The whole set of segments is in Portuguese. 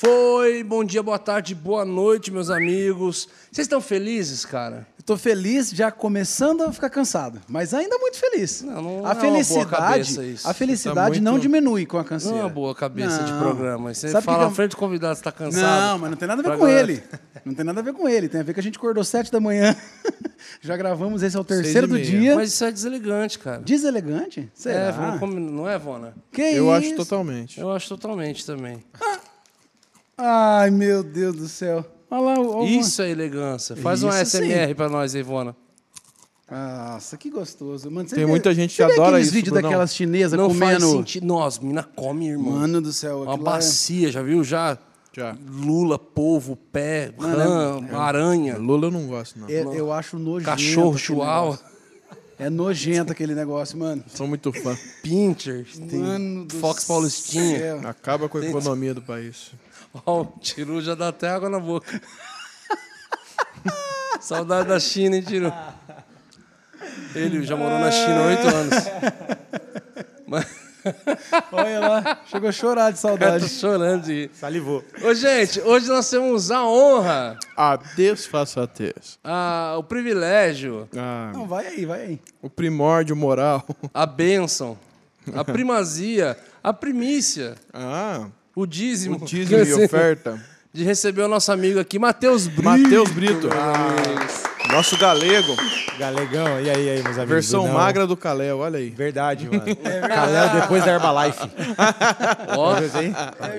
foi? Bom dia, boa tarde, boa noite, meus amigos. Vocês estão felizes, cara? Estou feliz, já começando a ficar cansado, mas ainda muito feliz. Não, não é uma a boa felicidade, cabeça isso. a felicidade Tá não muito- diminui com a Não canseira. é uma boa cabeça de Não. programa. Você Sabe fala que à que eu- frente do convidado, você tá cansado. Não, mas não tem nada a ver com galera- ele. Não tem nada a ver com ele. Tem a ver que a gente acordou sete da manhã. já gravamos, esse é o terceiro do dia. Mas isso é deselegante, cara. Deselegante? Será? É, vamos combinar- não é, Vona? Que Eu acho isso? totalmente. Eu acho totalmente também. Ai, meu Deus do céu. Olha lá o. o- Isso é elegância. Faz um Isso SMR pra nós, Ivona. Nossa, que gostoso. Mano, você Tem vê- muita gente que adora isso, vídeos daquelas chinesas Não faz comendo. sentido. Nossa, mina come, irmão. Mano do céu. Uma é- bacia, já viu? Já. Já. Lula, polvo, pé, Mano, rã, aranha, Lula eu não gosto, não. é- eu acho nojento. cachorro, negócio. É nojento aquele negócio, mano. Sou muito fã. pincher, tem Mano do Fox Paulistinha. céu. Acaba com a economia do país. Ó, o Tiru já dá até água na boca. Saudade da China, hein, Tiru? Ele já morou na China há oito anos. Mas Olha lá, chegou a chorar de eu tô saudade. chorando de rir. Salivou. Ô, gente, hoje nós temos a honra, A desfaçatez. a, o privilégio, Ah, Não, vai aí, vai aí. o primórdio moral. a bênção, a primazia, a primícia, Ah, o dízimo, o dízimo e oferta. de receber o nosso amigo aqui, Matheus Brito. Matheus Brito. Ah, Nosso galego. Galegão, e aí, e aí, meus amigos? Versão magra do Caléu, olha aí. Verdade, mano. Calel depois da Herbalife. Ó,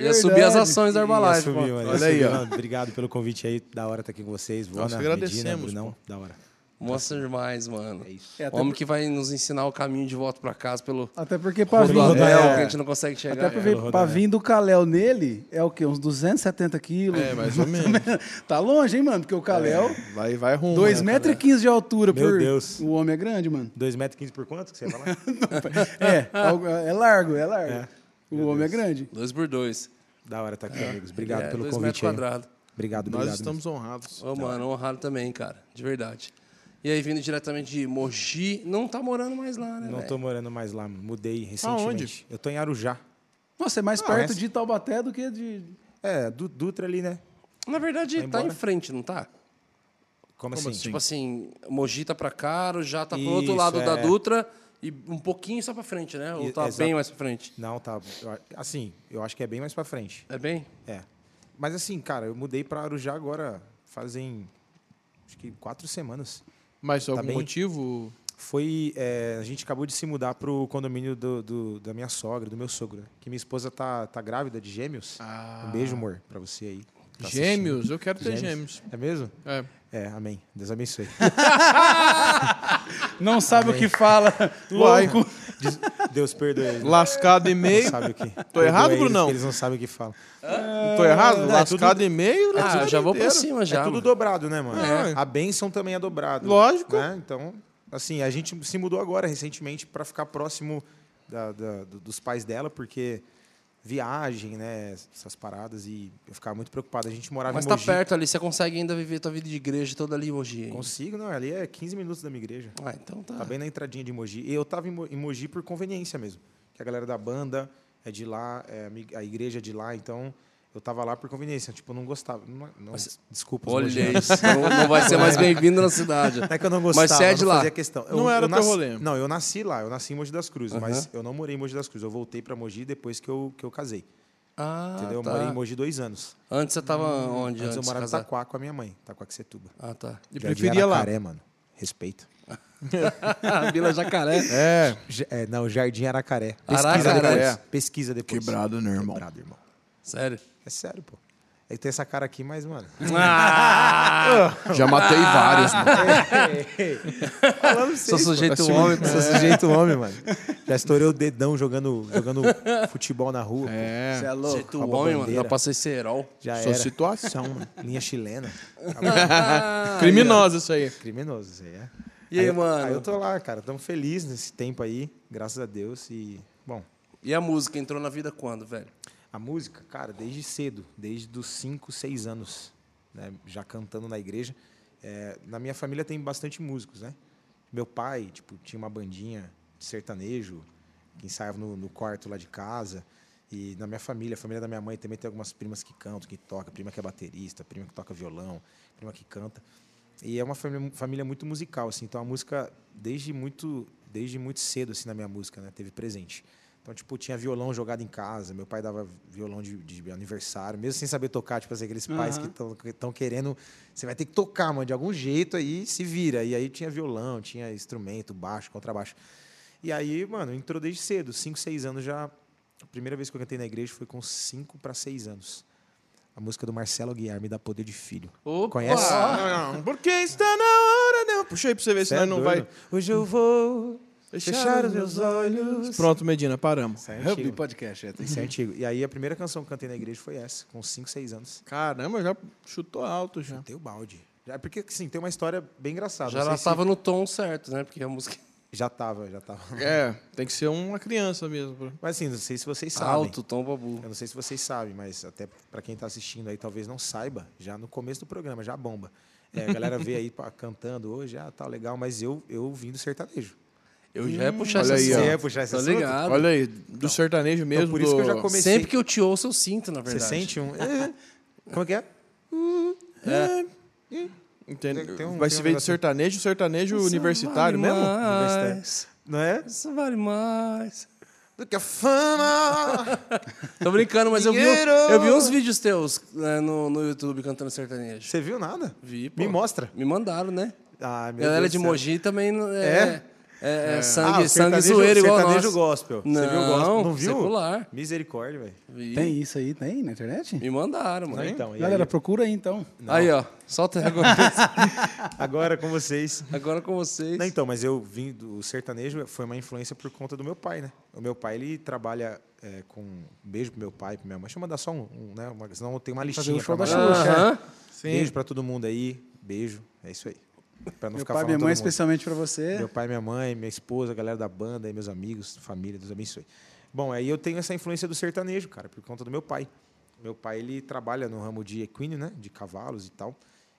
ia subir as ações da Herbalife. Ia subir, mano. Olha Ia aí, subir, ó. mano. Obrigado pelo convite aí. Da hora estar aqui com vocês. Vona, Nós que agradecemos, Medina, Brunão. Da hora. Mostra demais, mano. É isso. É, Homem que vai nos ensinar o caminho de volta pra casa pelo até porque pra vir, rodoanel. que a gente não consegue chegar. até pra, ver, rodoanel. pra vir do Caléu nele, é o quê? Uns 270 quilos. É, mais ou menos. tá longe, hein, mano? Porque o Caléu, Vai, vai rumo. 2,15 né, metros e 15 de altura. Meu por... Deus. O homem é grande, mano. 2,15m por quanto que você ia falar? É, é largo, é largo. O homem é grande. Dois por dois. da hora estar aqui, amigos. Obrigado É, pelo dois metros convite aí. quadrados. Obrigado, Nós obrigado. estamos honrados. Ô, mano, honrado também, cara. De verdade. E aí, vindo diretamente de Mogi, não tá morando mais lá, né? Não velho? tô morando mais lá, mano. mudei recentemente. Aonde? Eu tô em Arujá. Nossa, é mais Ah, perto essa- de Taubaté do que de. É, do Dutra ali, né? Na verdade, Vai tá em frente, não tá? Como, Como assim? assim? Tipo assim, Mogi tá pra cá, já tá pro outro Isso, lado da é. Dutra e um pouquinho só pra frente, né? Ou tá exato. bem mais pra frente? Não, tá. Assim, eu acho que é bem mais pra frente. É bem? É. Mas assim, cara, eu mudei pra Arujá agora fazem acho que quatro semanas. Mas algum bem? motivo? Foi. é, a gente acabou de se mudar pro condomínio do, do- da minha sogra, do meu sogro. né? Que minha esposa tá, tá grávida de gêmeos. Ah. Um beijo, amor, pra você aí. tá Gêmeos? Eu quero ter Gêmeos. gêmeos. É mesmo? É. É, amém. Deus abençoe. Não sabe o que fala. Louco. Diz- Deus perdoe eles. Não Lascado e meio. sabe o que. Tô errado, eles, Brunão? Eles não sabem o que falam. Tô errado? Não, é Lascado e meio? Ah, lascado eu já vou pra cima já. é tudo mano. dobrado, né, mano? É. A bênção também é dobrado. Lógico. né? Então, assim, a gente se mudou agora, recentemente, para ficar próximo da- da- do- dos pais dela, porque viagem, né, essas paradas, e eu ficava muito preocupado. A gente morava Mas em tá Mogi. perto ali, você consegue ainda viver tua vida de igreja toda ali em Mogi. hein? Consigo, não, ali é 15 minutos da minha igreja. Ah, então tá. Tá bem na entradinha de Mogi. E eu tava em Mo- em Mogi por conveniência mesmo. Que a galera da banda é de lá, é a igreja é de lá, então eu tava lá por conveniência. Tipo, eu não gostava. Não, não- desculpa. os Olha isso, não, não vai ser mais bem-vindo na cidade. Não é que eu não gostava, Mas você é de não lá. fazia questão. Eu- Não era eu teu nasci, rolê. Não, eu nasci lá, eu nasci em Mogi das Cruzes, mas Aham. eu não morei em Mogi das Cruzes. Eu voltei para Mogi depois que eu, que eu casei. Ah, entendeu? tá. Eu morei em Mogi dois anos. Antes você tava onde? Antes, eu de morava em? Itaquá com a minha mãe, Itaquaquecetuba. Ah, tá. E Jardim preferia lá. Aracaré, mano. Respeito. Vila Jacaré. É. É, não, Jardim Aracaré. Pesquisa Aracaré. depois. Pesquisa depois. Quebrado, né, irmão? Quebrado, irmão. Sério? É sério, pô. É que tem essa cara aqui, mas, mano. Já matei vários, mano. Falando Sou sujeito homem. Sou sujeito homem, mano. Já estourei o dedão jogando, jogando futebol na rua. É. Você é louco. Sujeito homem, mano. pra ser cerol. Já Sua era. situação, mano. Linha chilena. Criminoso isso aí. Criminoso, isso aí é. E aí, eu- mano? Aí eu tô lá, cara. Tamo feliz nesse tempo aí, graças a Deus. E, bom, E a música entrou na vida quando, velho? A música, cara, desde cedo, desde os 5, 6 anos, né, já cantando na igreja. É, na minha família tem bastante músicos, né? Meu pai, tipo, tinha uma bandinha de sertanejo que ensaiava no, no quarto lá de casa. E na minha família, a família da minha mãe também tem algumas primas que cantam, que tocam, prima que é baterista, prima que toca violão, prima que canta. E é uma família, família muito musical, assim. Então a música desde muito, desde muito cedo assim na minha música, né, teve presente. Então tipo tinha violão jogado em casa, meu pai dava violão de, de aniversário, mesmo sem saber tocar, tipo assim, aqueles pais Aham. que estão querendo, você vai ter que tocar, mano, de algum jeito aí se vira. E aí tinha violão, tinha instrumento, baixo, contrabaixo. E aí, mano, entrou desde cedo, 5, 6 anos já. A primeira vez que eu cantei na igreja foi com 5 para 6 anos. A música do Marcelo Aguiar, Me Dá Poder de Filho. Opa! Conhece? Não, não, porque está na hora, não. Puxa aí pra você ver, Cê é senão não vai. Hoje eu vou fechar os meus olhos. Pronto, Medina, paramos. Isso é Hub antigo. Podcast. É. Isso é antigo. E aí a primeira canção que eu cantei na igreja foi essa, com 5, 6 anos. Caramba, já chutou alto já. Deu balde. Já, porque, assim, tem uma história bem engraçada. Já ela sei se- estava no tom certo, né? Porque a música Já tava, já tava. É, tem que ser uma criança mesmo. pra- Mas assim, não sei se vocês sabem. alto, tom babu. Eu não sei se vocês sabem, mas até para quem está assistindo aí talvez não saiba, já no começo do programa, já bomba. É, a galera vê aí pá, cantando hoje, ah, tá legal, mas eu, eu vim do sertanejo. Eu já ia puxar olha ó. assunto. Você ia puxar esse Tô assunto? ligado. Olha aí, do sertanejo mesmo. Então, por isso que eu já comecei. Sempre que eu te ouço, eu sinto, na Você verdade. sente um. é, como é que é? Entende? Tem- tem um- Vai tem se um ver de negócio- sertanejo, sertanejo Isso universitário vale mesmo? Mais. Não é? Isso vale mais. Do que a fama! Tô brincando, mas eu vi, Dinheiro! eu vi uns vídeos teus né, no, no YouTube cantando sertanejo. Você viu nada? Vi, pô. Me mostra. Me mandaram, né? Ah, meu Galera Deus de do céu. Mogi também é, É? É, é Ah, sangue, o sangue sertanejo- zoeiro igual sertanejo gospel. Você viu o Não, gospel? Não viu? secular. Misericórdia, velho. Tem isso aí, tem na internet? Me mandaram, mano. Então, Galera, aí, procura aí então. Aí, ó. Solta agora, agora com vocês. agora com vocês. Não, então, mas eu vim do sertanejo, foi uma influência por conta do meu pai, né? O meu pai, ele trabalha é, com... Um beijo pro meu pai, pra minha mãe. Deixa eu mandar só um, um, né? Uma, senão eu tenho uma Fazer listinha o show pra da. Xuxa. Beijo pra todo mundo aí. Beijo. É isso aí. Pra não Meu ficar pai e falando minha mãe, especialmente pra você. Meu pai, minha mãe, minha esposa, a galera da banda, meus amigos, família, Deus abençoe. Bom, aí eu tenho essa influência do sertanejo, cara, por conta do meu pai. Meu pai, ele trabalha no ramo de equino, né? De cavalos e tal.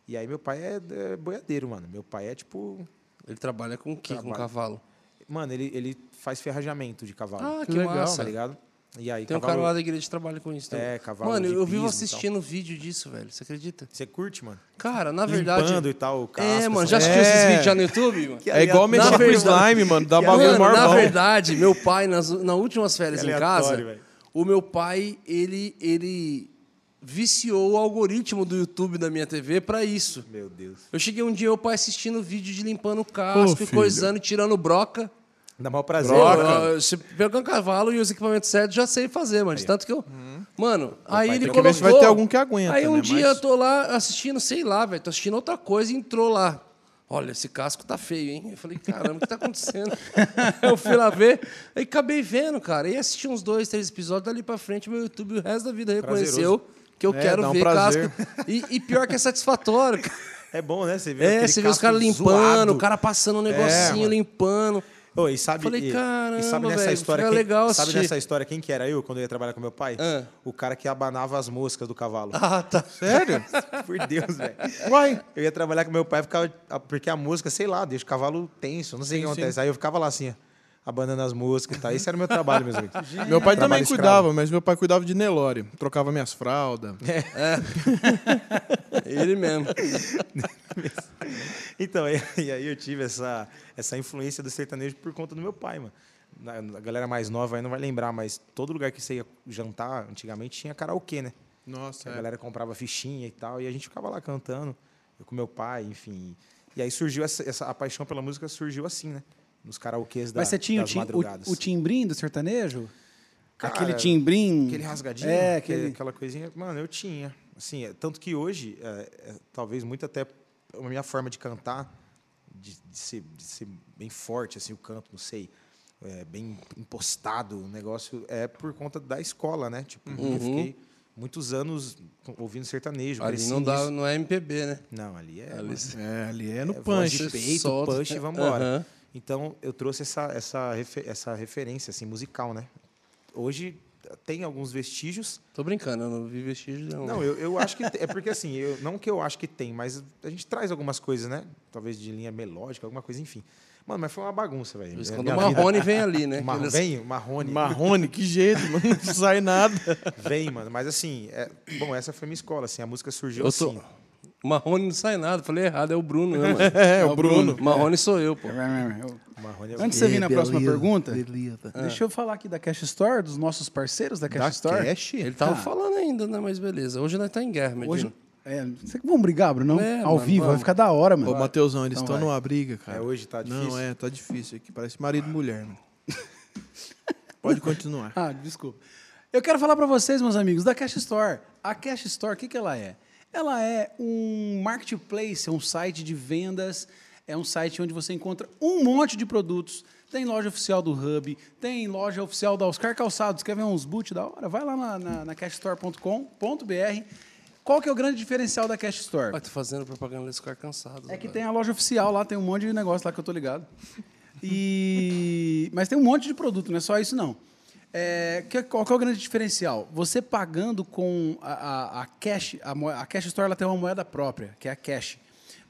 E aí meu pai é, é boiadeiro, mano. Meu pai é tipo... Ele trabalha com o quê? Com Trabalha. cavalo. Mano, ele, ele faz ferrajamento de cavalo. Ah, que legal, massa. Tá ligado? E aí, Tem um cavalo... cara lá da igreja que trabalha com isso também. É, cavalo Mano, de eu vivo assistindo vídeo disso, velho. Você acredita? Você curte, mano? Cara, na verdade. Limpando e tal, o casco, é, mano, assim. já assistiu É. esses vídeos já no YouTube, mano? É igual mexer com verdade- slime, mano. Dá bagulho Mano, maior na verdade, meu pai, nas, nas últimas férias Que em casa, velho. o meu pai, ele, ele viciou o algoritmo do YouTube da minha TV pra isso. Meu Deus. Eu cheguei um dia, meu pai assistindo vídeo de limpando o casco e coisando e tirando broca. Dá maior prazer. Broca. né? Eu- eu- Se pegar um cavalo e os equipamentos certos, já sei fazer, mano. Tanto que eu. Mano, aí pai ele colocou. ver vai ter algum que aguenta, Aí um né? dia Mas- eu tô lá assistindo, sei lá, velho. Tô assistindo outra coisa e entrou lá. Olha, esse casco tá feio, hein? Eu falei, caramba, o que tá acontecendo? eu fui lá ver, aí acabei vendo, cara. E assisti uns dois, três episódios, dali pra frente, meu YouTube o resto da vida reconheceu que eu É, quero um ver prazer. casco. E, e pior que é satisfatório. cara. É bom, né? Você vê É, você vê os caras limpando, zoado. o cara passando um É, negocinho, mano. limpando. Ô, e sabe, Falei, e, caramba, e sabe nessa velho, história quem, legal sabe assistir. nessa história quem que era eu quando eu ia trabalhar com meu pai? Ah. O cara que abanava as moscas do cavalo. Ah, tá. Sério? Por Deus, velho. Uai. Eu ia trabalhar com meu pai ficava porque a mosca, sei lá, deixa o cavalo tenso, não sei o que Sim, acontece. Aí eu ficava lá assim, ó, abanando as moscas e tal. Esse era o meu trabalho, meus amigos. Meu pai Trabalho também escravo. cuidava, mas meu pai cuidava de Nelore. Trocava minhas fraldas. Ele mesmo. Então, e, e aí eu tive essa, essa influência do sertanejo por conta do meu pai, mano. Na- A galera mais nova aí não vai lembrar, mas todo lugar que você ia jantar, antigamente tinha karaokê, né? Nossa, A é. galera comprava fichinha e tal, e a gente ficava lá cantando, eu com meu pai, enfim. E aí surgiu essa, essa a paixão pela música surgiu assim, né? Nos karaokês da, Mas você tinha o, das tim, madrugadas. o, o timbrim do sertanejo? Cara, aquele timbrim. Aquele rasgadinho, É, aquele... aquele. aquela coisinha. Mano, eu tinha. Assim, é, tanto que hoje, é, é, talvez muito até a minha forma de cantar, de, de ser, de ser bem forte, assim, o canto, não sei, é, bem impostado, o negócio, é por conta da escola, né? Tipo, Uhum. eu fiquei muitos anos ouvindo sertanejo. Ali não, dá, nisso. não é MPB, né? Não, ali é. Ali mano, É, ali é no é punch. de peito, solta. punch e vambora. Aham. Então, eu trouxe essa, essa, essa referência assim, musical, né? Hoje tem alguns vestígios. Tô brincando, eu não vi vestígio, não. Não, eu, eu acho que... É porque, assim, eu, não que eu acho que tem, mas a gente traz algumas coisas, né? Talvez de linha melódica, alguma coisa, enfim. Mano, mas foi uma bagunça, velho. Minha Quando o vida- Marrone vem ali, né? Marrone, Aqueles- vem, Marrone. Marrone, que jeito, mano. Não sai nada. Vem, mano. Mas assim, é- bom, essa foi minha escola, assim. A música surgiu tô... assim. O Marrone não sai nada. Falei errado, é o Bruno, né, mano? É, o Bruno. Marrone sou eu, pô. Marrone é o- Antes de você vir na próxima beleza, pergunta, beleza. deixa eu falar aqui da Cash Store, dos nossos parceiros da Cash Da Store. Cash? Ele tava Ah. falando ainda, né? Mas beleza. Hoje nós tá em guerra, Medina. Hoje, é, vamos brigar, Bruno? É, Ao mano, vivo, vai vamos. ficar da hora, mano. Ô, Mateusão, eles estão vai. numa briga, cara. É, hoje tá Não, difícil. é, tá difícil aqui. Parece marido e mulher, mano. Pode continuar. Ah, desculpa. Eu quero falar para vocês, meus amigos, da Cash Store. A Cash Store, o que, que ela é? Ela é um marketplace, é um site de vendas, é um site onde você encontra um monte de produtos. Tem loja oficial do Hub, tem loja oficial da Oscar Calçados. Quer ver uns boot da hora? Vai lá na, na, na cashstore.com.br. Qual que é o grande diferencial da Cash Store? Tô fazendo propaganda desse cara cansado. É que velho. tem a loja oficial lá, tem um monte de negócio lá que eu tô ligado. E... Mas tem um monte de produto, não é só isso não. É, que- qual é o grande diferencial? Você pagando com a, a, a Cash, a, a Cash Store ela tem uma moeda própria, que é a Cash.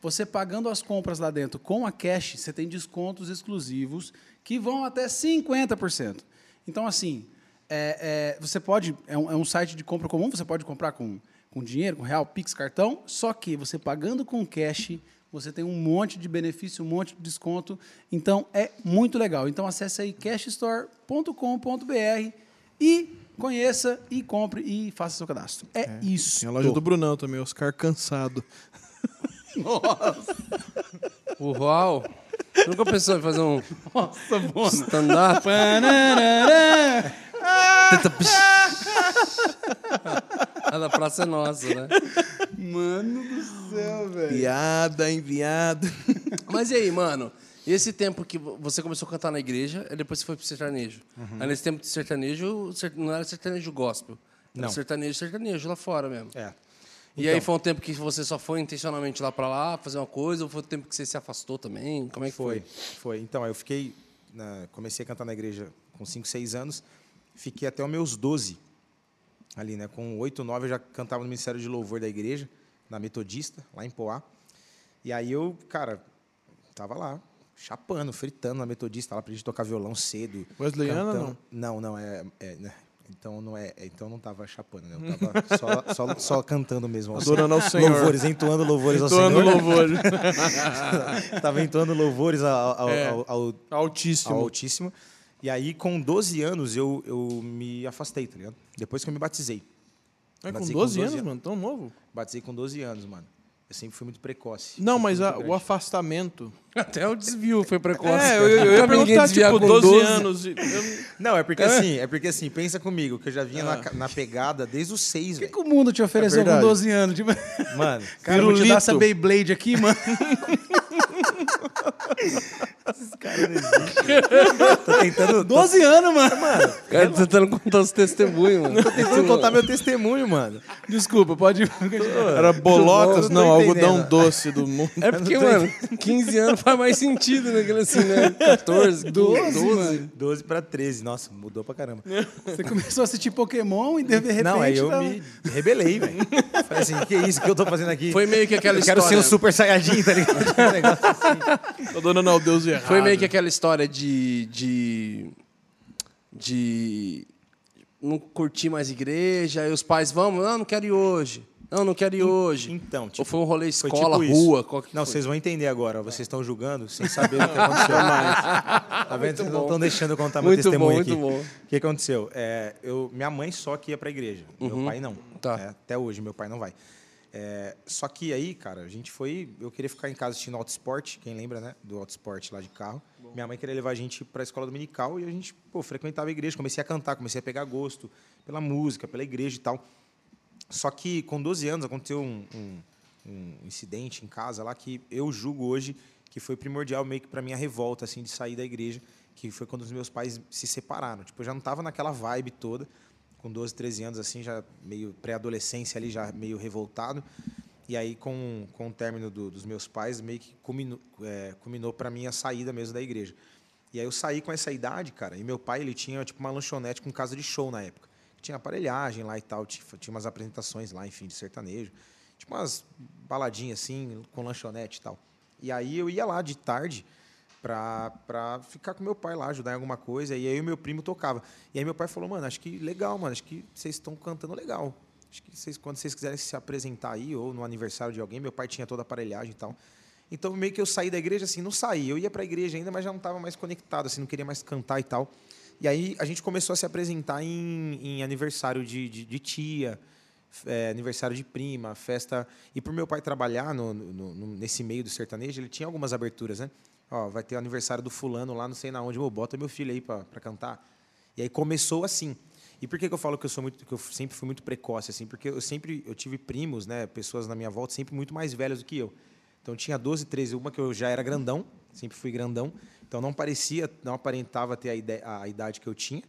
Você pagando as compras lá dentro com a Cash, você tem descontos exclusivos que vão até 50%. Então, assim, é, é, você pode. É um, é um site de compra comum, você pode comprar com, com dinheiro, com real, Pix, cartão, só que você pagando com cash, você tem um monte de benefício, um monte de desconto. Então, é muito legal. Então, acesse aí cashstore.com.br e conheça e compre e faça seu cadastro. É, isso. Tem a loja do Brunão também, Oscar Cansado. Uau! Você nunca pensou em fazer um Nossa, stand-up? A da praça é nossa, né? Mano do céu, velho. Piada, enviada. Mas e aí, mano? E esse tempo que vo- você começou a cantar na igreja, aí depois você foi pro sertanejo. Aí nesse tempo de sertanejo, ser- não era sertanejo gospel. Era Não. sertanejo, sertanejo lá fora mesmo. É. E aí foi um tempo que você só foi intencionalmente lá pra lá fazer uma coisa, ou foi um tempo que você se afastou também? Como é que foi? Foi, foi. Então, eu fiquei. na- comecei a cantar na igreja com 5, 6 anos, fiquei até os meus 12. Ali, né? Com 8, 9 eu já cantava no Ministério de Louvor da igreja, na Metodista, lá em Poá. E aí eu, cara, tava lá, chapando, fritando na Metodista, lá pra gente tocar violão cedo. Wesleyana, cantando. Não, não, é. é, né? Então não é, então não tava chapando, né? Eu tava só, só, só cantando mesmo. ao Adorando ao Senhor. Louvores, entoando louvores ao Entoando Senhor. louvor. Tava entoando louvores ao, ao- É. ao- ao- Altíssimo. ao Altíssimo. E aí, com 12 anos, eu, eu me afastei, tá ligado? Depois que eu me batizei. É, com Batizei 12 anos, mano, tão novo. Batizei com 12 anos, mano. Eu sempre fui muito precoce. Não, mas a- o afastamento. Até o desvio foi precoce. É, cara. eu, eu ia perguntar, tipo, com 12, anos. e- eu- Não, é porque assim, é porque assim, pensa comigo, que eu já vinha na, ca- na pegada desde os 6, O que, que o mundo te ofereceu com verdade. 12 anos? Tipo, Mano, cara, eu vou te dar essa Beyblade aqui, mano. tô tentando, tô 12 anos, mano. O cara tentando contar os testemunhos, mano. tentando contar meu testemunho, mano. Desculpa, pode ir. Era bolotas, tô não, entendendo. algodão doce do mundo. É porque, mano, 15 anos faz mais sentido, né? Aquele assim, né? 14, 12, 12. mano. 12 pra 13. Nossa, mudou pra caramba. Você começou a assistir Pokémon e de repente... Não, aí eu tava- me rebelei, velho. Falei assim, que isso que eu tô fazendo aqui? Foi meio que aquela eu quero história. ser um super saiyajin, tá ligado? Um negócio assim. Tô dando ao Deus errado. Foi meio que aquela história de. de. de. não curtir mais igreja, aí os pais, vamos, não, não quero ir hoje. Não, não quero ir hoje. Então, Ou tipo, foi um rolê foi escola, tipo rua, qual que Não, foi? vocês vão entender agora. Vocês estão julgando sem saber o que aconteceu mais. Tá vendo? Vocês não estão deixando eu contar meu Muito testemunho bom, aqui. muito bom. O que aconteceu? É, eu, minha mãe só que ia pra igreja. Meu pai não. Tá. É, até hoje, meu pai não vai. É, só que aí, cara, a gente foi. Eu queria ficar em casa assistindo Auto Sport, quem lembra, né? Do Auto Sport lá de carro. Minha mãe queria levar a gente pra escola dominical e a gente, pô, frequentava a igreja. Comecei a cantar, comecei a pegar gosto pela música, pela igreja e tal. Só que com 12 anos aconteceu um, um- um incidente em casa lá que eu julgo hoje que foi primordial meio que para minha revolta assim de sair da igreja, que foi quando os meus pais se separaram. Tipo, eu já não estava naquela vibe toda, com 12, 13 anos assim, já meio pré-adolescência ali, já meio revoltado. E aí com, com o término do- dos meus pais, meio que culminou, é, culminou para mim a saída mesmo da igreja. E aí eu saí com essa idade, cara, e meu pai, ele tinha tipo uma lanchonete com casa de show na época. Tinha aparelhagem lá e tal, tinha, tinha umas apresentações lá, enfim, de sertanejo. Tipo umas baladinhas assim, com lanchonete e tal. E aí eu ia lá de tarde pra, ficar com meu pai lá, ajudar em alguma coisa. E aí o meu primo tocava. E aí meu pai falou, mano, acho que legal, mano, acho que vocês estão cantando legal. Acho que vocês, quando vocês quiserem se apresentar aí, ou no aniversário de alguém, meu pai tinha toda a aparelhagem e tal. Então, meio que eu saí da igreja, assim, não saí. Eu ia pra igreja ainda, mas já não estava mais conectado, assim, não queria mais cantar e tal. E aí a gente começou a se apresentar em, em aniversário de, de, de tia, é, aniversário de prima, festa. E por meu pai trabalhar no, no- no- nesse meio do sertanejo, ele tinha algumas aberturas, né? Ó, vai ter o aniversário do fulano lá, não sei na onde, Ô, bota meu filho aí pra cantar. E aí começou assim. E por que, que eu falo que eu sou muito, que eu sempre fui muito precoce assim? Porque eu sempre eu tive primos, né, pessoas na minha volta sempre muito mais velhas do que eu. Então tinha 12, 13, uma que eu já era grandão, sempre fui grandão. Então não parecia, não aparentava ter a, ide- a idade que eu tinha.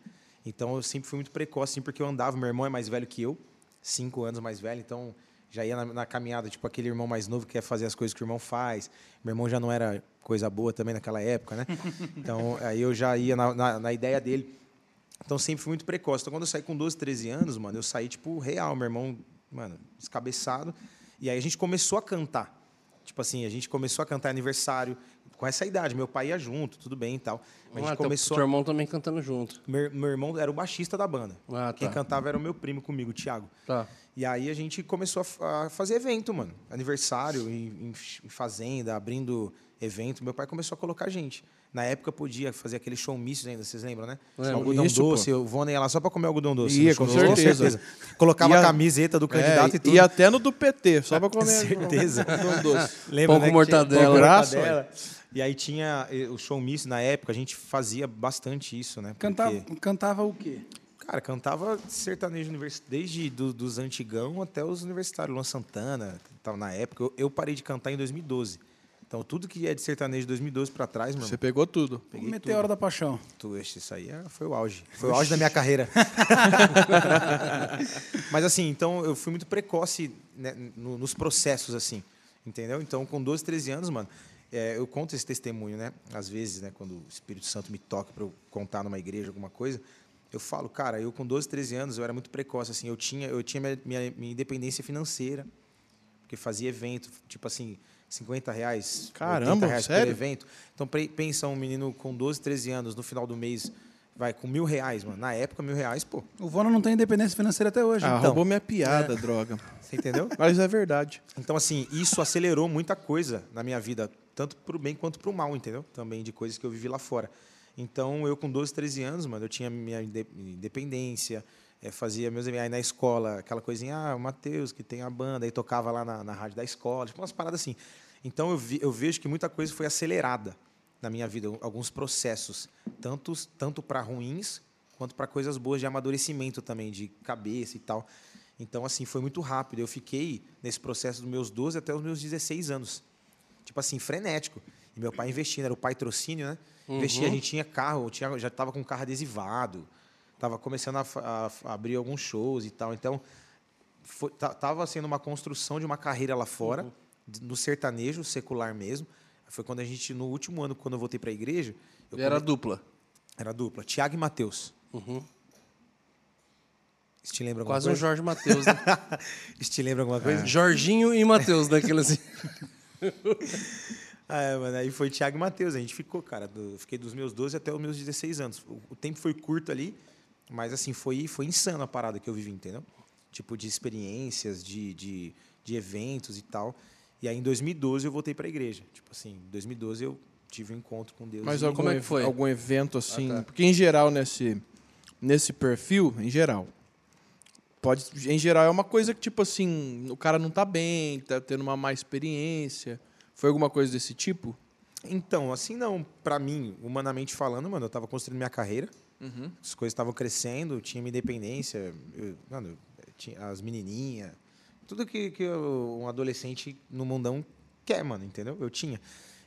Então eu sempre fui muito precoce, assim, porque eu andava. Meu irmão é mais velho que eu, cinco anos mais velho, então já ia na, na caminhada, tipo aquele irmão mais novo que quer fazer as coisas que o irmão faz. Meu irmão já não era coisa boa também naquela época, né? Então aí eu já ia na, na, na ideia dele. Então sempre fui muito precoce. Então quando eu saí com 12, 13 anos, mano, eu saí tipo real, meu irmão, mano, descabeçado. E aí a gente começou a cantar. Tipo assim, a gente começou a cantar aniversário com essa idade. Meu pai ia junto, tudo bem e tal. Mas a Ah, gente teu, começou. teu irmão também cantando junto. Meu, meu irmão era o baixista da banda. Ah, Quem tá. cantava era o meu primo comigo, o Thiago. Tá. E aí a gente começou a a, fazer evento, mano. Aniversário, em, em fazenda, abrindo evento. Meu pai começou a colocar gente. Na época podia fazer aquele show ainda, vocês lembram, né? Lembro. Algodão Isso, pô. doce, o Vona ia lá só pra comer algodão doce. Ia, com show, certeza. Colocava a camiseta do candidato É, e tudo. E até no do PT, só pra comer. Certeza. Um doce. Lembra, Pão né, com mortadela. pão com mortadela. E aí tinha o show misto na época, a gente fazia bastante isso, né? Cantava, Porque- cantava o quê? Cara, cantava sertanejo univers... desde do- dos antigão até os universitários. Luan Santana, tava na época. Eu, eu parei de cantar em 2012. Então, tudo que é de sertanejo de 2012 pra trás, meu Você pegou tudo. O peguei Meteoro da Paixão. tudo. Tu, isso aí é- foi o auge. Foi o auge da minha carreira. Mas assim, então eu fui muito precoce né, no- nos processos, assim. Entendeu? Então, com 12, 13 anos, mano, é, eu conto esse testemunho, né? Às vezes, né, quando o Espírito Santo me toca para eu contar numa igreja alguma coisa, eu falo, cara, eu com 12, 13 anos, eu era muito precoce, assim, eu tinha, eu tinha minha, minha, minha independência financeira, porque fazia evento, tipo assim, 50 reais, Caramba, 80 reais sério? por evento. Então, pensa um menino com 12, 13 anos, no final do mês, vai com mil reais, mano. Na época, mil reais, pô, O Vona não tem independência financeira até hoje. Ah, Então. roubou minha piada, droga. você entendeu? Mas é verdade. Então, assim, isso acelerou muita coisa na minha vida, tanto pro bem quanto pro mal, entendeu? Também de coisas que eu vivi lá fora. Então, eu com 12, 13 anos, mano, eu tinha minha inde- independência, eh, fazia meus aí na escola, aquela coisinha, ah, o Matheus, que tem a banda, aí tocava lá na, na rádio da escola, tipo umas paradas assim. Então, eu, vi- eu vejo que muita coisa foi acelerada na minha vida, alguns processos, tanto para ruins quanto para coisas boas de amadurecimento também, de cabeça e tal. Então, assim, foi muito rápido. Eu fiquei nesse processo dos meus 12 até os meus 16 anos. Tipo assim, frenético. E meu pai investindo, era o pai trocínio, né? Investia, a gente tinha carro, tinha, já estava com carro adesivado, estava começando a, a a abrir alguns shows e tal. Então, foi, ta- tava sendo uma construção de uma carreira lá fora, d- no sertanejo, secular mesmo. Foi quando a gente, no último ano, quando eu voltei para a igreja, era come- dupla. era dupla, Tiago e Matheus. Isso te lembra alguma Quase um coisa? Jorge Matheus, né? Isso te lembra alguma coisa? Jorginho e Matheus, daquele assim. Ah, é, mano, aí foi Thiago e Matheus. A gente ficou, cara. do- fiquei dos meus 12 até os meus 16 anos. O, o tempo foi curto ali, mas assim, foi, foi insano a parada que eu vivi, entendeu? Tipo, de experiências, de, de, de eventos e tal. E aí, em 2012, eu voltei para a igreja. Tipo assim, em 2012 eu tive um encontro com Deus. Mas algum, como é que foi? algum evento assim. Ah, tá. Porque em geral, nesse, nesse perfil, em geral. Pode, em geral, é uma coisa que, tipo assim, o cara não tá bem, tá tendo uma má experiência. Foi alguma coisa desse tipo? Então, assim não, pra mim, humanamente falando, mano, eu tava construindo minha carreira, Uhum. as coisas estavam crescendo, eu tinha minha independência, eu, mano, eu tinha as menininhas, tudo que, que eu- um adolescente no mundão quer, mano, entendeu? Eu tinha.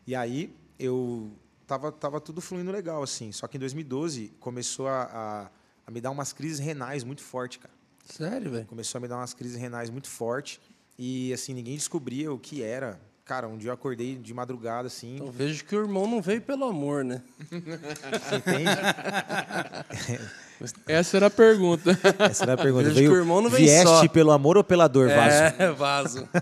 E aí eu tava, tava tudo fluindo legal, assim. Só que em 2012 começou a, a, a me dar umas crises renais muito fortes, cara. Sério, velho? Começou a me dar umas crises renais muito fortes e assim ninguém descobria o que era. Cara, um dia eu acordei de madrugada assim, Então vejo que o irmão não veio pelo amor, né? você entende? Essa era a pergunta. Essa era a pergunta. Vejo que o irmão não vem vieste só. pelo amor ou pela dor, Vaso? É, vaso.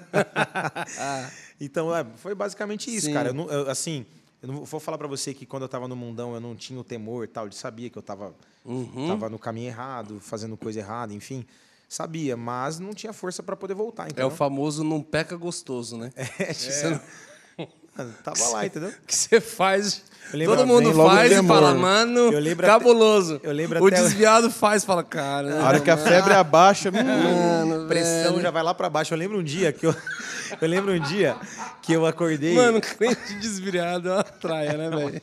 Então, é, foi basicamente isso, Sim. cara. Eu, assim, Eu não vou falar pra você que quando eu tava no mundão eu não tinha o temor e tal. Eu sabia que eu tava, Uhum. tava no caminho errado, fazendo coisa errada, enfim. Sabia, mas não tinha força pra poder voltar. É Entendeu? o famoso não peca gostoso, né? É, você não- Mano, tava lá, entendeu? que você faz. Eu lembro- Todo mundo o faz e fala, mano, Eu lembro cabuloso. até- eu lembro o até- desviado faz e fala, cara. A hora que a febre abaixa, hum, Mano, pressão velho. já vai lá pra baixo. Eu lembro um dia que eu, eu lembro um dia que eu acordei. Mano, crente desviado é uma traia, né, velho?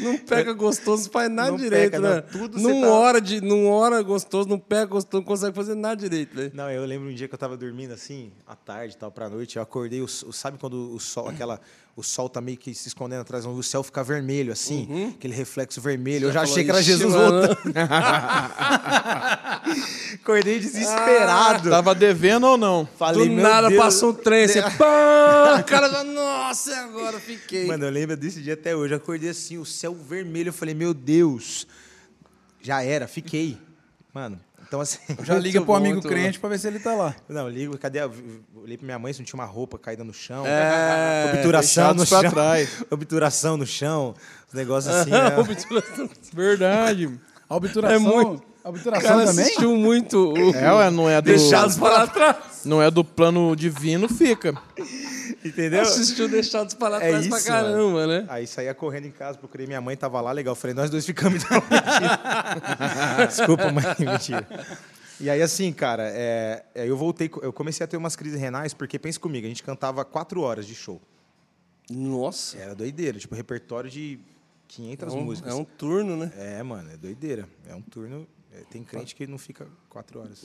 Não pega gostoso, faz nada Não direito, pega, né? não. Tudo não tá- hora de, não hora gostoso, não pega gostoso, não consegue fazer nada direito, velho. Não, eu lembro um dia que eu tava dormindo assim, à tarde e tal, pra noite. Eu acordei, o- sabe quando o sol, aquela. O sol tá meio que se escondendo atrás, o céu fica vermelho, assim, aquele reflexo vermelho. eu já achei que era "Ixi, Jesus mano." voltando. acordei desesperado. tava devendo ou não? Falei, Do "Meu nada Deus." passa um trem, assim, pá! O cara nossa, agora fiquei. Mano, eu lembro desse dia até hoje. Eu acordei assim, o céu vermelho. Eu falei, meu Deus, já era, fiquei. Mano, então assim. Já Muito liga pro bom, amigo muito crente pra ver se ele tá lá. Não, ligo, cadê? a- Olhei pra minha mãe se não tinha uma roupa caída no chão. É, obturação no chão. trás. Obturação no chão. Os negócios assim, né? Verdade. A obturação, É muito- a O obturação cara também? assistiu muito o É, não é do, Deixados para trás. não é do plano divino, fica. Entendeu? Assistiu Deixados para É trás pra isso, caramba, né? Aí saía correndo em casa, procurei minha mãe, tava lá, legal. Falei, nós dois ficamos. Então, mentira. Desculpa, mãe, mentira. E aí, assim, cara, é, é, eu voltei, eu comecei a ter umas crises renais, porque pensa comigo, a gente cantava quatro horas de show. Nossa. Era doideira, tipo, repertório de 500 É um, músicas. é um turno, né? É, mano, é doideira. É um turno. É, tem crente que não fica quatro horas.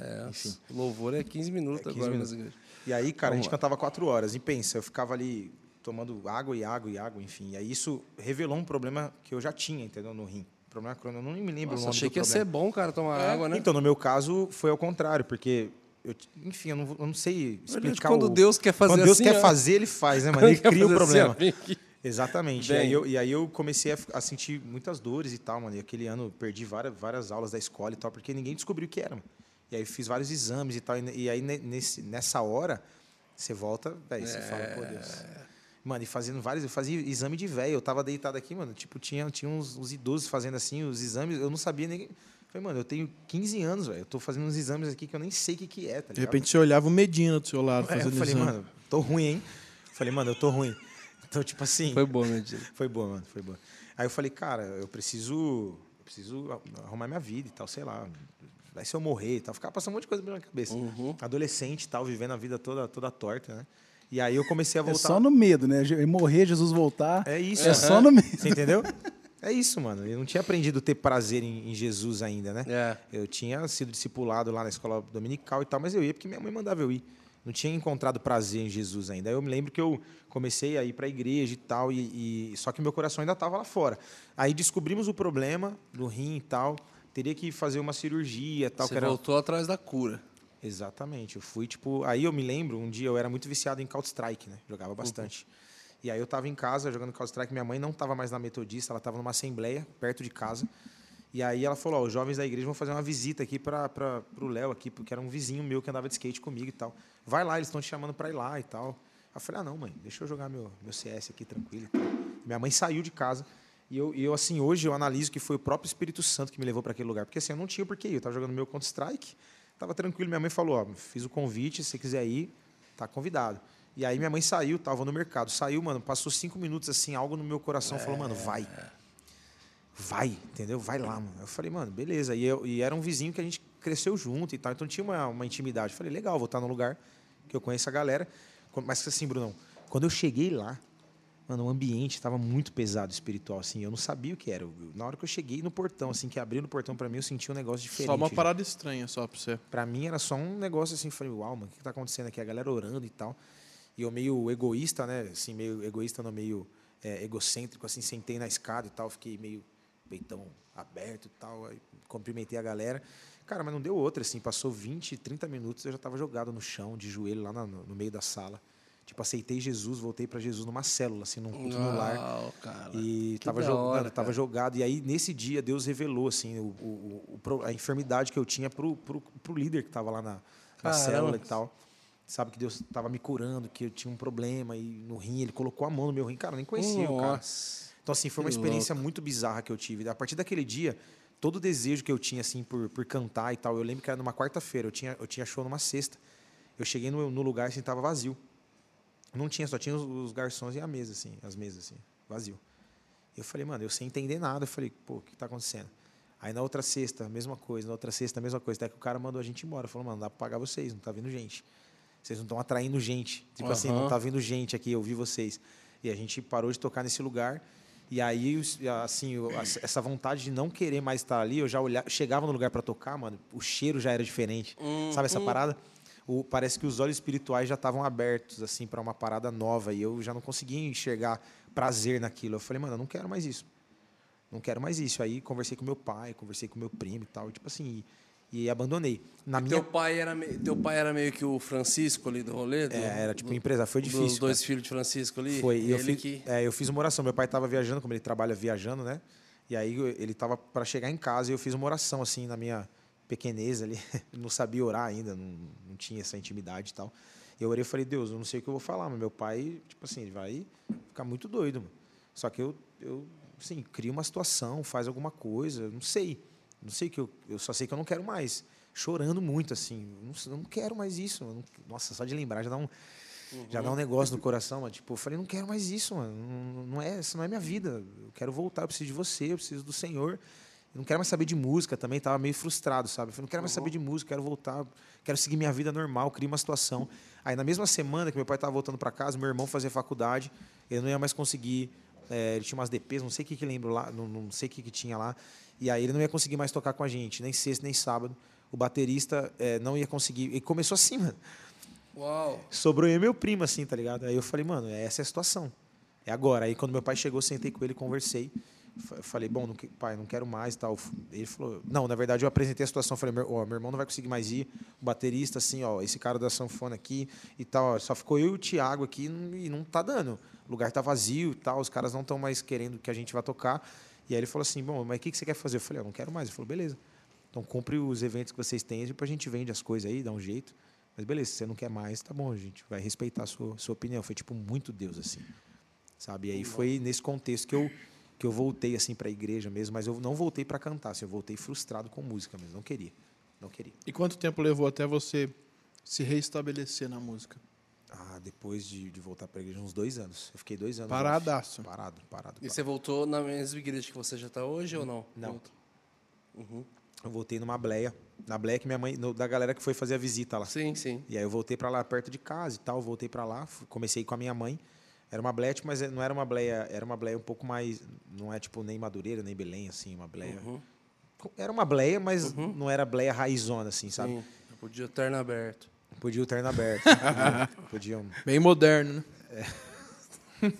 É, enfim. O louvor é 15 minutos É 15 agora minutos. E aí, cara, a Vamos gente lá. cantava quatro horas. E pensa, eu ficava ali tomando água e água e água, enfim. E aí isso revelou um problema que eu já tinha, entendeu? No rim. Problema crônico. Eu não me lembro Nossa, o nome achei que ia ser problema. bom, cara, tomar água, né? Então, no meu caso, foi ao contrário, porque. Eu, enfim, eu não, eu não sei Verdade, explicar quando o- Deus quer fazer Quando Deus assim, quer ó. fazer, ele faz, né, mano? Ele cria o fazer assim, Exatamente. E aí, eu, e aí eu comecei a, a sentir muitas dores e tal, mano. E aquele ano eu perdi várias, várias aulas da escola e tal, porque ninguém descobriu o que era, mano. E aí eu fiz vários exames e tal. E, e aí, ne- nesse, nessa hora, você volta, velho, você fala, pô, Deus. Mano, e fazendo vários, eu fazia exame de velho. Eu tava deitado aqui, mano. Tipo, tinha, tinha uns, uns idosos fazendo assim, os exames. Eu não sabia nem. Falei, mano, eu tenho 15 anos, velho. Eu tô fazendo uns exames aqui que eu nem sei o que, que é, tá ligado? De repente você olhava o Medina do seu lado É, eu fazendo falei, exame. mano, tô ruim, hein? Falei, mano, eu tô ruim. Então, tipo assim. Foi bom, né, Diego? Foi boa, mano, foi boa. Aí eu falei, cara, eu preciso, eu preciso arrumar minha vida e tal, sei lá. Vai se eu morrer e tal. Ficava passando um monte de coisa na minha cabeça. Uhum. Adolescente e tal, vivendo a vida toda, toda torta, né? E aí eu comecei a É voltar. só no medo, né? Morrer, Jesus voltar. É isso. É só no medo. Você entendeu? É isso, mano. Eu não tinha aprendido a ter prazer em, em Jesus ainda, né? É. Eu tinha sido discipulado lá na escola dominical e tal, mas eu ia porque minha mãe mandava eu ir. Não tinha encontrado prazer em Jesus ainda. Aí eu me lembro que eu comecei a ir para a igreja e tal, e, e- só que meu coração ainda estava lá fora. Aí descobrimos o problema do rim e tal. Teria que fazer uma cirurgia e tal. Você que era... voltou atrás da cura. Exatamente. Eu fui, tipo. Aí eu me lembro, um dia eu era muito viciado em Counter-Strike, né? Jogava bastante. E aí eu tava em casa jogando Counter-Strike. Minha mãe não tava mais na Metodista, ela tava numa assembleia perto de casa. E aí ela falou: Ó, os jovens da igreja vão fazer uma visita aqui para o Léo, aqui, porque era um vizinho meu que andava de skate comigo e tal. Vai lá, eles estão te chamando para ir lá e tal. Eu falei: Ah, não, mãe, deixa eu jogar meu, meu CS aqui tranquilo e tal. Minha mãe saiu de casa. E eu, e eu, assim, hoje eu analiso que foi o próprio Espírito Santo que me levou para aquele lugar. Porque assim, eu não tinha porquê ir. Eu tava jogando meu Counter-Strike, tava tranquilo. Minha mãe falou: Ó, fiz o convite, se você quiser ir, tá convidado. E aí minha mãe saiu, tava no mercado. Saiu, mano, passou cinco minutos assim, algo no meu coração falou, mano, vai. Vai, entendeu? Vai lá, mano. Eu falei, mano, beleza. E, eu, e era um vizinho que a gente cresceu junto e tal. Então tinha uma, uma intimidade. Eu falei, legal, vou estar num lugar que eu conheço a galera. Mas assim, Brunão, quando eu cheguei lá, mano, o ambiente estava muito pesado espiritual, assim. Eu não sabia o que era. Eu- na hora que eu cheguei no portão, assim, que abriu no portão para mim, eu senti um negócio diferente. Só uma já. parada estranha só pra você. Pra mim era só um negócio assim, falei, uau, mano, o que que tá acontecendo aqui? A galera orando e tal. E eu meio egoísta, né? Assim, meio egoísta, não meio é, egocêntrico, assim, sentei na escada e tal, fiquei meio peitão aberto e tal, aí cumprimentei a galera. Cara, mas não deu outra, assim, passou 20, 30 minutos, eu já tava jogado no chão, de joelho, lá no, no meio da sala. Tipo, aceitei Jesus, voltei pra Jesus numa célula, assim, num culto no lar. Cara. E tava, hora, tava cara. jogado. E aí, nesse dia, Deus revelou assim, o, o- o a enfermidade que eu tinha pro, pro, pro líder que tava lá na, na célula e tal. sabe que Deus estava me curando, que eu tinha um problema e no rim ele colocou a mão no meu rim, cara, eu nem conhecia o cara. Então, assim, foi uma Que experiência muito bizarra que eu tive. A partir daquele dia, todo o desejo que eu tinha, assim, por, por cantar e tal, eu lembro que era numa quarta-feira, eu tinha, eu tinha show numa sexta. Eu cheguei no, no lugar, assim, tava vazio. Não tinha, só tinha os, os garçons e a mesa, assim, as mesas, assim, vazio. Eu falei, mano, eu sem entender nada, eu falei, pô, o que tá acontecendo? Aí na outra sexta, mesma coisa, na outra sexta, mesma coisa. Até que o cara mandou a gente embora. Falou, mano, não dá pra pagar vocês, não tá vindo gente. Vocês não estão atraindo gente. Tipo assim, Aham. não tá vindo gente aqui, eu vi vocês. E a gente parou de tocar nesse lugar. E aí, assim, essa vontade de não querer mais estar ali, eu já olhava, chegava no lugar para tocar, mano, o cheiro já era diferente. Sabe essa parada? O- parece que os olhos espirituais já estavam abertos, assim, para uma parada nova. E eu já não conseguia enxergar prazer naquilo. Eu falei, mano, eu não quero mais isso não quero mais isso. Aí conversei com meu pai, conversei com meu primo e tal, e, tipo assim, e, e abandonei. Na minha Teu pai, era me- teu pai era meio que o Francisco ali do rolê? do- é, era tipo empresa, foi difícil. Dos dois cara. filhos de Francisco ali? Foi, e eu fiz, que... é, eu fiz uma oração. Meu pai estava viajando, como ele trabalha viajando, né? E aí ele estava para chegar em casa e eu fiz uma oração assim na minha pequenez ali. Não sabia orar ainda, não, não tinha essa intimidade e tal. Eu orei e falei, Deus, eu não sei o que eu vou falar, mas meu pai, tipo assim, ele vai ficar muito doido, mano. Só que eu, eu assim, cria uma situação, faz alguma coisa, não sei. Não sei que eu, eu só sei que eu não quero mais. Chorando muito, assim. Não, eu não quero mais isso. não- nossa, só de lembrar já dá um, já dá um negócio no coração, mas tipo, eu falei, não quero mais isso, mano. Não, não é, essa não é minha vida. Eu quero voltar, eu preciso de você, eu preciso do Senhor. Eu não quero mais saber de música também, tava meio frustrado, sabe? Eu falei, não quero mais saber de música, quero voltar, quero seguir minha vida normal, cria uma situação. Aí na mesma semana que meu pai estava voltando para casa, meu irmão fazia faculdade, ele não ia mais conseguir, é, ele tinha umas DPs, não sei o que que lembro lá, não, não sei o que que tinha lá, e aí ele não ia conseguir mais tocar com a gente, nem sexta, nem sábado. O baterista é, não ia conseguir, e começou assim, mano Uau. sobrou eu e meu primo, assim, tá ligado? Aí eu falei, mano, essa é a situação. É agora. Aí quando meu pai chegou, sentei com ele, conversei. Fa- Falei, bom, não pai, não quero mais tal. Ele falou, não, na verdade eu apresentei a situação. Falei, meu, ó, meu irmão não vai conseguir mais ir. O baterista, assim, ó, esse cara da sanfona aqui e tal. ó, Só ficou eu e o Thiago aqui e não tá dando. O lugar tá vazio e tal. Os caras não estão mais querendo que a gente vá tocar. E aí ele falou assim, bom, mas o que, que você quer fazer? Eu falei, eu não quero mais. Ele falou, beleza. Então cumpre os eventos que vocês têm, depois a gente vende as coisas aí, dá um jeito. Mas beleza, se você não quer mais, tá bom, a gente vai respeitar a sua, sua opinião. Foi tipo muito Deus, assim. Sabe? E aí foi nesse contexto que eu, que eu voltei assim para a igreja mesmo, mas eu não voltei para cantar, assim, eu voltei frustrado com música mesmo, não queria. Não queria. E quanto tempo levou até você se reestabelecer na música? Ah, depois de, de voltar para a igreja, uns dois anos. Eu fiquei dois anos. Paradaço. off. Parado, parado. E parado. você voltou na mesma igreja que você já está hoje ou não? Não. Voltou. Eu voltei numa bleia. Na bleia que minha mãe, no- da galera que foi fazer a visita lá. Sim, sim. E aí eu voltei para lá perto de casa e tal, voltei para lá, comecei com a minha mãe. Era uma bleia, tipo, mas não era uma bleia, era uma bleia um pouco mais, não é tipo nem Madureira, nem Belém assim, uma bleia. Era uma bleia, mas não era bleia raizona assim, sabe? Sim. Eu podia terno aberto. Podia o terno aberto. podia, podia, um- Bem moderno, né?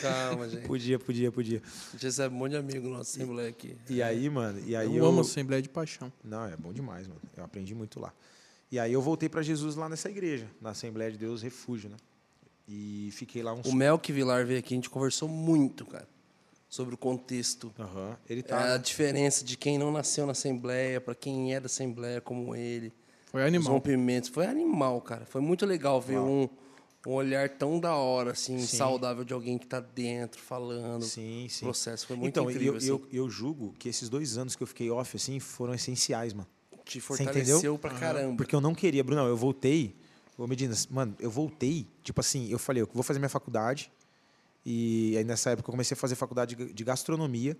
Calma, gente. podia, podia, podia. A gente recebe um monte de amigo nosso Assembleia aqui. E aí, mano, e aí eu, amo Assembleia de Paixão. Não, é bom demais, mano. Eu aprendi muito lá. E aí eu voltei para Jesus lá nessa igreja, na Assembleia de Deus Refúgio, né? E fiquei lá uns O Melk Vilar veio aqui, a gente conversou muito, cara, sobre o contexto. Aham. Ele É, tá a diferença de quem não nasceu na Assembleia para quem é da Assembleia como ele. Foi Os animal. rompimentos. Foi animal, cara. Foi muito legal ver um, um olhar tão da hora, assim, Sim. saudável de alguém que tá dentro, falando. Sim, sim. O processo foi muito então, incrível, eu, assim. eu, eu julgo que esses dois anos que eu fiquei off, assim, foram essenciais, mano. Te fortaleceu pra caramba. Porque eu não queria, Bruno, eu voltei, ô Medina, mano, eu voltei, tipo assim, eu falei, eu vou fazer minha faculdade, e aí nessa época eu comecei a fazer faculdade de de gastronomia,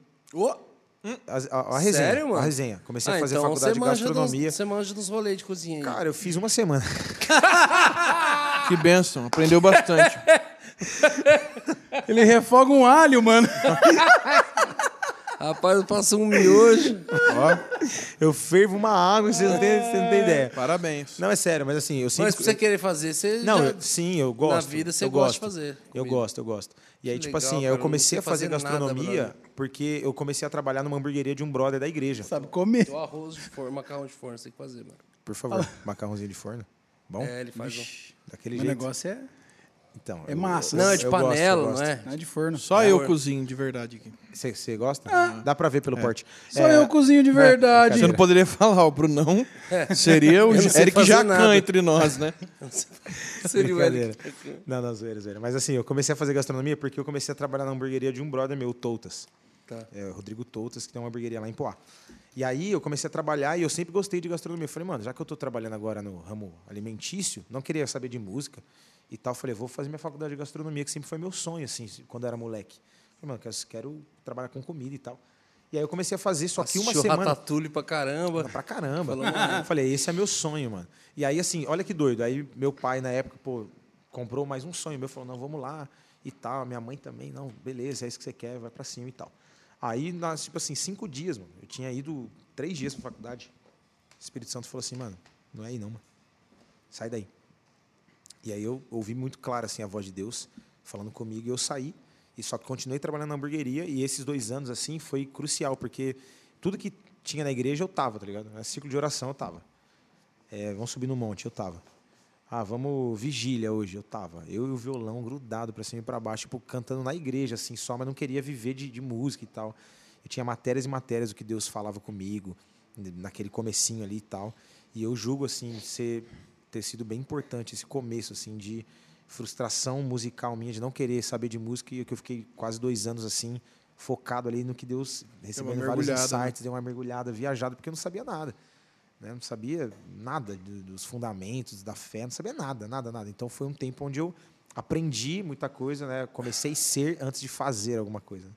Ô! a, a- a resenha, Sério, mano? a resenha. Comecei Ah, a fazer então faculdade de gastronomia. Dos, você manja dos rolês de cozinha aí. Cara, eu fiz uma semana. Que benção, aprendeu bastante. Ele refoga um alho, mano. Rapaz, eu passo um miojo. Ó, Eu fervo uma água, você não tem, você não tem ideia. parabéns. Não, é sério, mas assim, eu sempre... Mas pra você querer fazer, você Não, já... eu- sim, eu gosto. vida você eu gosta gosto. de fazer Eu comida. gosto, eu gosto. E aí, Que tipo legal, assim, cara, eu eu não comecei sei a fazer fazer nada, gastronomia brother. porque eu comecei a trabalhar numa hamburgueria de um brother da igreja. Sabe comer. O arroz de forno, macarrão de forno, você tem que fazer, mano. Por favor, macarrãozinho de forno. Bom? É, ele faz um. Daquele O jeito. negócio é. Então, É massa. Não, é de eu gosto, eu panela, gosto. não é? Não é de forno. Só É, eu cozinho de verdade aqui. Você, você gosta? Dá pra ver pelo porte. Só É, eu cozinho de verdade. Você não poderia falar, o Brunão seria o Eu Eric Jacan nada. entre nós, né? Seria o. Eric. Não, não, zoeira, zoeira. Mas assim, eu comecei a fazer gastronomia porque eu comecei a trabalhar na hamburgueria de um brother meu, o Toutas. Tá. É, o Rodrigo Toutas, que tem uma hamburgueria lá em Poá. E aí eu comecei a trabalhar e eu sempre gostei de gastronomia. Eu falei, mano, já que eu tô trabalhando agora no ramo alimentício, não queria saber de música e tal. Falei, vou fazer minha faculdade de gastronomia, que sempre foi meu sonho, assim, quando eu era moleque. Falei, mano, quero, quero trabalhar com comida e tal. E aí eu comecei a fazer, só que uma semana... Ratatouille pra caramba. Pra caramba. Falou. Eu falei, esse é meu sonho, mano. E aí, assim, olha que doido. Aí meu pai, na época, pô, comprou mais um sonho meu. Falou, não, vamos lá e tal. Minha mãe também, não, beleza, é isso que você quer, vai pra cima e tal. Aí, nas, tipo assim, cinco dias, mano. Eu tinha ido três dias pra faculdade. O Espírito Santo falou assim, mano, não é aí não, mano. Sai daí. E aí eu ouvi muito claro, assim, a voz de Deus falando comigo e eu saí. E só que continuei trabalhando na hamburgueria e esses dois anos, assim, foi crucial, porque tudo que tinha na igreja eu tava, tá ligado? Ciclo de oração eu tava. É, vamos subir no monte, eu tava. Ah, vamos vigília hoje, eu tava. Eu e o violão grudado pra cima e pra baixo, tipo, cantando na igreja, assim, só, mas não queria viver de, de música e tal. Eu tinha matérias e matérias do que Deus falava comigo, naquele comecinho ali e tal. E eu julgo, assim, ser, ter sido bem importante esse começo, assim, de frustração musical minha, de não querer saber de música, e que eu fiquei quase dois anos, assim, focado ali no que Deus, recebendo vários né? insights, deu uma mergulhada, viajada, porque eu não sabia nada né? Não sabia nada do- dos fundamentos da fé, não sabia nada, nada, nada. Então foi um tempo onde eu aprendi muita coisa, né? Comecei a ser antes de fazer alguma coisa.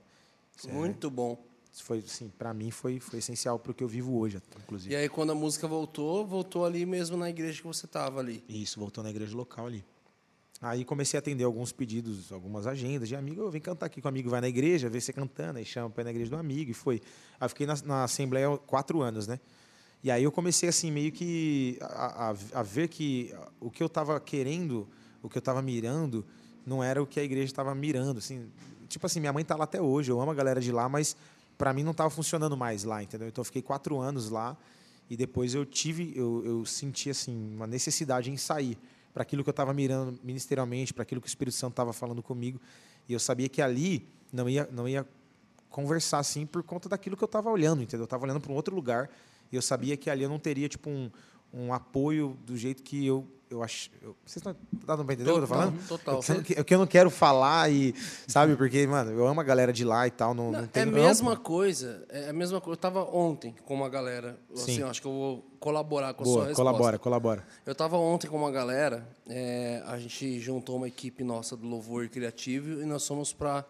Isso é- Muito bom. Isso foi, assim, para mim foi, foi essencial para o que eu vivo hoje, inclusive. E aí, quando a música voltou, voltou ali mesmo na igreja que você tava ali. Isso, voltou na igreja local ali. Aí comecei a atender alguns pedidos, algumas agendas de amigo. Eu vem cantar aqui com o amigo, vai na igreja, vê você cantando, aí chama para ir na igreja do amigo. E foi. Aí fiquei na, na Assembleia quatro anos, né? E aí eu comecei, assim, meio que a, a- a ver que o que eu estava querendo, o que eu estava mirando, não era o que a igreja estava mirando, assim. Tipo assim, minha mãe tá lá até hoje, eu amo a galera de lá, mas para mim não estava funcionando mais lá, entendeu? Então eu fiquei quatro anos lá e depois eu tive, eu, eu senti, assim, uma necessidade em sair para aquilo que eu estava mirando ministerialmente, para aquilo que o Espírito Santo estava falando comigo. E eu sabia que ali não ia, não ia conversar assim por conta daquilo que eu estava olhando, entendeu? Eu estava olhando para um outro lugar e eu sabia que ali eu não teria tipo um, um apoio do jeito que eu eu acho. eu- vocês estão dando para entender o que eu tô falando? total. Eu que, eu que- eu não quero falar e sabe porque mano eu amo a galera de lá e tal, não, não, Não, tem é a mesma coisa, é a mesma coisa. Eu tava ontem com uma galera, assim, acho que eu vou colaborar com a sua Boa, resposta. colabora, colabora. Eu tava ontem com uma galera, é, a gente juntou uma equipe nossa do Louvor Criativo e nós fomos para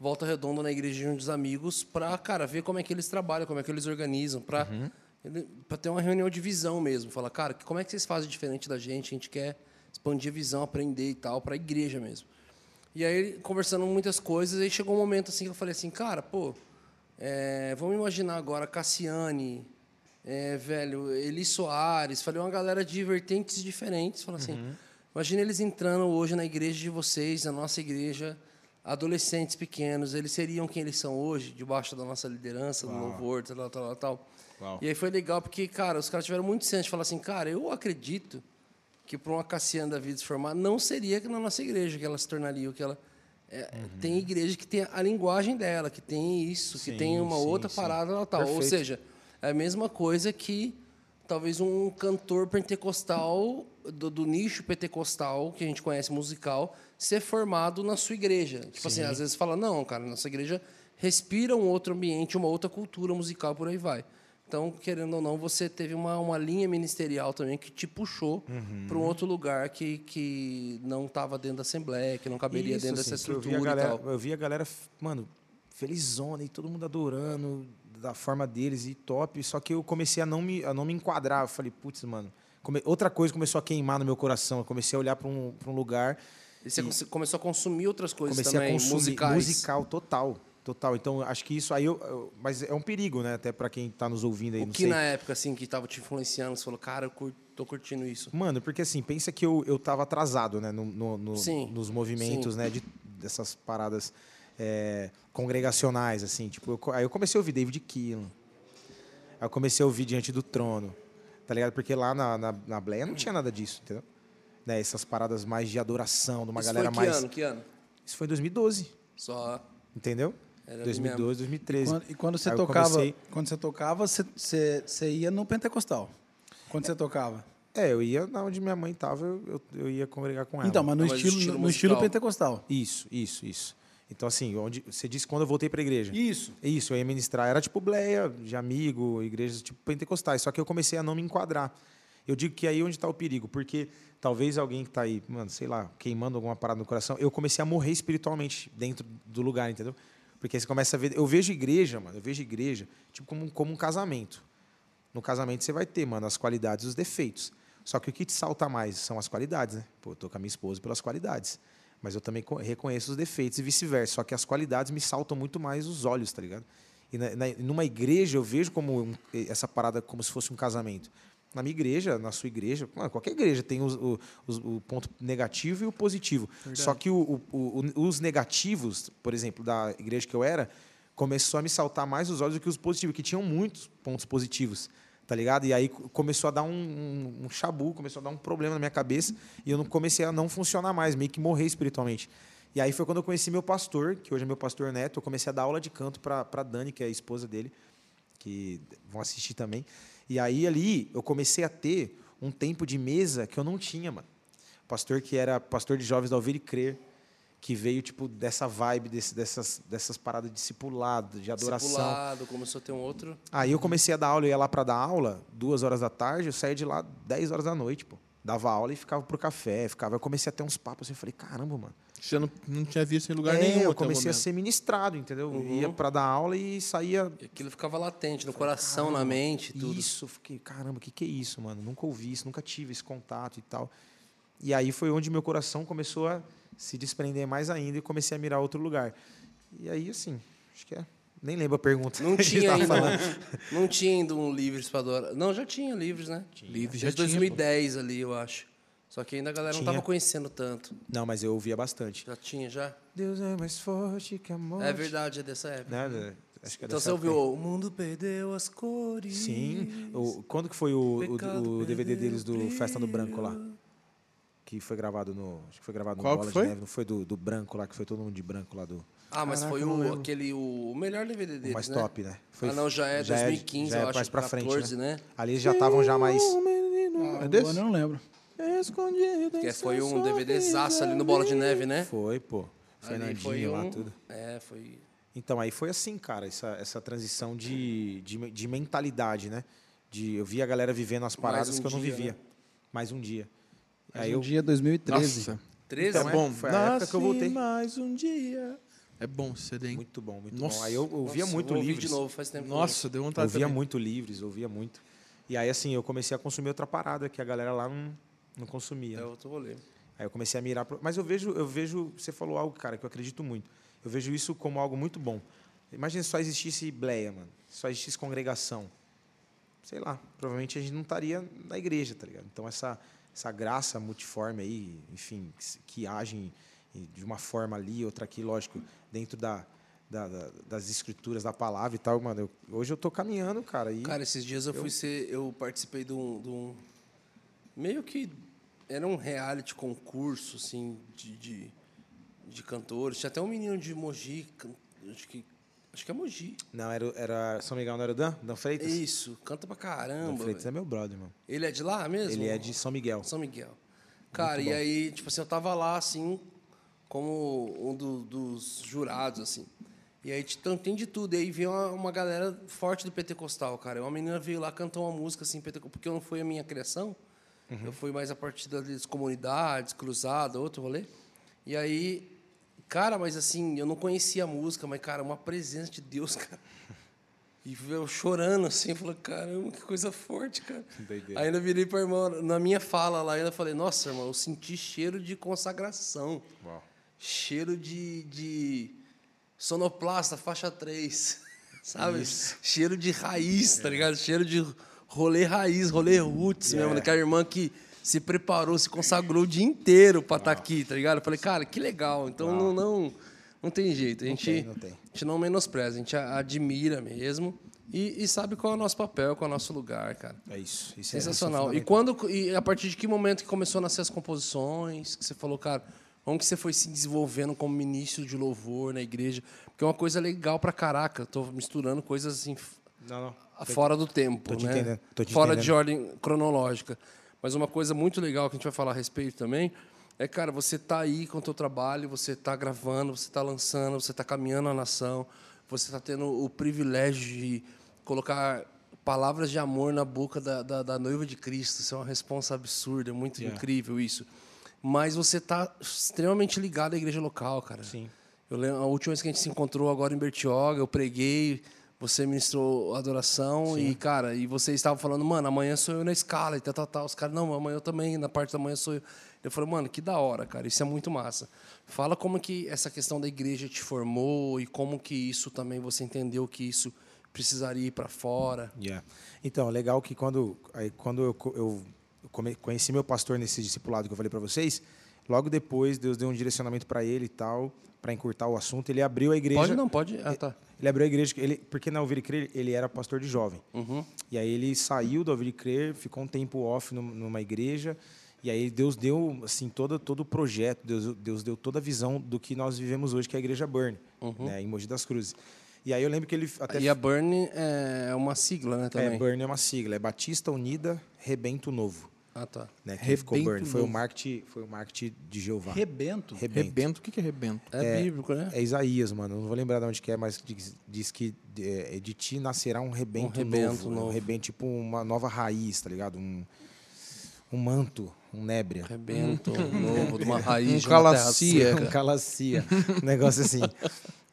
Volta Redonda na Igrejinha dos Amigos para, cara, ver como é que eles trabalham, como é que eles organizam, para ter uma reunião de visão mesmo. Falar, cara, como é que vocês fazem diferente da gente? A gente quer expandir a visão, aprender e tal, para a igreja mesmo. E aí, conversando muitas coisas, aí chegou um momento assim que eu falei assim, cara, pô, é, vamos imaginar agora Cassiane, é, velho, Eli Soares, falei uma galera de vertentes diferentes, falei assim, imagina eles entrando hoje na igreja de vocês, na nossa igreja, adolescentes pequenos, eles seriam quem eles são hoje, debaixo da nossa liderança, do louvor, tal, tal, tal, tal. Uau. E aí foi legal porque, cara, os caras tiveram muito senso de falar assim, cara, eu acredito que para uma Cassiane da vida se formar, não seria que na nossa igreja que ela se tornaria o que ela. é, Tem igreja que tem a linguagem dela, que tem isso, que Sim, tem uma sim, outra sim. parada tal, tal. Ou Perfeito. seja, é a mesma coisa que talvez um cantor pentecostal, do, do nicho pentecostal, que a gente conhece musical, ser formado na sua igreja. Tipo assim, às vezes fala, não, cara, nossa igreja respira um outro ambiente, uma outra cultura musical, por aí vai. Então, querendo ou não, você teve uma, uma linha ministerial também que te puxou Uhum. para um outro lugar que, que não estava dentro da Assembleia, que não caberia Isso, dentro assim, dessa que eu vi a estrutura galera, e. Eu vi a galera, mano, felizona e todo mundo adorando da forma deles e top. Só que eu comecei a não me, a não me enquadrar. Eu falei, putz, mano. come- outra coisa começou a queimar no meu coração. Eu comecei a olhar para um, pra um lugar. E você come- começou a consumir outras coisas comecei também, a consumir musicais. musical total. Total. Então, acho que isso aí. Eu, eu- mas é um perigo, né? Até para quem tá nos ouvindo aí. O que sei. na época, assim, que estava te influenciando, você falou, cara, eu cur- tô curtindo isso. Mano, porque assim, pensa que eu, eu tava atrasado, né? No, no- no- Sim, nos movimentos, sim. né? De, dessas paradas é, congregacionais, assim. Tipo, eu aí eu comecei a ouvir David Keelan. Aí eu comecei a ouvir Diante do Trono. Tá ligado? Porque lá na, na, na Bleia não tinha nada disso, entendeu? né, essas paradas mais de adoração, de uma Isso galera foi que mais. ano? Que ano? Isso foi em 2012, Só. entendeu? Era 2012, 2013. Quando- e quando você Aí tocava, comecei- quando você tocava, você, você, você ia no pentecostal. Quando você tocava. É, eu ia na onde minha mãe tava, eu, eu, eu ia congregar com ela. Então, mas no Mas estilo, estilo no estilo musical. pentecostal. Isso, isso, isso. Então, assim, onde você disse quando eu voltei para a igreja. Isso. Isso, eu ia ministrar. Era tipo bleia, de amigo, igrejas tipo pentecostais. Só que eu comecei a não me enquadrar. Eu digo que aí onde está o perigo, porque talvez alguém que está aí, mano, sei lá, queimando alguma parada no coração, eu comecei a morrer espiritualmente dentro do lugar, entendeu? Porque você começa a ver. Eu vejo igreja, mano, eu vejo igreja tipo como, como um casamento. No casamento você vai ter, mano, as qualidades e os defeitos. Só que o que te salta mais são as qualidades, né? Pô, eu tô com a minha esposa pelas qualidades. Mas eu também co- reconheço os defeitos e vice-versa. Só que as qualidades me saltam muito mais os olhos, tá ligado? E na, na- numa igreja eu vejo como um- essa parada como se fosse um casamento. Na minha igreja, na sua igreja, mano, qualquer igreja tem os- o, os- o ponto negativo e o positivo. Só que o- os negativos, por exemplo, da igreja que eu era, começou a me saltar mais os olhos do que os positivos, que tinham muitos pontos positivos, tá ligado? E aí co- começou a dar um, um, um chabu, começou a dar um problema na minha cabeça e eu não comecei a não funcionar mais, meio que morrer espiritualmente. E aí foi quando eu conheci meu pastor, que hoje é meu pastor neto, eu comecei a dar aula de canto para para Dani, que é a esposa dele, que vão assistir também. E aí ali eu comecei a ter um tempo de mesa que eu não tinha, mano. Pastor que era pastor de jovens da Ouvir e Crer, que veio tipo dessa vibe desse, dessas dessas paradas de discipulado, de adoração. Discipulado, começou a ter um outro. Aí eu comecei a dar aula, eu ia lá para dar aula, duas horas da tarde, eu saía de lá 10 horas da noite, pô. Dava aula e ficava pro café, ficava. Eu comecei a ter uns papos assim, eu falei, caramba, mano. Você não, não tinha visto em lugar É, nenhum. eu até o comecei a ser ministrado, entendeu? Eu Ia para dar aula e saía. E aquilo ficava latente no coração, na mente, e tudo. Isso, eu fiquei, caramba, o que, que é isso, mano? Nunca ouvi isso, nunca tive esse contato e tal. E aí foi onde meu coração começou a se desprender mais ainda e comecei a mirar outro lugar. E aí, assim, acho que é. Nem lembro a pergunta. Não tinha ainda. falando. Não tinha ainda um livros pra adorar. Não, já tinha livros, né? Livros já Desde tinha, 2010 ali, eu acho. Só que ainda a galera não Tinha. tava conhecendo tanto. Não, mas eu ouvia bastante. Já tinha, já? Deus é mais forte que a morte. É verdade, é dessa época. Né? Acho que é Então você época. ouviu, o mundo perdeu as cores. Sim. O, quando que foi o, o, o DVD deles do brilho. Festa no Branco lá? Que foi gravado no. Acho que foi gravado Qual no Bola foi? de Neve. Não foi do, do branco lá, que foi todo mundo de branco lá do. Ah, mas Caraca, foi não o, aquele, o melhor DVD deles, O mais né? top, né? Foi- ah, não, já é já 2015, já eu é acho. mais pra frente, 14, né? Ali eles já estavam já mais. Ah, É desse? eu não lembro. Escondido. Que foi um DVD zaço ali no Bola de Neve, né? Foi, pô. Fernandinho foi lá, um- tudo. É, foi... Então, aí foi assim, cara, essa, essa transição de, de, de mentalidade, né? De, eu via a galera vivendo as paradas um que eu não dia, vivia. né? Mais um dia. Mas aí um eu, dia 2013. Nossa. 13? Então, é é, bom. foi a época que eu voltei. Mais um dia. É bom esse CD, hein? Muito bom, muito Nossa. bom. Aí eu ouvia Nossa, muito livros. de novo, faz tempo. Nossa, deu vontade ouvia também. muito livros, ouvia muito. E aí, assim, eu comecei a consumir outra parada que a galera lá não, não consumia. É outro rolê. Aí eu comecei a mirar. Pro... Mas eu vejo, eu vejo. Você falou algo, cara, que eu acredito muito. Eu vejo isso como algo muito bom. Imagina se só existisse bleia, mano. Se só existisse congregação. Sei lá, provavelmente a gente não estaria na igreja, tá ligado? Então essa, essa graça multiforme aí, enfim, que, agem de uma forma ali, outra aqui, lógico, dentro da, da- da- das escrituras, da palavra e tal, mano. eu- hoje eu tô caminhando, cara. E Cara, esses dias eu fui ser. Eu participei de um, de um- Meio que. Era um reality concurso, assim, de, de, de cantores. Tinha até um menino de Mogi. Acho que. Acho que é Mogi. não, era, era São Miguel, não era o Dan? Dan Freitas? Isso, canta pra Dan caramba. Freitas velho. é meu brother, mano. Ele é de lá mesmo? Ele é de São Miguel. São Miguel. Cara, e aí, tipo assim, eu tava lá, assim, como um do- dos jurados, assim. E aí, então, tem de tudo. E aí veio uma, uma galera forte do pentecostal, cara. Uma menina veio lá cantar uma música, assim, porque não foi a minha criação. Eu fui mais a partir das comunidades, cruzada, outro rolê. E aí, cara, mas assim, eu não conhecia a música, mas, cara, uma presença de Deus, cara. E eu chorando assim, falei, caramba, que coisa forte, cara. Doideira. Ainda virei para irmão, na minha fala lá, ainda falei, nossa, irmão, eu senti cheiro de consagração. Cheiro de, de sonoplasta, faixa 3. Sabe? Cheiro de raiz, tá ligado? Cheiro de rolê raiz, rolê roots mesmo, daquela irmã que se preparou, se consagrou o dia inteiro para estar aqui, tá ligado? Eu falei, cara, que legal. Então não, não, não tem jeito. A gente, tem, não tem. a gente não menospreza, a gente admira mesmo. E, e sabe qual é o nosso papel, qual é o nosso lugar, cara. É isso. isso é- Sensacional. isso é e quando e a partir de que momento que começou a nascer as composições, que você falou, cara, como que você foi se desenvolvendo como ministro de louvor na igreja? Porque é uma coisa legal pra caraca. Eu tô misturando coisas assim Não, não. Fora do tempo, tô te né? te fora de ordem cronológica. Mas uma coisa muito legal que a gente vai falar a respeito também é, cara, você tá aí com o teu trabalho, você tá gravando, você tá lançando, você tá caminhando a nação, você tá tendo o privilégio de colocar palavras de amor na boca da, da, da noiva de Cristo. Isso é uma responsa absurda, é muito incrível isso. Mas você tá extremamente ligado à igreja local, cara. Sim. Eu lembro, a última vez que a gente se encontrou agora em Bertioga, eu preguei, você ministrou adoração e, cara, e você estava falando, mano, amanhã sou eu na escala e tal, tal, tal. Os caras, não, amanhã eu também, na parte da manhã sou eu. Eu falei, mano, que da hora, cara, isso é muito massa. Fala como que essa questão da igreja te formou e como que isso também você entendeu que isso precisaria ir para fora. Yeah. Então, legal que quando, aí, quando eu, eu come- conheci meu pastor nesse discipulado que eu falei para vocês, logo depois Deus deu um direcionamento para ele e tal, para encurtar o assunto. Ele abriu a igreja. Pode não, pode. Ah, tá. Ele abriu a igreja, ele, porque na Ouvir e Crer ele era pastor de jovem. Uhum. E aí ele saiu do Ouvir e Crer, ficou um tempo off num- numa igreja, e aí Deus deu assim todo, todo o projeto, Deus, Deus deu toda a visão do que nós vivemos hoje, que é a igreja Burn, né, em Mogi das Cruzes. E aí eu lembro que ele até E a Burn é uma sigla, né, é, também. Burn é uma sigla, é Batista Unida Rebento Novo. Ah, tá. Né, que ficou Burn. Foi o marketing, foi o marketing de Jeová. Rebento. Rebento. Rebento, o que é rebento? É, bíblico, né? É Isaías, mano. Não vou lembrar de onde que é, mas diz, diz que é, de ti nascerá um rebento, Um rebento novo. novo. Um rebento, tipo uma nova raiz, tá ligado? Um, um manto, um nébria. Rebento novo, de uma raiz Um de calacia. Um calacia. um negócio assim.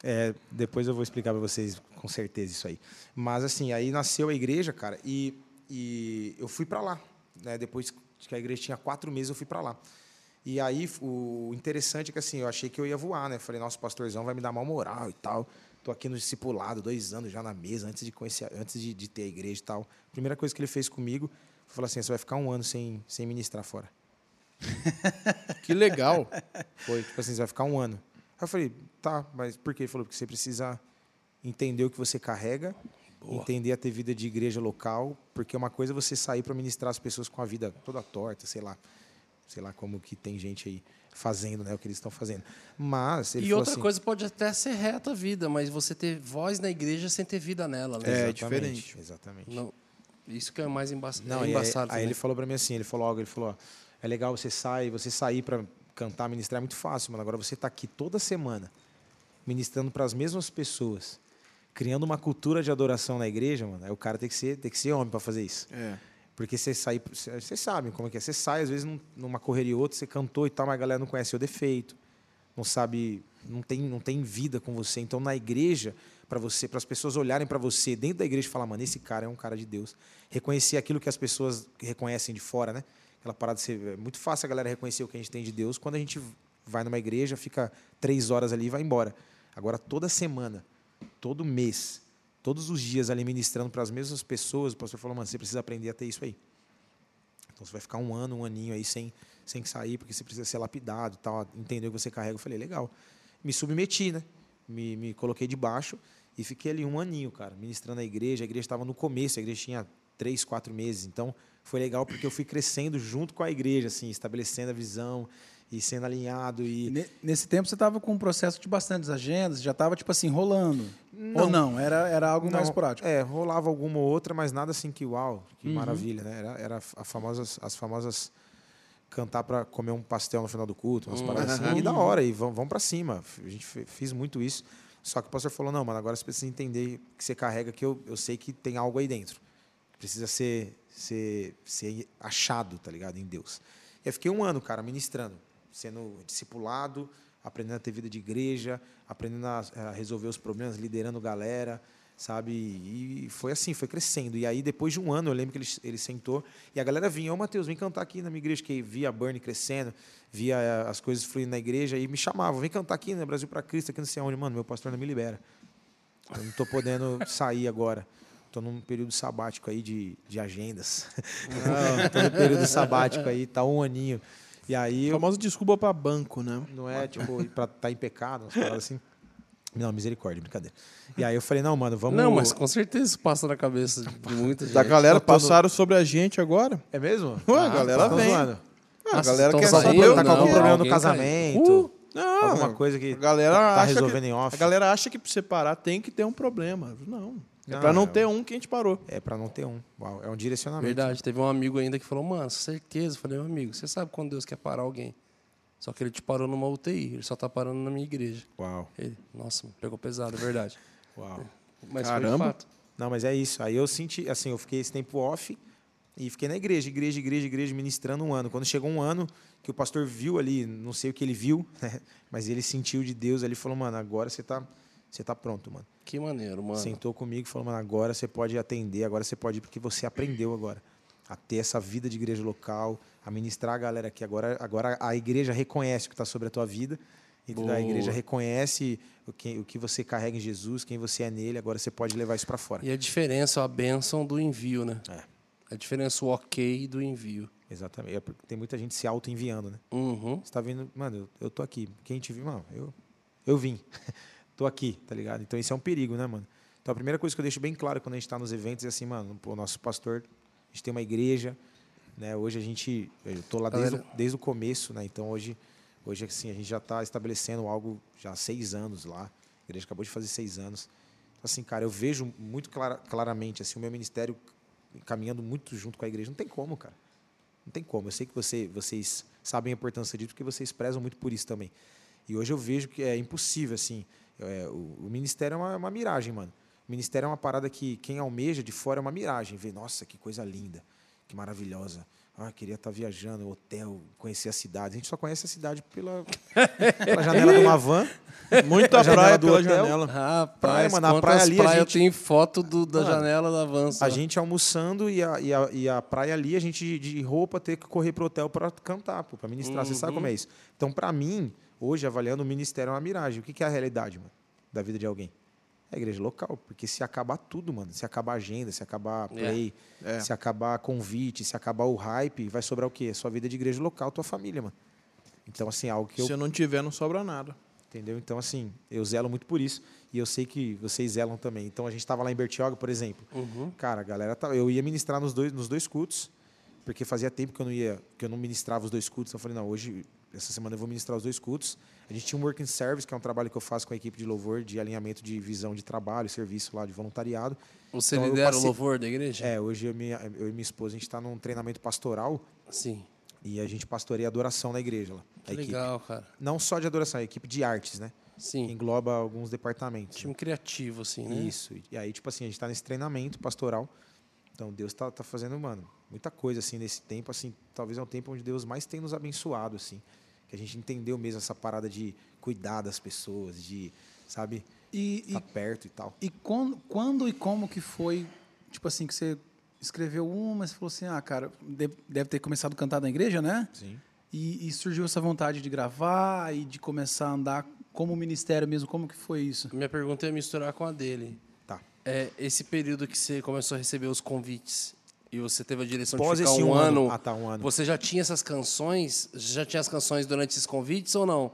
É, depois eu vou explicar para vocês com certeza isso aí. Mas assim, aí nasceu a igreja, cara, e, e eu fui para lá. Né? Depois que a igreja tinha quatro meses, eu fui para lá. E aí o interessante é que assim, eu achei que eu ia voar, né? Falei, nosso pastorzão vai me dar mal moral e tal. Tô aqui no discipulado, dois anos já na mesa, antes de conhecer, antes de, de ter a igreja e tal. Primeira coisa que ele fez comigo foi falar assim: você vai ficar um ano sem, sem ministrar fora. Que legal. Foi, tipo assim, você vai ficar um ano. Aí eu falei, tá, mas por quê? Ele falou, porque você precisa entender o que você carrega, entender a ter vida de igreja local, porque uma coisa é você sair para ministrar as pessoas com a vida toda torta, sei lá. Sei lá como que tem gente aí fazendo, né, o que eles estão fazendo. Mas ele E outra assim, coisa pode até ser reta a vida, mas você ter voz na igreja sem ter vida nela. Né? É, exatamente, diferente. Exatamente. Não, isso que é mais emba Não, é aí, embaçado. aí ele falou para mim assim, ele falou algo, ele falou, ó, é legal você sair, você sair para cantar, ministrar é muito fácil, mano. Agora você tá aqui toda semana ministrando para as mesmas pessoas, criando uma cultura de adoração na igreja, mano. Aí o cara tem que ser, tem que ser homem para fazer isso. É. Porque você sai, vocês sabem como é que é. Você sai às vezes num- numa correria ou outra, você cantou e tal, mas a galera não conhece o defeito, não sabe, não tem, não tem vida com você. Então na igreja, para você, para as pessoas olharem para você dentro da igreja e falar, mano, esse cara é um cara de Deus. Reconhecer aquilo que as pessoas reconhecem de fora, né? Aquela parada de ser, é muito fácil a galera reconhecer o que a gente tem de Deus quando a gente vai numa igreja, fica três horas ali e vai embora. Agora toda semana, todo mês, todos os dias ali ministrando para as mesmas pessoas, o pastor falou, mano, você precisa aprender a ter isso aí. Então você vai ficar um ano, um aninho aí sem, sem sair, porque você precisa ser lapidado, tal, entender o que você carrega. Eu falei, legal. Me submeti, né? Me, me coloquei debaixo e fiquei ali um aninho, cara, ministrando a igreja. A igreja estava no começo, a igreja tinha três, quatro meses. Então foi legal porque eu fui crescendo junto com a igreja, assim, estabelecendo a visão e sendo alinhado E ne- Nesse tempo você estava com um processo de bastantes agendas, já estava tipo assim, rolando. Ou não, era, era algo mais Não, esporádico. É, rolava alguma ou outra, mas nada assim que uau, que Uhum. maravilha, né? Era, era a famosas, as famosas cantar para comer um pastel no final do culto, umas paradas assim. E da hora, e vamos, vamos para cima. A gente fe- fiz muito isso. Só que o pastor falou: não, mano, agora você precisa entender que você carrega, que eu, eu sei que tem algo aí dentro. Precisa ser, ser, ser achado, tá ligado? Em Deus. E eu fiquei um ano, cara, ministrando, sendo discipulado, aprendendo a ter vida de igreja, aprendendo a, resolver os problemas, liderando galera, sabe? E foi assim, foi crescendo. E aí, depois de um ano, eu lembro que ele, ele sentou e a galera vinha: Ô, Matheus, vem cantar aqui na minha igreja, que via a Burn crescendo, via eh, as coisas fluindo na igreja, e me chamavam: vem cantar aqui no Brasil para Cristo, aqui não sei onde. Mano, meu pastor não me libera. Eu não estou podendo sair agora. Estou num período sabático aí de, de agendas. Estou no período sabático aí, tá um aninho. E aí eu, Famosa desculpa para banco, né? não é tipo para estar em pecado, umas paradas assim. Não, misericórdia, brincadeira. E aí eu falei, não, mano, vamos. Não, mas com certeza isso passa na cabeça de muita gente. Da galera eu passaram sobre a gente agora. É mesmo? Ué, a galera vem. zoando. Ah, a Nossa, galera quer saber. tá com algum problema no casamento. Uh, Não, alguma coisa que a galera tá resolvendo que, em off. A galera acha que pra separar tem que ter um problema. Não. É Não, pra não é- ter um que a gente parou. É pra não ter um. Uau, é um direcionamento. Verdade, teve um amigo ainda que falou, mano, certeza. Eu falei, meu amigo, você sabe quando Deus quer parar alguém. Só que ele te parou numa UTI, ele só tá parando na minha igreja. Uau, Ele, nossa, pegou pesado, é verdade. uau. Mas foi de Caramba. fato. Não, mas é isso. Aí eu senti, assim, eu fiquei esse tempo off e fiquei na igreja, igreja, igreja, igreja, ministrando um ano. Quando chegou um ano que o pastor viu ali, não sei o que ele viu, né, mas ele sentiu de Deus ali e falou, mano, agora você tá, você tá pronto, mano. Que maneiro, mano. Sentou comigo e falou, mano, agora você pode atender, agora você pode ir porque você aprendeu agora a ter essa vida de igreja local, a ministrar a galera aqui. Agora, agora a igreja reconhece o que está sobre a tua vida. Entendeu? A igreja reconhece o que, o que você carrega em Jesus, quem você é nele. Agora você pode levar isso para fora. E a diferença, a bênção do envio, né? É. A diferença, o ok do envio. Exatamente. É porque Tem muita gente se auto-enviando, né? Uhum. Você tá vendo, mano, eu, eu tô aqui. Quem te viu, mano, eu, eu vim. tô aqui, tá ligado? Então isso é um perigo, né, mano? Então a primeira coisa que eu deixo bem claro quando a gente tá nos eventos é assim, mano, pô, nosso pastor, a gente tem uma igreja, né? Hoje a gente, eu tô lá desde, o- Galera- desde o começo, né? Então hoje, hoje assim, a gente já tá estabelecendo algo já há seis anos lá. A igreja acabou de fazer seis anos. Então, assim, cara, eu vejo muito clara- claramente, assim, o meu ministério caminhando muito junto com a igreja. Não tem como, cara. Não tem como. Eu sei que você, vocês sabem a importância disso, porque vocês prezam muito por isso também. E hoje eu vejo que é impossível, assim. É, o, o ministério é uma, uma miragem, mano. O ministério é uma parada que quem almeja de fora é uma miragem. Vê, nossa, que coisa linda, que maravilhosa. Ah, queria estar viajando, hotel, conhecer a cidade. A gente só conhece a cidade pela, pela janela de uma van. Muita A praia do pela hotel. janela. Rapaz, Praia, mano, a praia ali, a praias gente- tem foto do, da Mano, janela da Avança. A gente almoçando e a, e a, e a praia ali, a gente de, roupa ter que correr pro hotel para cantar, para ministrar. Você sabe como é isso. Então, para mim, hoje, avaliando o ministério é uma miragem. O que, é a realidade, mano, da vida de alguém? É a igreja local. Porque se acabar tudo, mano, se acabar a agenda, se acabar a play, É. se acabar convite, se acabar o hype, vai sobrar o quê? Sua vida de igreja local, tua família, mano. Então, assim, algo que eu Se não tiver, não sobra nada. Entendeu? Então, assim, eu zelo muito por isso. E eu sei que vocês zelam também. Então, a gente estava lá em Bertioga, por exemplo. Uhum. Cara, a galera tá, eu ia ministrar nos dois, nos dois cultos, porque fazia tempo que eu não ia, que eu não ministrava os dois cultos. Eu falei, não, hoje, essa semana eu vou ministrar os dois cultos. A gente tinha um working service, que é um trabalho que eu faço com a equipe de louvor, de alinhamento de visão de trabalho, serviço lá de voluntariado. Você Então, lidera passei- o louvor da igreja? É, hoje eu, e minha- eu e minha esposa, a gente está num treinamento pastoral Sim. e a gente pastoreia adoração na igreja lá. Que equipe. legal, cara. Não só de adoração, é a equipe de artes, né? Sim. engloba alguns departamentos. Time criativo, assim, né? Isso. E aí, tipo assim, a gente está nesse treinamento pastoral. Então, Deus tá, tá fazendo, mano, muita coisa, assim, nesse tempo, assim. Talvez é um tempo onde Deus mais tem nos abençoado, assim. Que a gente entendeu mesmo essa parada de cuidar das pessoas, de, sabe, E, estar e, perto e tal. e quando, quando e como que foi, tipo assim, que você escreveu uma, você falou assim, ah, cara, de- deve ter começado a cantar na igreja, né? Sim. E, e surgiu essa vontade de gravar e de começar a andar como ministério mesmo. Como que foi isso? Minha pergunta é misturar com a dele. Tá. É, esse período que você começou a receber os convites e você teve a direção Pós de ficar esse um, um ano- ano, Ah, tá, um ano. você já tinha essas canções? Já tinha as canções durante esses convites ou não?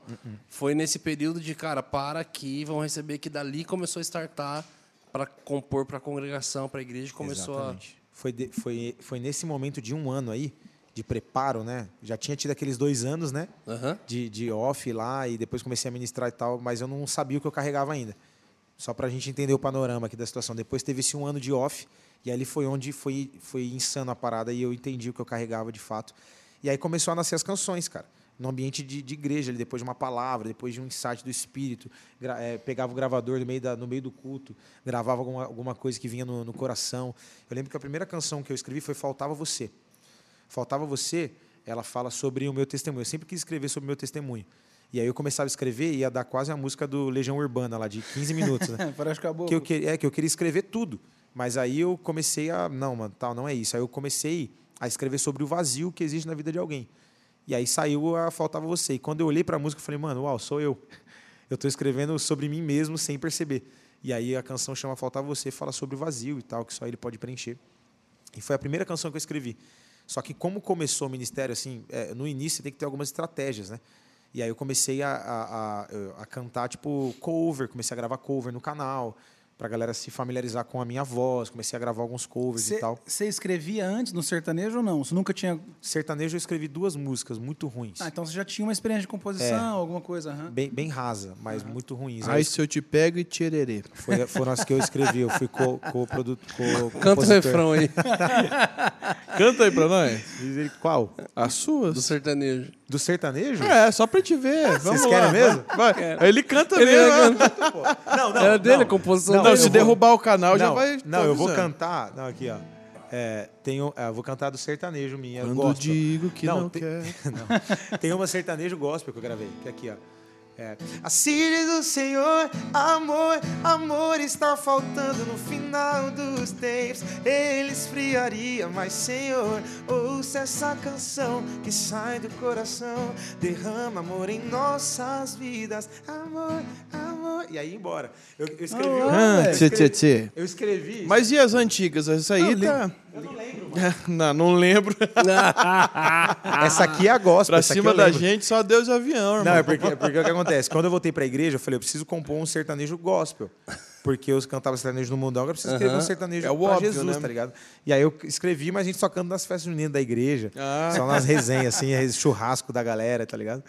Foi nesse período de, cara, para aqui, vão receber que dali começou a startar para compor para a congregação, para a igreja, começou Exatamente. Foi, de- foi, foi nesse momento de um ano aí, de preparo, né? Já tinha tido aqueles dois anos, né? a... De, de off lá e depois comecei a ministrar e tal, mas eu não sabia o que eu carregava ainda. Só para a gente entender o panorama aqui da situação. Depois teve esse um ano de off e ali foi onde foi, foi insano a parada e eu entendi o que eu carregava de fato. E aí começou a nascer as canções, cara. No ambiente de, de igreja, ali, depois de uma palavra, depois de um insight do Espírito. eh, pegava o gravador no meio, da, no meio do culto, gravava alguma, alguma coisa que vinha no, no coração. Eu lembro que a primeira canção que eu escrevi foi Faltava Você. Faltava Você, ela fala sobre o meu testemunho. Eu sempre quis escrever sobre o meu testemunho. E aí eu começava a escrever e ia dar quase a música do Legião Urbana lá, de 15 minutos, né? Parece que acabou. que eu queria, é que eu queria escrever tudo. Mas aí eu comecei a, não, mano, tal, não é isso. Aí eu comecei a escrever sobre o vazio que existe na vida de alguém. E aí saiu a faltava você. E quando eu olhei para a música, eu falei, mano, uau, sou eu. Eu estou escrevendo sobre mim mesmo sem perceber. E aí a canção chama Faltava Você, fala sobre o vazio e tal, que só ele pode preencher. E foi a primeira canção que eu escrevi. Só que como começou o ministério, assim, é, no início você tem que ter algumas estratégias, né? E aí eu comecei a, a, a, a cantar, tipo, cover, comecei a gravar cover no canal, pra galera se familiarizar com a minha voz, comecei a gravar alguns covers e tal. Você escrevia antes no sertanejo ou não? Você nunca tinha. Sertanejo eu escrevi duas músicas muito ruins. Ah, então você já tinha uma experiência de composição, alguma coisa. aham. Bem, bem rasa, mas muito ruins. Aí Aí se eu te pego e tirerê. foi, foram as que eu escrevi, eu fui co, co, produto, co, Canta o refrão aí, Canta aí pra nós. Diz ele, Qual? As suas? do sertanejo. Do sertanejo? É, só pra te ver. Vamos Vocês querem lá. mesmo? Vai. Ele canta Ele mesmo. vai né? Não, não. Era dele não. a composição Não, dele. se derrubar o canal, já não, vai. Não, eu vou cantar. Não, aqui, ó. É, tenho, é, eu vou cantar do sertanejo minha. Quando gospel. digo que não, tem, quer. não. Tem uma sertanejo gospel que eu gravei, que é aqui, ó. É, assim diz o Senhor, amor, amor está faltando no final dos tempos. Ele esfriaria, mas Senhor, ouça essa canção que sai do coração. Derrama amor em nossas vidas, amor, amor. E aí, embora. Eu, eu escrevi. Ah, eu tchê, escrevi- tchê, tchê. Eu escrevi. Mas e as antigas? Essa aí tá. Eu não lembro. Não, não lembro. Essa aqui é a gospel. pra cima da gente, só Deus e avião, irmão. Não, é porque, porque o que acontece? Quando eu voltei pra igreja, eu falei, eu preciso compor um sertanejo gospel. Porque eu cantava sertanejo no mundão, agora eu preciso escrever um sertanejo É o pra óbvio, Jesus, né? tá ligado? E aí eu escrevi, mas a gente só canta nas festas juninas da igreja. Ah. Só nas resenhas, assim, churrasco da galera, tá ligado?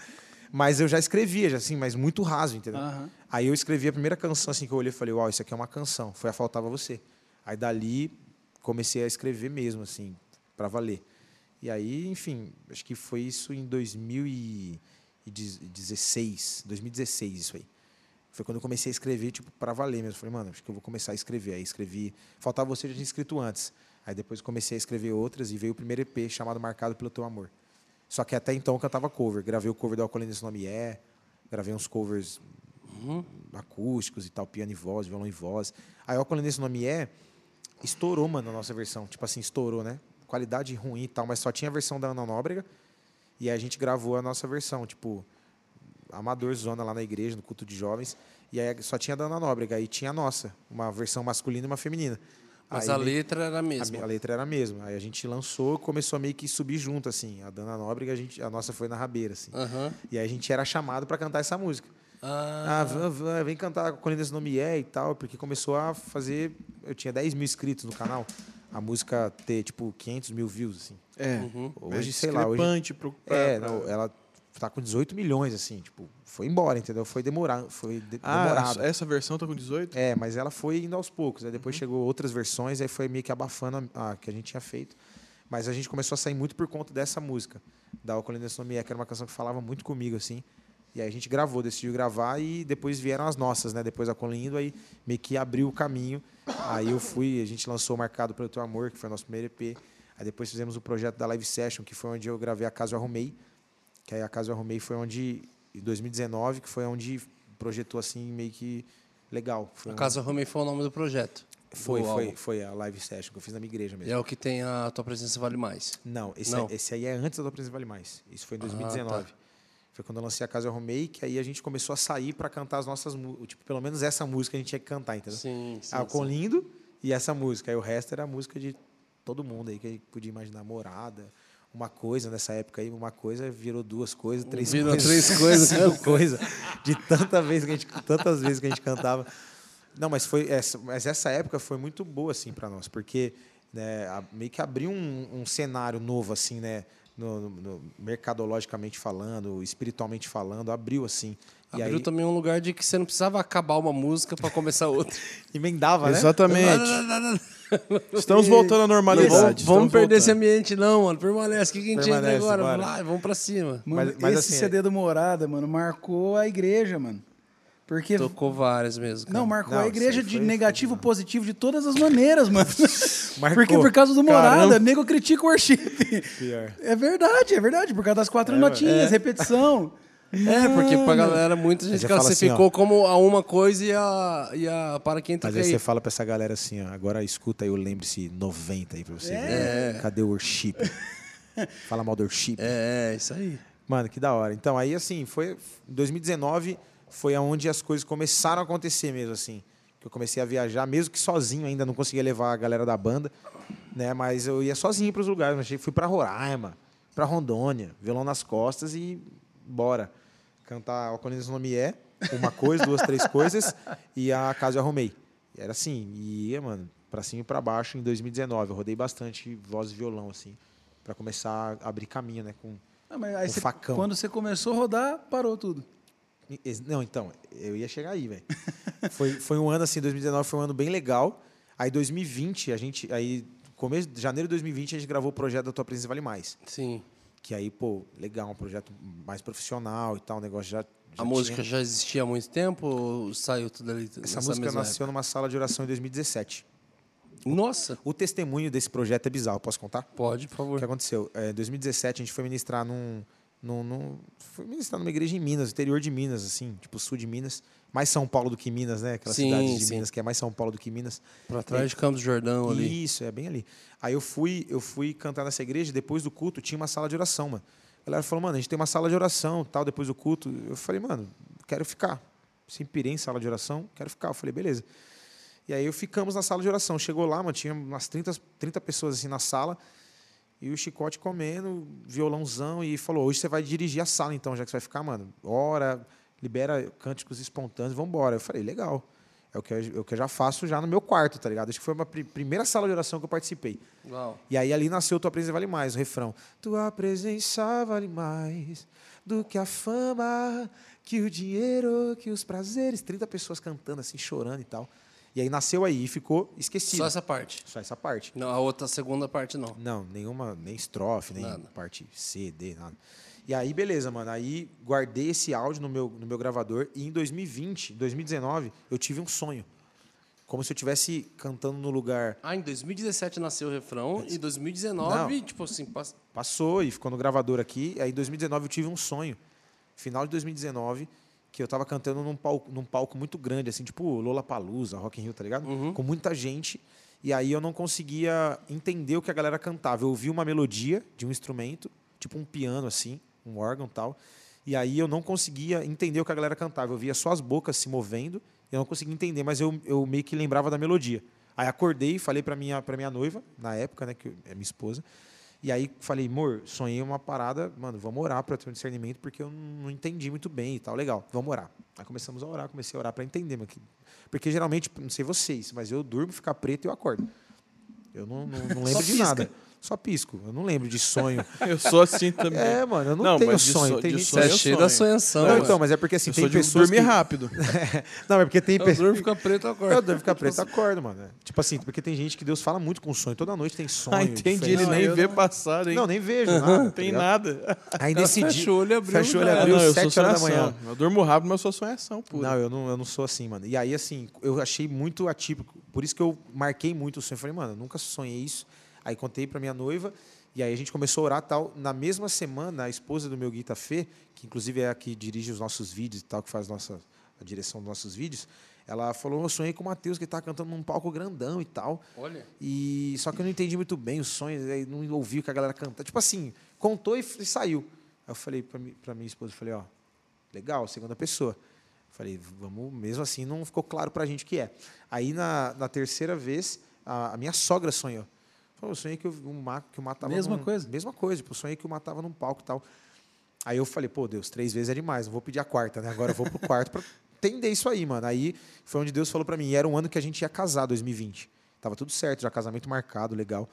Mas eu já escrevia, já, assim, mas muito raso, entendeu? Aham. Aí eu escrevi a primeira canção, assim, que eu olhei e falei, uau, isso aqui é uma canção. Foi a Faltava Você. Aí dali comecei a escrever mesmo, assim, pra valer. E aí, enfim, acho que foi isso em 2016, 2016 isso aí. Foi quando eu comecei a escrever, tipo, pra valer mesmo. Falei, mano, acho que eu vou começar a escrever. Aí escrevi, Faltava Você, já tinha escrito antes. Aí depois comecei a escrever outras e veio o primeiro EP chamado Marcado pelo Teu Amor. Só que até então eu cantava cover. Gravei o cover do Alcolina Esse Nome É, gravei uns covers acústicos e tal, piano e voz, violão e voz. Aí o Alcolina Esse Nome É estourou, mano, a nossa versão. Tipo assim, estourou, né? Qualidade ruim e tal, mas só tinha a versão da Ana Nóbrega. E aí a gente gravou a nossa versão, tipo, amador zona lá na igreja, no culto de jovens. E aí só tinha a da Ana Nóbrega. Aí tinha a nossa, uma versão masculina e uma feminina. Mas Aí a letra era a a, mesma. me- a letra era a mesma. Aí a gente lançou, começou a meio que subir junto, assim. A Dana Nóbrega, a, gente, a nossa foi na rabeira, assim. Aham. E aí a gente era chamado para cantar essa música. Ah, Ah, vã, vã, vem cantar quando esse nome é e tal, porque começou a fazer. Eu tinha 10 mil inscritos no canal. A música ter, tipo, 500 mil views, assim. É. Uhum. Hoje, É sei lá, hoje. pro- pra- É, pra- não, ela tá com 18 milhões, assim, tipo, foi embora, entendeu? Foi demorado. Foi de- Ah, demorado. essa versão tá com 18? É, mas ela foi indo aos poucos. Aí depois chegou outras versões, aí foi meio que abafando a, a que a gente tinha feito. Mas a gente começou a sair muito por conta dessa música, da É, que era uma canção que falava muito comigo, assim. E aí a gente gravou, decidiu gravar e depois vieram as nossas, né? Depois a Colindo, aí meio que abriu o caminho. Aí eu fui, a gente lançou Marcado pelo Teu Amor, que foi o nosso primeiro EP. Aí depois fizemos o projeto da Live Session, que foi onde eu gravei A Casa Eu Arrumei. Que aí A Casa Eu Arrumei foi onde, em 2019, que foi onde projetou assim, meio que legal. Foi a um- Casa Romei foi o nome do projeto. foi, do foi, foi a live session que eu fiz na minha igreja E mesmo. é o que tem a tua presença vale mais. Não, esse, Não. é- esse aí é antes da tua presença vale mais. Isso foi em Ah, 2019. tá. Foi quando eu lancei a Casa Eu Arrumei, que aí a gente começou a sair para cantar as nossas músicas. Tipo, pelo menos essa música a gente tinha que cantar, entendeu? Sim, sim. Ah, o sim. Colindo e essa música. Aí o resto era a música de todo mundo aí, que a gente podia imaginar. Morada, uma coisa nessa época aí, uma coisa virou duas coisas, três Virou coisas. três coisas. cinco coisas. De tanta vez que a gente, tantas vezes que a gente cantava. Não, mas foi essa, mas essa época foi muito boa assim para nós, porque né, meio que abriu um, um cenário novo assim, né, no, no- mercadologicamente falando, espiritualmente falando, abriu assim. E Abriu aí também um lugar de que você não precisava acabar uma música para começar outra. emendava, né? Exatamente. Estamos voltando à Não, normalidade. vamos vamos estamos perder esse voltando. ambiente, não, mano. Permanece. O que, que a gente entra Permanece, agora? bora. Vamos lá, vamos pra cima. Mano, Mas- mas esse assim, CD do Morada, mano, marcou a igreja, mano. Porque. Tocou várias mesmo. cara. Não, marcou Não, a igreja de foi- negativo positivo de todas as maneiras, mano. Marcou. Porque por causa do Morada, Caramba. nego critica o worship. Pior. É verdade, é verdade. Por causa das quatro notinhas, repetição. É, porque pra galera, muita gente fala assim, classificou como a uma coisa e a, e a para quem tá Mas aí você fala pra essa galera assim, ó, agora escuta aí o Lembre-se 90 aí pra você ver. Cadê o worship? Fala mal do worship. É, é, isso aí. Mano, que da hora. Então, aí assim, foi em 2019 foi aonde as coisas começaram a acontecer mesmo assim. Que eu comecei a viajar, mesmo que sozinho ainda não conseguia levar a galera da banda, né, mas eu ia sozinho para os lugares, eu fui para Roraima, para Rondônia, violão nas costas e bora. cantar Alcolinas Nome é, uma coisa, duas, três coisas, e a casa eu arrumei. Era assim, e ia, mano, pra cima e pra baixo em 2019. Eu rodei bastante voz e violão, assim, pra começar a abrir caminho, né? Com... Ah, facão. quando você começou a rodar, parou tudo. Não, então, eu ia chegar aí, velho. foi, foi um ano assim, 2019 foi um ano bem legal. Aí 2020, a gente. Aí, começo de janeiro de 2020, a gente gravou o projeto da Tua Presença Vale Mais. Sim. Que aí, pô, legal, um projeto mais profissional e tal, o negócio já. já A música tinha- já existia há muito tempo ou saiu tudo ali Essa música nasceu numa sala de oração em 2017. época? Nossa, O testemunho desse projeto é bizarro, posso contar? pode, por O favor. que aconteceu? É, Em 2017, a gente foi ministrar num, num, num- Foi ministrar numa igreja em Minas, interior de Minas, assim, tipo sul de Minas. Mais São Paulo do que Minas, né? Aquelas Sim, cidades de sim. Minas, que é mais São Paulo do que Minas. Pra trás de Campos do Jordão ali. Isso, é bem ali. Aí eu fui, eu fui cantar nessa igreja, depois do culto tinha uma sala de oração, mano. A galera falou, mano, a gente tem uma sala de oração, tal, depois do culto. Eu falei, mano, quero ficar. Se pirei em sala de oração, quero ficar. Eu falei, beleza. E aí eu ficamos na sala de oração. Chegou lá, mano, tinha umas 30, 30 pessoas assim na sala. E o Chicote comendo, violãozão, e falou: hoje você vai dirigir a sala, então, já que você vai ficar, mano. Ora, libera cânticos espontâneos, vamos embora. Eu falei, legal. É o, que eu, é o que eu já faço já no meu quarto, tá ligado? Acho que foi a primeira sala de oração que eu participei. Uau. E aí ali nasceu Tua Presença Vale Mais, o refrão. Tua presença vale mais do que a fama, que o dinheiro, que os prazeres. 30 pessoas cantando assim, chorando e tal. E aí nasceu aí e ficou esquecido. Só essa parte. Só essa parte. Não, a outra, a segunda parte não. Não, nenhuma, nem estrofe, nem Nada. parte C, D, nada. E aí, beleza, mano. Aí guardei esse áudio no meu, no meu gravador e em 2020, 2019, eu tive um sonho. Como se eu estivesse cantando no lugar. Ah, em 2017 nasceu o refrão e em 2019, tipo assim, passa- Passou e ficou no gravador aqui. Aí em 2019 eu tive um sonho. Final de 2019, que eu tava cantando num palco, num palco muito grande, assim, tipo Lollapalooza, Rock in Rio, tá ligado? Com muita gente. E aí eu não conseguia entender o que a galera cantava. Eu ouvi uma melodia de um instrumento, tipo um piano, assim, um órgão e tal. E aí eu não conseguia entender o que a galera cantava. Eu via só as bocas se movendo, eu não conseguia entender, mas eu, eu meio que lembrava da melodia. Aí acordei, falei pra minha, pra minha noiva, na época, né, que é minha esposa. E aí falei, amor, sonhei uma parada, mano, vamos orar para ter um discernimento, porque eu não entendi muito bem e tal. Legal, vamos orar. Aí começamos a orar, comecei a orar para entender. Porque geralmente, não sei vocês, mas eu durmo, ficar preto e eu acordo. Eu não, não, não lembro de nada. Só pisco. Eu não lembro de sonho. Eu sou assim também. É, mano, eu não, Não, tenho mas de sonho. so- tem gente- Você é eu cheio sonho. da sonhação. Não, então, mas é porque assim, eu tem sou de pessoas dormir que... rápido. Não, é porque tem Eu pessoas... durmo, fica preto, Eu acorda. durmo, ficar preto, acordo, mano. Tipo assim, porque tem gente que Deus fala muito com sonho. Toda noite tem sonho. Ah, entendi. Ele nem eu vê não- passar, hein? Não, nem vejo nada. Não tá tem nada. Aí Cara, nesse dia... fecha o olho, abriu, Fecha o olho, abriu não, eu sou 7 horas da sonhação. manhã. Eu durmo rápido, mas eu sou sonhação pura. Não, eu não, eu não sou assim, mano. E aí, assim, eu achei muito atípico. Por isso que eu marquei muito o sonho. Eu falei, mano, eu nunca sonhei isso. Aí contei pra minha noiva. E aí a gente começou a orar tal. Na mesma semana, a esposa do meu Guita Fê, que inclusive é a que dirige os nossos vídeos e tal, que faz nossa, a direção dos nossos vídeos, ela falou, eu sonhei com o Matheus, que ele tá cantando num palco grandão e tal. Olha. E só que eu não entendi muito bem os sonhos, aí não ouvi o que a galera canta. Tipo assim, contou e, e saiu. Aí eu falei pra minha esposa, falei, ó, legal, segunda pessoa. Falei, vamos, mesmo assim não ficou claro pra gente o que é. Aí na, na terceira vez, a, a minha sogra sonhou. Eu sonhei que eu, um que o matava Mesma num- coisa? Mesma coisa, tipo, eu sonhei que o matava num palco e tal. Aí eu falei, pô, Deus, três vezes é demais, não vou pedir a quarta, né? Agora eu vou pro quarto pra entender isso aí, mano. Aí foi onde Deus falou pra mim. E era um ano que a gente ia casar, 2020. Tava tudo certo, já casamento marcado, legal.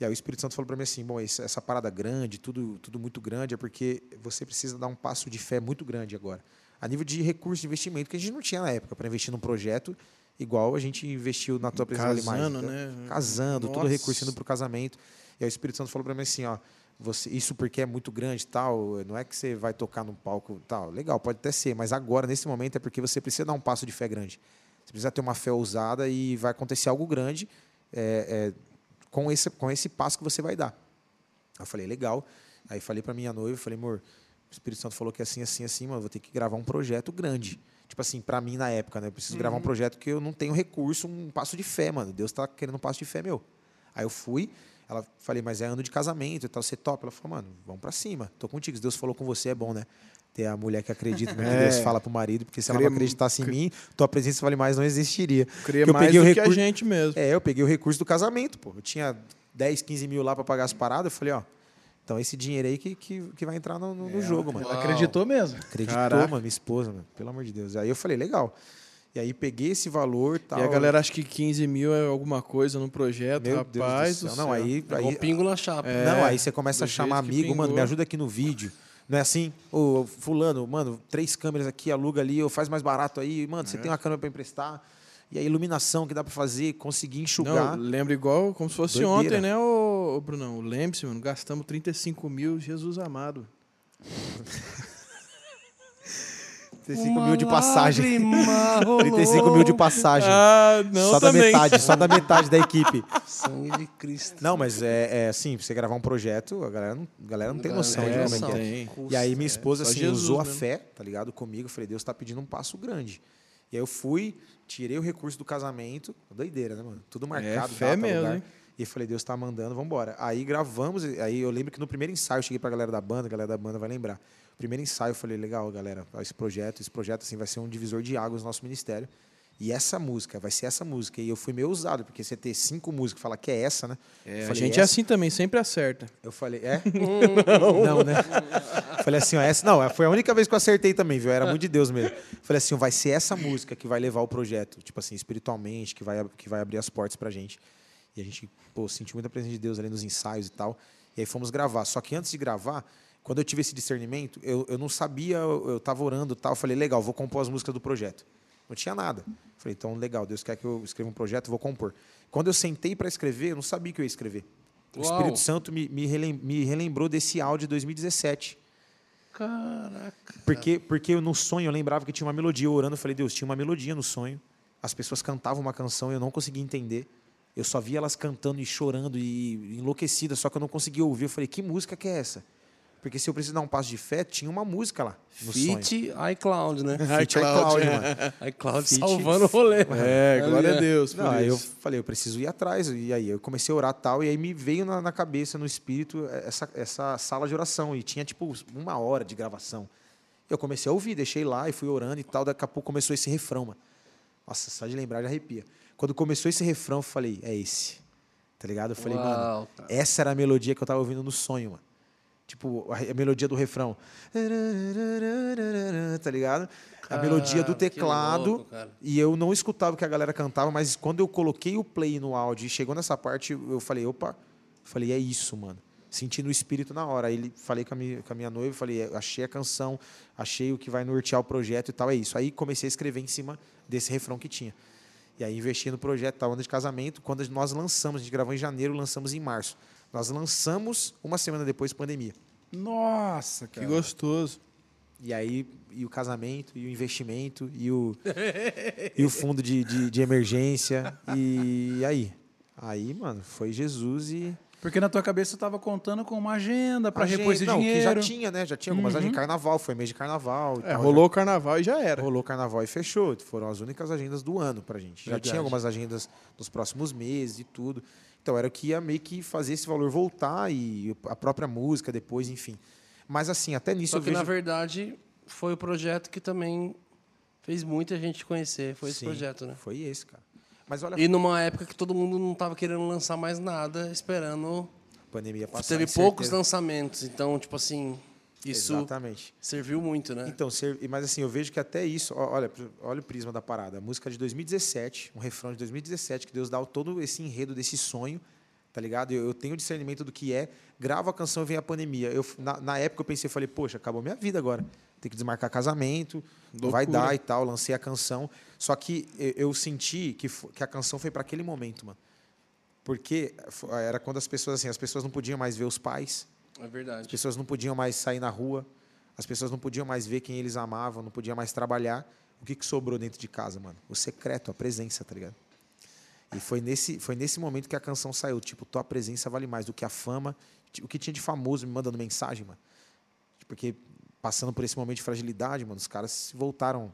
E aí o Espírito Santo falou pra mim assim, bom, essa parada grande, tudo, tudo muito grande, é porque você precisa dar um passo de fé muito grande agora. A nível de recurso de investimento, que a gente não tinha na época para investir num projeto igual a gente investiu na tua presença. Casando, né? Casando, todo Nossa. recurso indo pro casamento. E aí o Espírito Santo falou para mim assim, ó, você, isso porque é muito grande tal, não é que você vai tocar num palco tal, legal, pode até ser, mas agora, nesse momento, é porque você precisa dar um passo de fé grande. Você precisa ter uma fé ousada e vai acontecer algo grande é, é, com, esse, com esse passo que você vai dar. Eu falei, legal. Aí falei para minha noiva, falei, amor, o Espírito Santo falou que é assim, assim, assim, mano, vou ter que gravar um projeto grande. Tipo assim, para mim na época, né? Eu preciso gravar um projeto que eu não tenho recurso, um passo de fé, mano. Deus tá querendo um passo de fé meu. Aí eu fui, ela falei, mas é ano de casamento e tal, você topa? Ela falou, mano, vamos para cima. Tô contigo, se Deus falou com você é bom, né? Ter a mulher que acredita no que É. Deus fala pro marido, porque se ela Cria- não acreditasse em mim, tua presença vale mais não existiria. Cria eu mais peguei do o que a recurso- gente mesmo. É, eu peguei o recurso do casamento, pô. Eu tinha 10, 15 mil lá para pagar as paradas. Eu falei, ó, Então esse dinheiro aí que, que, que vai entrar no, no- no jogo, mano. Ela acreditou mesmo. Acreditou, Caraca. mano, minha esposa, mano. Pelo amor de Deus. Aí eu falei, legal. E aí peguei esse valor tal. E a galera acha que 15 mil é alguma coisa no projeto, Meu rapaz. Deus do do céu. Não, aí, Pegou aí, pingo na chapa. não, aí você começa a chamar amigo, mano, me ajuda aqui no vídeo. Não é assim, ô, fulano, mano, três câmeras aqui, aluga ali, ou faz mais barato aí. Mano, É. você tem uma câmera pra emprestar. E a iluminação que dá pra fazer, conseguir enxugar. Não, lembra igual como se fosse Doideira. ontem, né, ô, ô Brunão? Lembre-se, mano, gastamos 35 mil, Jesus amado. 35 mil de passagem. lágrima rolou. 35 mil de passagem. Ah, não, só também. da metade, só da metade da equipe. Sangue de Cristo. Não, mas é, é assim, pra você gravar um projeto, a galera não, a galera não tem noção não de como é que é. E aí minha esposa, só assim, Jesus usou a fé, tá ligado? Comigo. Eu falei, Deus tá pedindo um passo grande. E aí eu fui, tirei o recurso do casamento. Doideira, né, mano? Tudo marcado, fé data, mesmo, lugar. E falei, Deus tá mandando, vambora. Aí gravamos, aí eu lembro que no primeiro ensaio eu cheguei pra galera da banda, a galera da banda vai lembrar. Primeiro ensaio eu falei, legal, galera, esse projeto, esse projeto assim vai ser um divisor de águas no nosso ministério. E essa música, vai ser essa música. E eu fui meio ousado, porque você ter cinco músicas e falar que é essa, né? É, Eu a falei, gente é assim também, sempre acerta. eu falei, é? não, né? Falei assim, ó, essa. Não, foi a única vez que eu acertei também, viu? Era muito de Deus mesmo. Falei assim, ó, vai ser essa música que vai levar o projeto, tipo assim, espiritualmente, que vai, que vai abrir as portas pra gente. E a gente, pô, sentiu muita presença de Deus ali nos ensaios e tal. E aí fomos gravar. Só que antes de gravar, quando eu tive esse discernimento, eu, eu não sabia, eu, eu tava orando e tal. Eu falei, legal, vou compor as músicas do projeto. Não tinha nada. Falei, então, legal, Deus quer que eu escreva um projeto, vou compor. Quando eu sentei para escrever, eu não sabia que eu ia escrever. O Uau. Espírito Santo me, me, relem- me relembrou desse áudio de 2017. Caraca. Porque, porque eu, no sonho eu lembrava que tinha uma melodia. Eu orando, eu falei, Deus, tinha uma melodia no sonho. As pessoas cantavam uma canção e eu não conseguia entender. Eu só via elas cantando e chorando e enlouquecidas, só que eu não conseguia ouvir. Eu falei, que música que é essa? Porque se eu preciso dar um passo de fé, tinha uma música lá no sonho. Fit iCloud, né? Fit iCloud, mano. iCloud Fit- salvando o rolê. É, glória a Deus por Não, aí eu falei, eu preciso ir atrás. E aí eu comecei a orar tal, e aí me veio na, na cabeça, no espírito, essa, essa sala de oração. E tinha tipo uma hora de gravação. Eu comecei a ouvir, deixei lá e fui orando e tal. Daqui a pouco começou esse refrão, mano. Nossa, só de lembrar já arrepia. Quando começou esse refrão, eu falei, é esse. Tá ligado? Eu falei, mano, Uau, cara. essa era a melodia que eu tava ouvindo no sonho, mano. Tipo, a, melodia do refrão. Tá ligado? A melodia do teclado. louco, e eu não escutava o que a galera cantava, mas quando eu coloquei o play no áudio e chegou nessa parte, eu falei, opa, falei, é isso, mano. Senti no espírito na hora. Aí ele falei com a minha, com a minha noiva, falei, "É, achei a canção, achei o que vai nortear o projeto e tal, é isso. Aí comecei a escrever em cima desse refrão que tinha. E aí investi no projeto, tal, ano de casamento. Quando nós lançamos, a gente gravou em janeiro, lançamos em março. Nós lançamos uma semana depois, pandemia. Nossa, Que cara. gostoso. E aí, e o casamento, e o investimento, e o, e o fundo de, de, de emergência. E aí? Aí, mano, foi Jesus e. Porque na tua cabeça você tava contando com uma agenda para repor esse não, dinheiro. que já tinha, né? Já tinha algumas agendas de carnaval, foi mês de carnaval. É, tal, rolou o carnaval e já já- era. rolou carnaval e fechou. Foram as únicas agendas do ano pra gente. Já Verdade. tinha algumas agendas nos próximos meses e tudo. Então era o que ia meio que fazer esse valor voltar e a própria música depois, enfim. Mas assim, até nisso Só eu que, vejo. na verdade, foi o projeto que também fez muita gente conhecer. Foi esse Sim, projeto, né? Foi esse, cara. Mas olha, E numa época que todo mundo não estava querendo lançar mais nada, esperando. a pandemia passar. Teve poucos lançamentos. Então, tipo assim, isso Exatamente. serviu muito, né? Então, mas assim, eu vejo que até isso, olha, olha o prisma da parada. A música de 2017, um refrão de 2017, que Deus dá todo esse enredo desse sonho, tá ligado? Eu, eu tenho discernimento do que é, gravo a canção e vem a pandemia. Eu, na, na época eu pensei, falei, poxa, acabou minha vida agora. Tem que desmarcar casamento, vai Loucura. dar e tal, lancei a canção. Só que eu, senti que, que a canção foi para aquele momento, mano. Porque era quando as pessoas, assim, as pessoas não podiam mais ver os pais, É as verdade. pessoas não podiam mais sair na rua, as pessoas não podiam mais ver quem eles amavam, não podiam mais trabalhar. O que, que sobrou dentro de casa, mano? O secreto, a presença, tá ligado? E foi nesse, foi nesse momento que a canção saiu. Tipo, tua presença vale mais do que a fama. O que tinha de famoso me mandando mensagem, mano. Porque passando por esse momento de fragilidade, mano, os caras se voltaram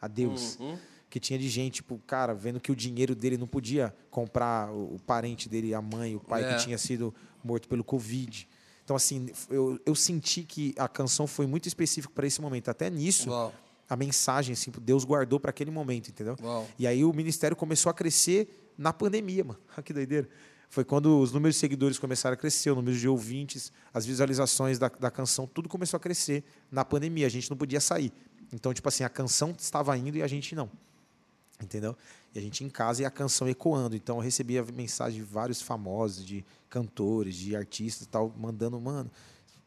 a Deus. Uhum. Que tinha de gente, tipo, cara, vendo que o dinheiro dele não podia comprar o, o parente dele, a mãe, o pai É. que tinha sido morto pelo Covid. Então, assim, eu, eu senti que a canção foi muito específica para esse momento. Até nisso, Uau, a mensagem, assim, Deus guardou para aquele momento, entendeu? uau. E aí o ministério começou a crescer na pandemia, mano. Que doideira. Foi quando os números de seguidores começaram a crescer, o número de ouvintes, as visualizações da, da canção, tudo começou a crescer na pandemia. A gente não podia sair. Então, tipo assim, a canção estava indo e a gente não. Entendeu? E a gente em casa e a canção ecoando. Então eu recebia mensagem de vários famosos, de cantores, de artistas e tal, mandando, mano,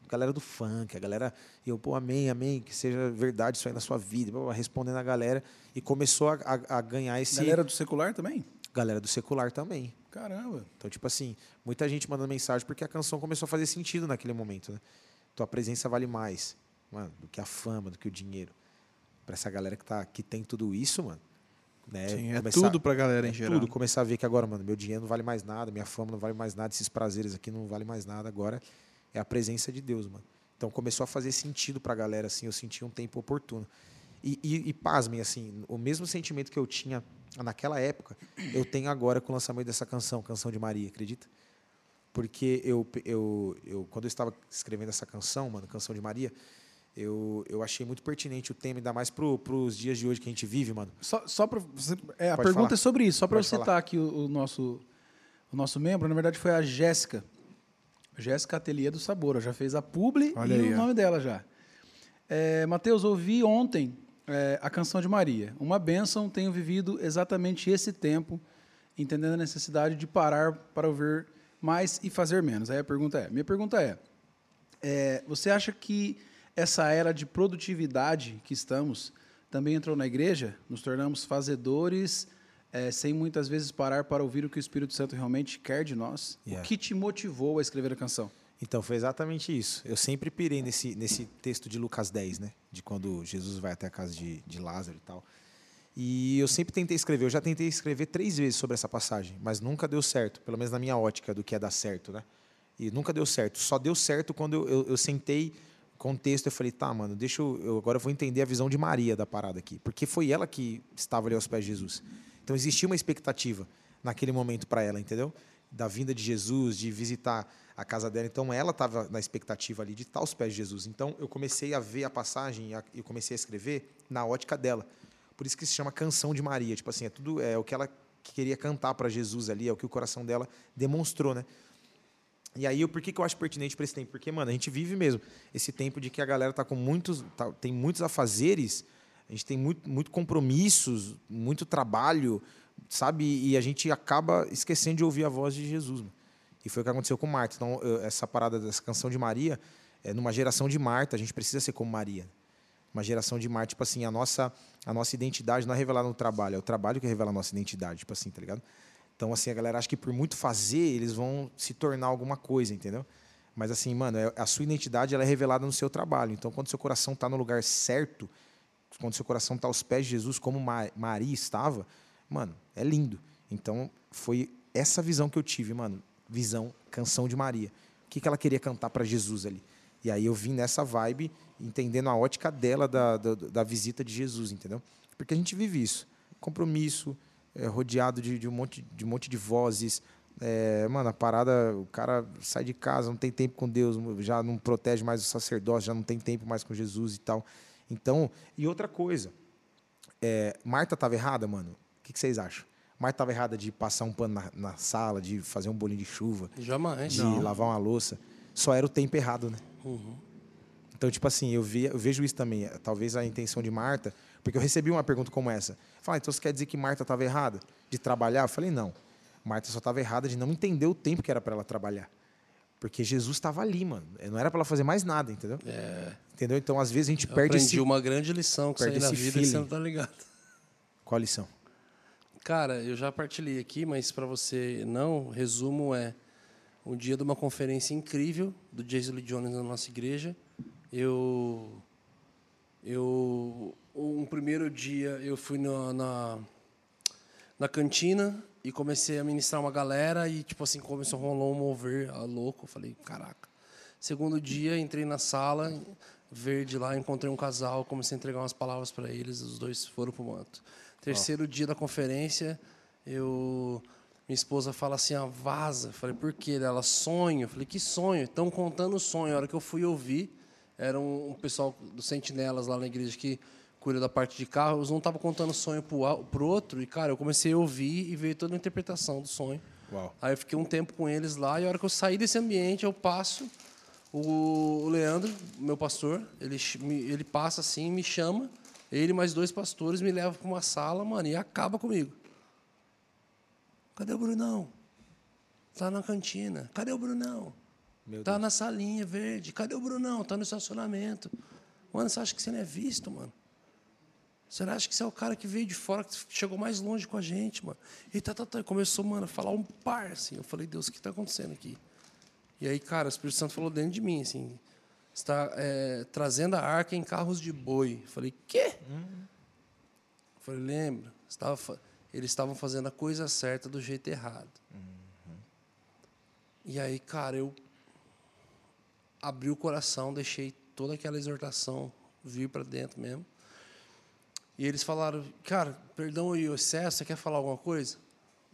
galera do funk, a galera, e eu, pô, amém, amém, que seja verdade isso aí na sua vida, respondendo a galera. E começou a, a, a ganhar esse. Galera do secular também? Galera do secular também. Caramba. Então, tipo assim, muita gente mandando mensagem porque a canção começou a fazer sentido naquele momento, né? Tua presença vale mais, mano, do que a fama, do que o dinheiro. Pra essa galera que, tá, que tem tudo isso, mano. Né? Sim, é começar- tudo pra galera em é geral. Tudo, começar a ver que agora, mano, meu dinheiro não vale mais nada, minha fama não vale mais nada, esses prazeres aqui não vale mais nada. Agora é a presença de Deus, mano. Então começou a fazer sentido pra galera, assim, eu senti um tempo oportuno. E, e, e pasmem, assim, o mesmo sentimento que eu tinha naquela época, eu tenho agora com o lançamento dessa canção, Canção de Maria, acredita? Porque eu, eu, eu quando eu estava escrevendo essa canção, mano, Canção de Maria, eu, eu achei muito pertinente o tema, ainda mais pro, pros dias de hoje que a gente vive, mano. Só, só para você, é, a Pode pergunta falar. é sobre isso. Só para eu Pode falar. citar aqui o, o nosso o nosso membro, na verdade foi a Jéssica. Jéssica Ateliê do Sabor. Já fez a publi Olha e aí, o ó. nome dela já. É, Matheus, ouvi ontem é, a canção de Maria. Uma bênção, tenho vivido exatamente esse tempo, entendendo a necessidade de parar para ouvir mais e fazer menos. Aí a pergunta é: minha pergunta é, é, você acha que essa era de produtividade que estamos também entrou na igreja? Nos tornamos fazedores, é, sem muitas vezes parar para ouvir o que o Espírito Santo realmente quer de nós? Yeah. O que te motivou a escrever a canção? Então, foi exatamente isso. Eu sempre pirei nesse, nesse texto de Lucas 10, né? De quando Jesus vai até a casa de, de Lázaro e tal. E eu sempre tentei escrever. Eu já tentei escrever três vezes sobre essa passagem, mas nunca deu certo. Pelo menos na minha ótica do que é dar certo, né? E nunca deu certo. Só deu certo quando eu, eu, eu sentei com o texto e falei, tá, mano, deixa eu, eu... Agora eu vou entender a visão de Maria da parada aqui. Porque foi ela que estava ali aos pés de Jesus. Então existia uma expectativa naquele momento para ela, entendeu? Da vinda de Jesus, de visitar a casa dela. Então ela estava na expectativa ali de estar aos pés de Jesus. Então eu comecei a ver a passagem e eu comecei a escrever na ótica dela. Por isso que se chama Canção de Maria. Tipo assim, é tudo é o que ela queria cantar para Jesus ali, é o que o coração dela demonstrou, né? E aí, por que, que eu acho pertinente para esse tempo? Porque, mano, a gente vive mesmo esse tempo de que a galera tá com muitos, tá- tem muitos afazeres, a gente tem muito, muito compromissos, muito trabalho, sabe? E a gente acaba esquecendo de ouvir a voz de Jesus. Mano. E foi o que aconteceu com Marta. Então, essa parada dessa canção de Maria, é, numa geração de Marta, a gente precisa ser como Maria. Uma geração de Marta, tipo assim, a nossa, a nossa identidade não é revelada no trabalho, é o trabalho que revela a nossa identidade, tipo assim, tá ligado? Então, assim, a galera acha que por muito fazer, eles vão se tornar alguma coisa, entendeu? Mas, assim, mano, é- a sua identidade ela é revelada no seu trabalho. Então, quando seu coração está no lugar certo, quando seu coração está aos pés de Jesus, como Ma- Maria estava, mano, é lindo. Então, foi essa visão que eu tive, mano. Visão, canção de Maria. O que, que ela queria cantar para Jesus ali? E aí eu vim nessa vibe, entendendo a ótica dela da, da, da visita de Jesus, entendeu? Porque a gente vive isso. Compromisso, é, rodeado de, de um monte, de um monte de vozes. É, mano, a parada, o cara sai de casa, não tem tempo com Deus, já não protege mais o sacerdócio, já não tem tempo mais com Jesus e tal. Então, e outra coisa, é, Marta estava errada, mano? O que, que vocês acham? Marta estava errada de passar um pano na, na sala, de fazer um bolinho de chuva, Jamais. de lavar uma louça. Só era o tempo errado, né? Uhum. Então, tipo assim, eu, vi, eu vejo isso também. Talvez a intenção de Marta, porque eu recebi uma pergunta como essa. Fala, então você quer dizer que Marta estava errada de trabalhar? Eu falei, não. Marta só estava errada de não entender o tempo que era para ela trabalhar. Porque Jesus estava ali, mano. Eh, Não era para ela fazer mais nada, entendeu? Entendeu? Então, às vezes, a gente Eu perde aprendi esse... uma grande lição com perde na esse vida e você feeling. não tá ligado. Qual a lição? Cara, eu já partilhei aqui, mas para você não, resumo é um dia de uma conferência incrível do Jason Lee Jones na nossa igreja. Eu eu um primeiro dia eu fui na, na na cantina e comecei a ministrar uma galera e tipo assim começou a rolar um mover a louco, eu falei, caraca. Segundo dia, entrei na sala verde lá, encontrei um casal, comecei a entregar umas palavras para eles, os dois foram pro manto. Terceiro dia da conferência, eu minha esposa fala assim, ah, vaza. Eu falei, por quê? Ela, sonho. Eu falei, que sonho? Estão contando o sonho. A hora que eu fui ouvir, era um, um pessoal dos sentinelas lá na igreja que cuida da parte de carros, um estava contando sonho pro, a- pro outro, e, cara, eu comecei a ouvir e veio toda a interpretação do sonho. Uau. Aí eu fiquei um tempo com eles lá e a hora que eu saí desse ambiente, eu passo. O o Leandro, meu pastor, ele, ele passa assim, me chama. Ele e mais dois pastores me levam para uma sala, mano, e acaba comigo. Cadê o Brunão? Tá na cantina. Cadê o Brunão? Meu tá na salinha verde. Cadê o Brunão? Tá no estacionamento. Mano, você acha que você não é visto, mano? Você acha que você é o cara que veio de fora, que chegou mais longe com a gente, mano? E tá, tá, tá. Começou, mano, a falar um par, assim. Eu falei, Deus, o que tá acontecendo aqui? E aí, cara, o Espírito Santo falou dentro de mim, assim, está é, trazendo a arca em carros de boi. Eu falei, quê? Eu falei, lembra? Estava eles estavam fazendo a coisa certa do jeito errado. E aí, cara, eu abri o coração, deixei toda aquela exortação vir para dentro mesmo. E eles falaram, cara, perdão e o excesso, você quer falar alguma coisa?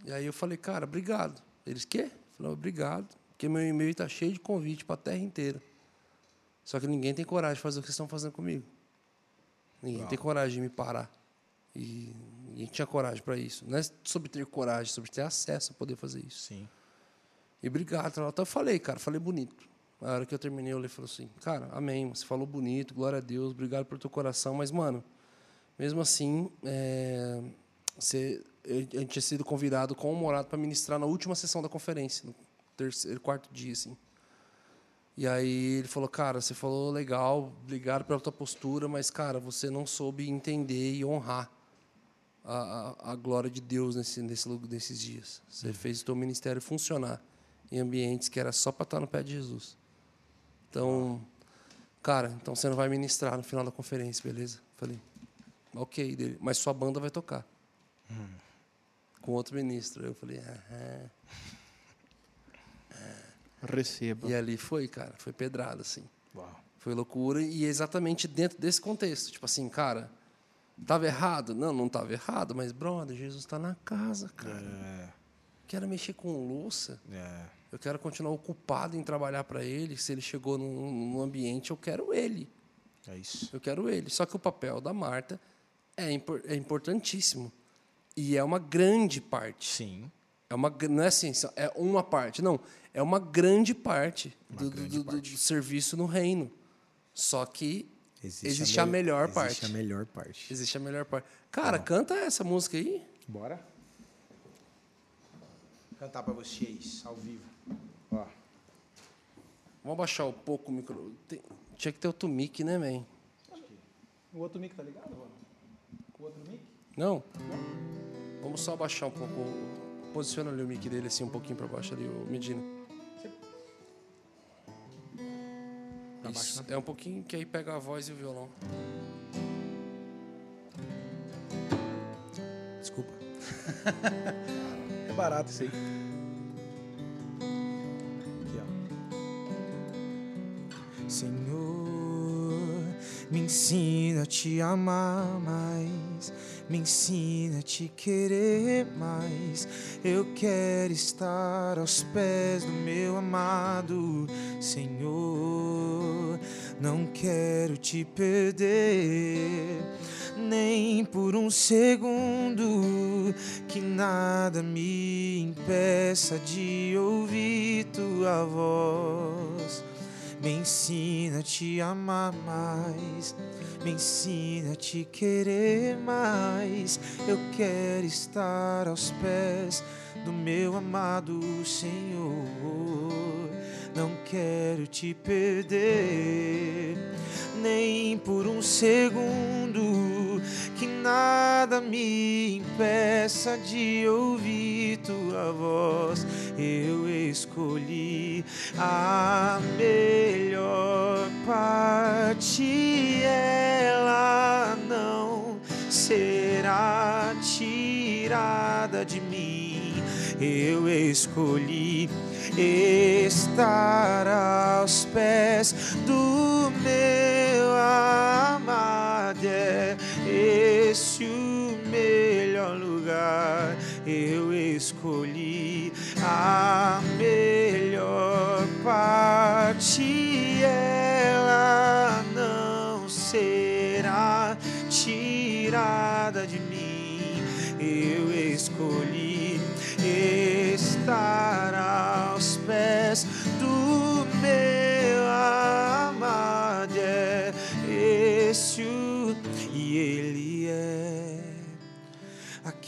E aí eu falei, cara, obrigado. Eles, quê? Eu falei, obrigado, porque meu e-mail está cheio de convite para a terra inteira. Só que ninguém tem coragem de fazer o que vocês estão fazendo comigo. Ninguém tem coragem de me parar. E ninguém tinha coragem para isso. Não é sobre ter coragem, é sobre ter acesso a poder fazer isso. Sim. E obrigado. Então eu falei, cara, falei bonito. Na hora que eu terminei, ele falou assim, cara, amém, você falou bonito, glória a Deus, obrigado por teu coração, mas, mano, mesmo assim, é, você, eu- a gente tinha sido convidado com o Morado para ministrar na última sessão da conferência, no terceiro, quarto dia, assim. E aí ele falou, cara, você falou legal, obrigado pela tua postura, mas, cara, você não soube entender e honrar a, a, a glória de Deus nesse, nesse, nesses dias. Você fez o teu ministério funcionar em ambientes que era só para estar no pé de Jesus. Então, cara, então você não vai ministrar no final da conferência, beleza? Falei, ok, dele, mas sua banda vai tocar. Com outro ministro. Eu falei, aham. Receba. E ali foi, cara, foi pedrada, assim. Uau. Foi loucura e exatamente dentro desse contexto. Tipo assim, cara, tava errado? Não, não tava errado, mas, brother, Jesus está na casa, cara. É, Quero mexer com louça. é. Eu quero continuar ocupado em trabalhar para ele. Se ele chegou num, num ambiente, eu quero ele. É isso. Eu quero ele. Só que o papel da Marta é, impor- é importantíssimo. E é uma grande parte. Sim. É uma, não é assim, é uma parte. Não, é uma grande parte, do, do- grande do- do- parte. do serviço no reino. Só que existe, a, me- melhor existe parte. a melhor parte. Existe a melhor parte. Cara, canta essa música aí. Bora? Cantar pra vocês, ao vivo. Ó. Vamos abaixar um pouco o micro. Tem- tinha que ter outro mic, né, man? O outro mic tá ligado, mano? O outro mic? Não? Vamos só abaixar um pouco. Posiciona ali o mic dele assim um pouquinho para baixo ali, o Medina. Isso, é um pouquinho que aí pega a voz e o violão. Desculpa. É barato isso aí. Me ensina a te amar mais, me ensina a te querer mais. Eu quero estar aos pés do meu amado Senhor. Não quero te perder, nem por um segundo. Que nada me impeça de ouvir tua voz. Me ensina a te amar mais, me ensina a te querer mais. Eu quero estar aos pés do meu amado Senhor. Não quero te perder, nem por um segundo. Que nada me impeça de ouvir tua voz. Eu escolhi a melhor parte, ela não será tirada de mim. Eu escolhi estar aos pés do meu amado. É esse o melhor lugar. Eu escolhi a melhor parte. Ela não será tirada de mim. Eu escolhi estar aos pés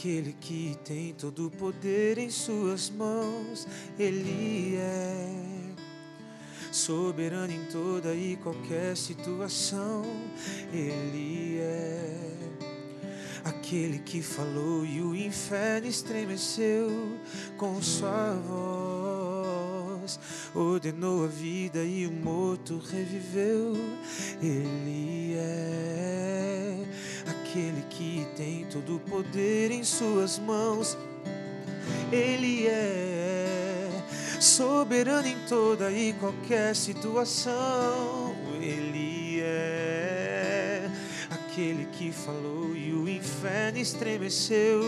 aquele que tem todo o poder em suas mãos ele é soberano em toda e qualquer situação ele é aquele que falou e o inferno estremeceu com sua voz, ordenou a vida e o morto reviveu. Ele é aquele que tem todo o poder em suas mãos. Ele é soberano em toda e qualquer situação. Ele é aquele que falou e o inferno estremeceu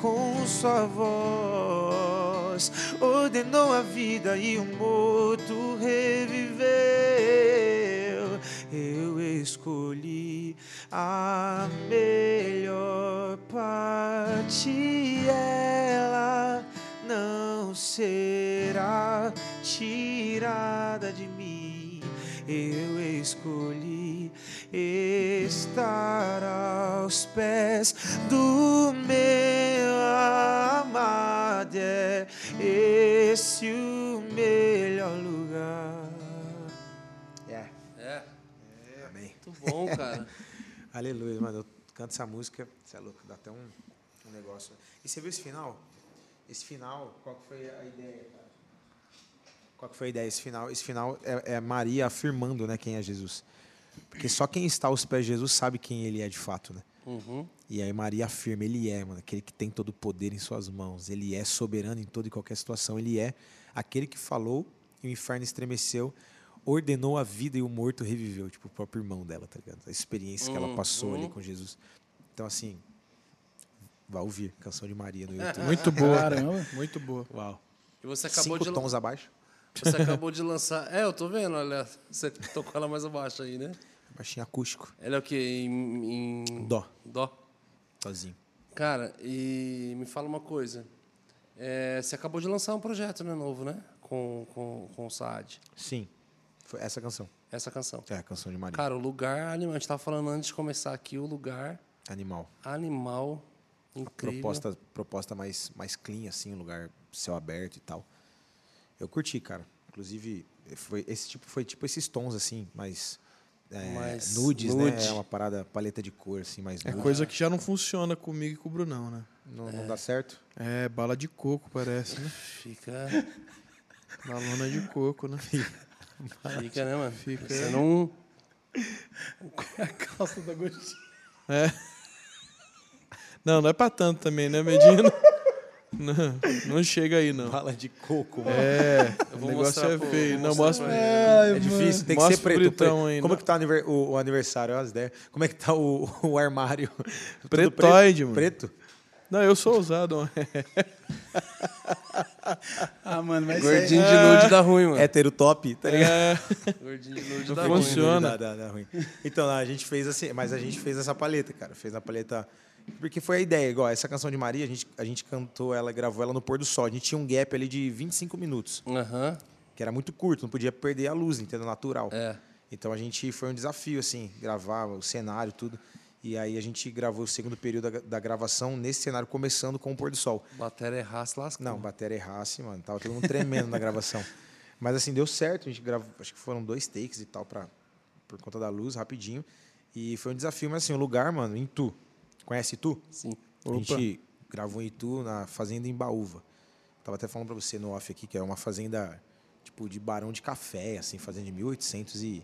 com sua voz, ordenou a vida e o morto reviveu. Eu escolhi a melhor parte, ela não será tirada de mim. Eu escolhi estar aos pés do meu amado. É esse o cara. Aleluia, mano. Eu canto essa música, você é louco, dá até um, um negócio. E você viu esse final? Esse final, qual que foi a ideia, cara? Qual que foi a ideia? Esse final, esse final é, é Maria afirmando, né, quem é Jesus. Porque só quem está aos pés de Jesus sabe quem ele é de fato, né? Uhum. E aí Maria afirma, ele é, mano, aquele que tem todo o poder em suas mãos. Ele é soberano em toda e qualquer situação. Ele é aquele que falou e o inferno estremeceu, ordenou a vida e o morto reviveu, tipo o próprio irmão dela, tá ligado? A experiência que ela passou ali com Jesus. Então assim, vai ouvir canção de Maria no YouTube. Muito boa. Caramba. Muito boa. Uau. E você acabou Cinco de tons abaixo. Você acabou de lançar. É, eu tô vendo, olha. Você tocou ela mais abaixo aí, né? Baixinho acústico. Ela é o quê? Em. em... Dó. Dó. Sozinho. Cara, e me fala uma coisa. É, você acabou de lançar um projeto, né, novo, né? Com, com, com o Saad. Sim. Foi essa canção. Essa canção. É a canção de Maria. Cara, o lugar animal. A gente tava falando antes de começar aqui, o lugar Animal. animal incrível. proposta, proposta mais, mais clean, assim, um lugar céu aberto e tal. Eu curti, cara. Inclusive, foi, esse tipo, foi tipo esses tons, assim, mais, é, Mais nudes, nude. né? É uma parada, paleta de cor, assim, mais É nude. coisa que já não funciona comigo e com o Brunão, né? Não, não dá certo? É, bala de coco, parece, né? Fica. Balona de coco, né? Fica, né, mano? Fica. Você não. A calça da Agostinho. É. Não, não é pra tanto também, né, Medina? Não, não chega aí, não. Bala de coco, mano. É, Eu o negócio mostrar é feio. Não, mostra. pra É, É difícil, tem que Mostra ser preto. britão preto. aí, Como né? que tá o aniver- o, o aniversário? Olha as ideias. Como é que tá o, o armário? Pretoide, mano. Preto? Não, eu sou ousado. Ah, mano, mas Gordinho é... de nude dá ruim, mano. Hétero top, tá ligado? É, Gordinho de nude Não dá ruim. funciona. Dá, dá, dá ruim. Então, a gente fez assim, mas a gente fez essa paleta, cara. Fez a paleta. Porque foi a ideia, igual essa canção de Maria, a gente, a gente cantou ela, gravou ela no pôr do sol. A gente tinha um gap ali de 25 minutos, Aham. que era muito curto, não podia perder a luz, entendeu? Natural. É. Então a gente foi um desafio, assim, gravar o cenário, tudo. E aí a gente gravou o segundo período da, da gravação nesse cenário, começando com o pôr do sol. Bateria errasse, lascou. Não, bateria errasse, mano. Tava todo mundo tremendo na gravação. Mas assim, deu certo. A gente gravou, acho que foram dois takes e tal, pra, por conta da luz, rapidinho. E foi um desafio, mas assim, o lugar, mano, em Tu. Conhece Tu? Sim. A gente gravou em Itu, na fazenda em Baúva. Tava até falando pra você no off aqui, que é uma fazenda, tipo, de barão de café, assim, fazenda de 1850 e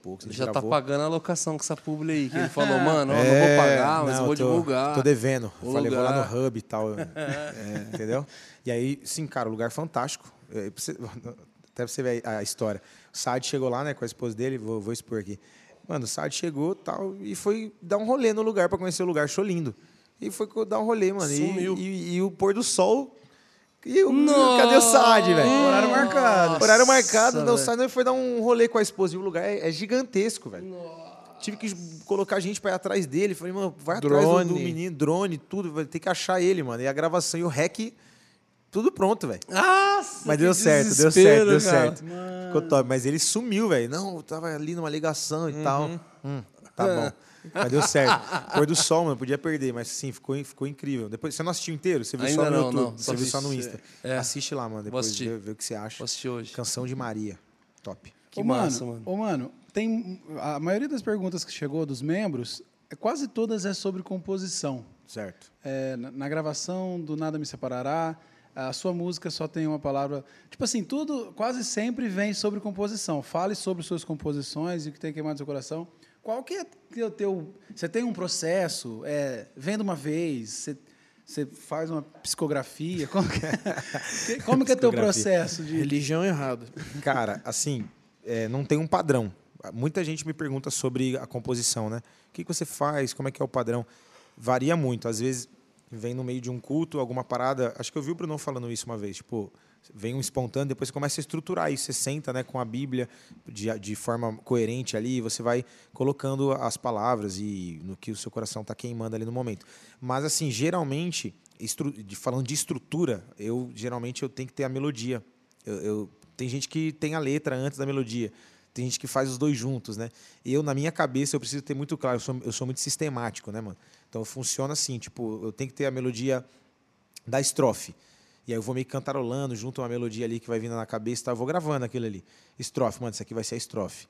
poucos. A Ele gente já tá gravou- pagando a locação com essa publi aí. Que ele falou, mano, ó, não É, vou pagar, mas não, vou tô- divulgar. Tô devendo. O Falei, vou lá lugar. no hub e tal. é, entendeu? E aí, sim, cara, o lugar fantástico. É, pra você- até pra você ver a história. O Saad chegou lá, né, com a esposa dele, vou, vou expor aqui. Mano, o Saad chegou tal, e foi dar um rolê no lugar pra conhecer o lugar, achou lindo. E foi dar um rolê, mano. E- Sumiu. E, e o pôr do sol. E o, cadê o Saad, velho? Horário marcado. Horário marcado, Nossa, não, o. Saad foi dar um rolê com a esposa. E o lugar é, é gigantesco, velho. Tive que colocar gente pra ir atrás dele. Falei, mano, vai atrás do, do Drone. menino, drone, tudo. Vai ter que achar ele, mano. E a gravação e o rec tudo pronto, velho. Nossa, Mas que deu certo, deu certo, deu certo. Ficou top. Mas ele sumiu, velho. Não, eu tava ali numa ligação e tal. Hum, tá bom. Mas deu certo. Pôr do sol, mano, podia perder, mas sim, ficou, ficou incrível. Depois, você não assistiu inteiro? Você viu Ainda só no não, YouTube? não. Você viu vi- só no Insta. é. Assiste lá, mano. Depois vê, vê o que você acha. Vou assistir hoje. Canção de Maria. Top. Que Ô, massa, mano. mano. Ô, mano, tem a maioria das perguntas que chegou dos membros, é, quase todas é sobre composição. Certo. É, na, na gravação do Nada Me Separará, a sua música só tem uma palavra. Tipo assim, tudo quase sempre vem sobre composição. Fale sobre suas composições e o que tem queimado no seu coração. Qual que é é o teu. Você tem um processo? É, vem de uma vez? Você, você faz uma psicografia? Como que é, como que é teu processo de. Religião errada. Cara, assim, é, não tem um padrão. Muita gente me pergunta sobre a composição, né? O que, que você faz? Como é que é o padrão? Varia muito. Às vezes vem no meio de um culto, alguma parada. Acho que eu vi o Bruno falando isso uma vez. Tipo, vem um espontâneo, depois você começa a estruturar isso. Você senta né, com a Bíblia de, de forma coerente ali, você vai colocando as palavras e no que o seu coração está queimando ali no momento. Mas, assim, geralmente, estru- falando de estrutura, eu geralmente eu tenho que ter a melodia. Eu, eu- tem gente que tem a letra antes da melodia. Tem gente que faz os dois juntos, né? Eu, na minha cabeça, eu preciso ter muito claro. Eu sou, eu sou muito sistemático, né, mano? Então, funciona assim. Tipo, eu tenho que ter a melodia da estrofe. E aí eu vou meio cantarolando junto a uma melodia ali que vai vindo na cabeça, tá? Eu vou gravando aquilo ali. Estrofe, mano, isso aqui vai ser a estrofe.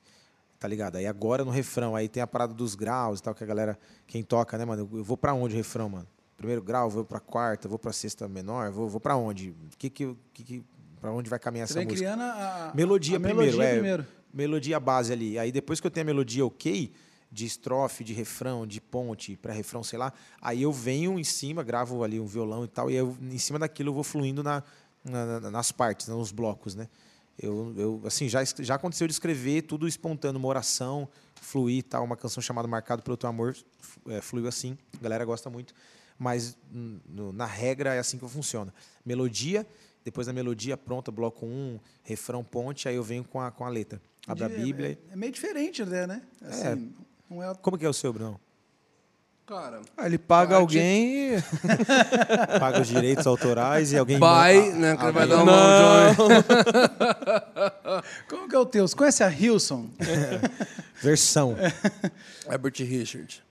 Tá ligado? Aí agora no refrão, aí tem a parada dos graus e tal, que a galera, quem toca, né, mano? Eu vou pra onde o refrão, mano? Primeiro grau, vou pra quarta, vou pra sexta menor, vou, vou pra onde? Que que, que, que, pra onde vai caminhar Você essa música? criando a, a- Melodia a primeiro, melodia é. primeiro. Melodia base ali. Aí depois que eu tenho a melodia ok, de estrofe, de refrão, de ponte, pré-refrão, sei lá, aí eu venho em cima, gravo ali um violão e tal, e eu, em cima daquilo eu vou fluindo na, na- na- nas partes, né, nos blocos, né? Eu, eu, assim, já, já aconteceu de escrever tudo espontâneo, uma oração, fluir e tal, uma canção chamada Marcado pelo Teu Amor, é, fluiu assim, a galera gosta muito, mas hum, no- na regra é assim que funciona. Melodia, depois da melodia pronta, bloco 1, um, refrão, ponte, aí eu venho com a, com a letra. Abro a De- Bíblia. É, é meio diferente né? Assim, não é Como que é o seu, Bruno? Cara, Ah, ele paga Parte- alguém e. Paga os direitos autorais e alguém... pai, manda- né? Que vai dar uma. Como que é o teu? Você conhece a Hilson? Versão. Herbert Richard,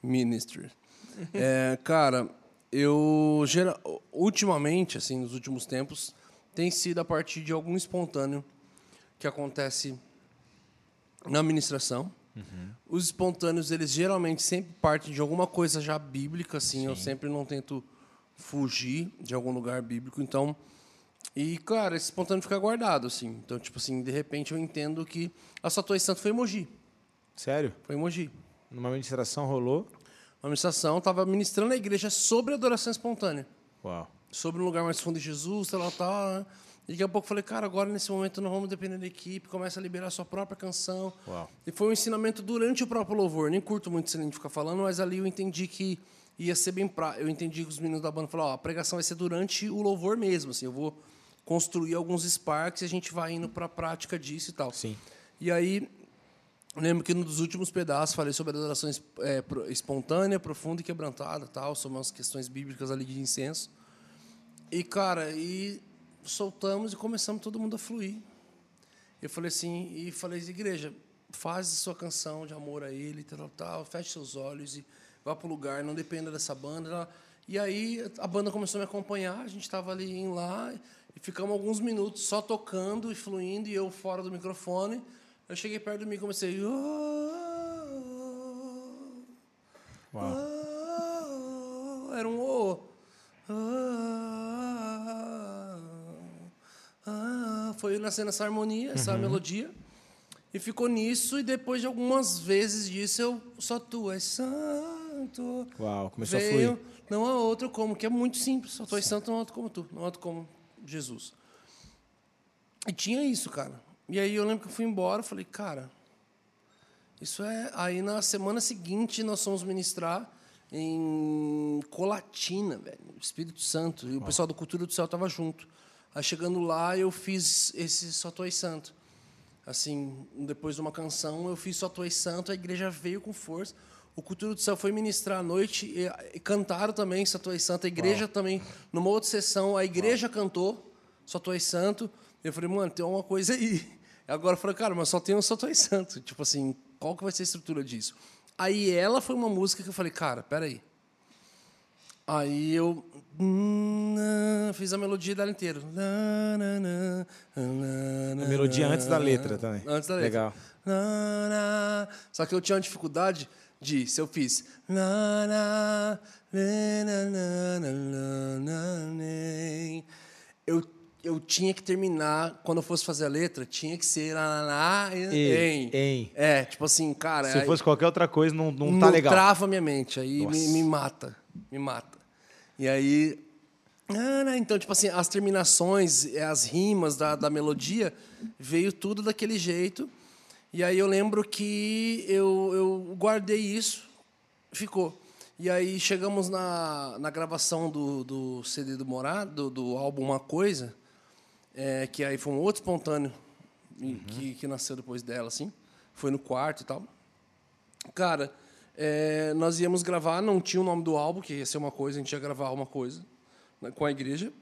Ministry. É, cara, eu gera, ultimamente, assim, nos últimos tempos, tem sido a partir de algum espontâneo que acontece na administração. Os espontâneos, eles geralmente sempre partem de alguma coisa já bíblica, assim, eu sempre não tento fugir de algum lugar bíblico, então e, cara, esse espontâneo fica guardado, assim. Então, tipo assim, de repente eu entendo que a sua Torre Santo foi emoji. Sério? Foi emoji. Numa ministração rolou? A administração estava ministrando a igreja sobre adoração espontânea. Uau. Sobre um lugar mais fundo de Jesus, tal, tal, tal. né? E daqui a pouco eu falei, cara, agora nesse momento não vamos depender da equipe, começa a liberar a sua própria canção. Uau. E foi um ensinamento durante o próprio louvor. Nem curto muito se a gente ficar falando, mas ali eu entendi que ia ser bem pra... Eu entendi que os meninos da banda falaram, ó, a pregação vai ser durante o louvor mesmo, assim, eu vou construir alguns sparks e a gente vai indo para a prática disso e tal. Sim. E aí, lembro que nos últimos pedaços falei sobre a adoração es- é, espontânea, profunda e quebrantada, tal, sobre umas questões bíblicas ali de incenso. E, cara, e soltamos e começamos todo mundo a fluir. Eu falei assim, e falei, igreja, faz sua canção de amor a ele, tal, tal, feche seus olhos e vá para o lugar, não dependa dessa banda. E aí a banda começou a me acompanhar, a gente estava ali em lá e ficamos alguns minutos só tocando e fluindo e eu fora do microfone. Eu cheguei perto de mim e comecei. Uau. Era um o. Ah, foi nascendo essa harmonia, essa melodia. E ficou nisso, e depois de algumas vezes disso, eu só tu és santo. Uau, começou a Veio, fluir. Não há outro como, que é muito simples. Só tu és santo, não há outro como tu, não há outro como Jesus. E tinha isso, cara. E aí eu lembro que eu fui embora, falei, cara, isso é. Aí na semana seguinte nós fomos ministrar em Colatina, velho, Espírito Santo. E o pessoal do Cultura do Céu estava junto. Aí chegando lá, eu fiz esse Só Tu És Santo. Assim, depois de uma canção, eu fiz Só Tu És Santo, a igreja veio com força. o Cultura do Céu foi ministrar à noite e, e cantaram também Santo e Santo. A igreja também, numa outra sessão, a igreja cantou Santo e Santo. Eu falei, mano, tem uma coisa aí. Agora eu falei, cara, mas só tem um Santo e Santo. Tipo assim, qual que vai ser a estrutura disso? Aí ela foi uma música que eu falei, cara, peraí. Aí eu Fiz a melodia dela inteira. A melodia antes da letra também. Antes da letra. Legal. Só que eu tinha uma dificuldade de, se eu fiz. Eu, eu tinha que terminar, quando eu fosse fazer a letra, tinha que ser em. em. É, tipo assim, cara. Se aí, fosse qualquer outra coisa, não, não, não tá legal. Trava minha mente, aí me, me mata. Me mata. E aí, ah, né, então tipo assim, as terminações, eh, as rimas da, da melodia veio tudo daquele jeito. E aí eu lembro que eu, eu guardei isso, ficou. E aí chegamos na, na gravação do, do CD do Morado, do, do álbum Uma Coisa, é, que aí foi um outro espontâneo e- que, que nasceu depois dela, assim. Foi no quarto e tal. Cara, é, nós íamos gravar, não tinha o nome do álbum, que ia ser uma coisa, a gente ia gravar uma coisa né, com a igreja.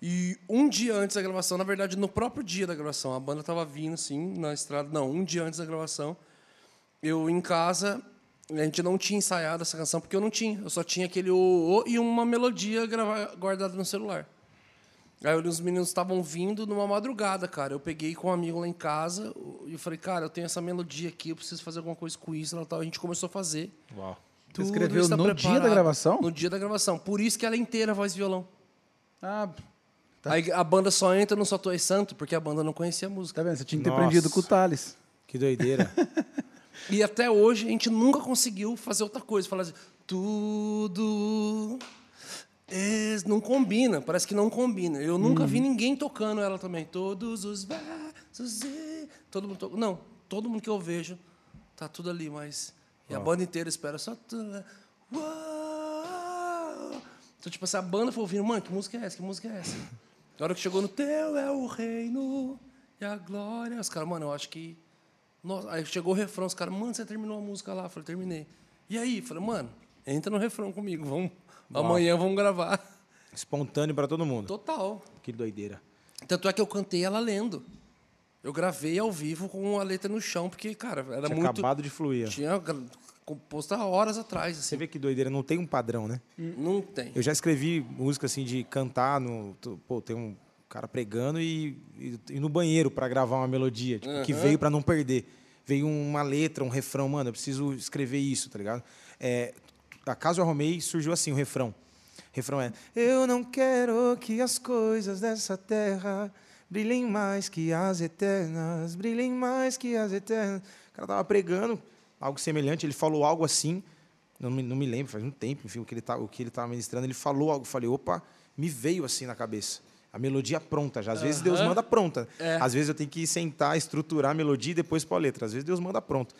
E um dia antes da gravação, na verdade, no próprio dia da gravação, a banda estava vindo assim na estrada. Não, um dia antes da gravação, eu em casa, a gente não tinha ensaiado essa canção porque eu não tinha. Eu só tinha aquele o, o e uma melodia guardada no celular. Aí os meninos estavam vindo numa madrugada, cara. Eu peguei com um amigo lá em casa e eu falei, cara, eu tenho essa melodia aqui, eu preciso fazer alguma coisa com isso. Ela tal. A gente começou a fazer. Uau. Tu Tudo escreveu está no dia preparado. da gravação? No dia da gravação. Por isso que ela é inteira, voz e violão. Ah, Tá. Aí a banda só entra no Só Tu És Santo porque a banda não conhecia a música. tá vendo? Você tinha que ter Nossa. aprendido com o Thales. Que doideira. E até hoje a gente nunca conseguiu fazer outra coisa. Falar assim, tudo. Es- Não combina, parece que não combina. Eu nunca vi ninguém tocando ela também. Todos os versos. e- Todo mundo to... Não, todo mundo que eu vejo tá tudo ali, mas. E a banda inteira espera só. tu- Uau! Então, tipo assim, a banda foi ouvindo, mano, que música é essa? Que música é essa? Na hora que chegou no Teu é o reino e a glória. Os caras, mano, eu acho que. Nossa, aí chegou o refrão, os caras, mano, você terminou a música lá? Eu falei, terminei. E aí? Eu falei, mano, entra no refrão comigo, vamos. Amanhã vamos gravar. Espontâneo pra todo mundo. Total. Que doideira. Tanto é que eu cantei ela lendo. Eu gravei ao vivo com a letra no chão, porque, cara, era Tinha muito. acabado de fluir. Tinha há horas atrás, Você assim. vê que doideira, não tem um padrão, né? Não tem. Eu já escrevi música assim de cantar no. Pô, tem um cara pregando e, e, e no banheiro pra gravar uma melodia, tipo, que Aham. veio pra não perder. Veio uma letra, um refrão, mano, eu preciso escrever isso, tá ligado? É, a Caso Arrumei surgiu assim, o refrão. O refrão é: Eu não quero que as coisas dessa terra brilhem mais que as eternas, brilhem mais que as eternas. O cara tava pregando algo semelhante, ele falou algo assim, não me, não me lembro, faz um tempo, enfim, o que ele tá, estava ministrando, ele falou algo, eu falei, opa, me veio assim na cabeça. A melodia pronta já. Às vezes Deus manda pronta. É. Às vezes eu tenho que sentar, estruturar a melodia e depois pôr a letra. Às vezes Deus manda pronto.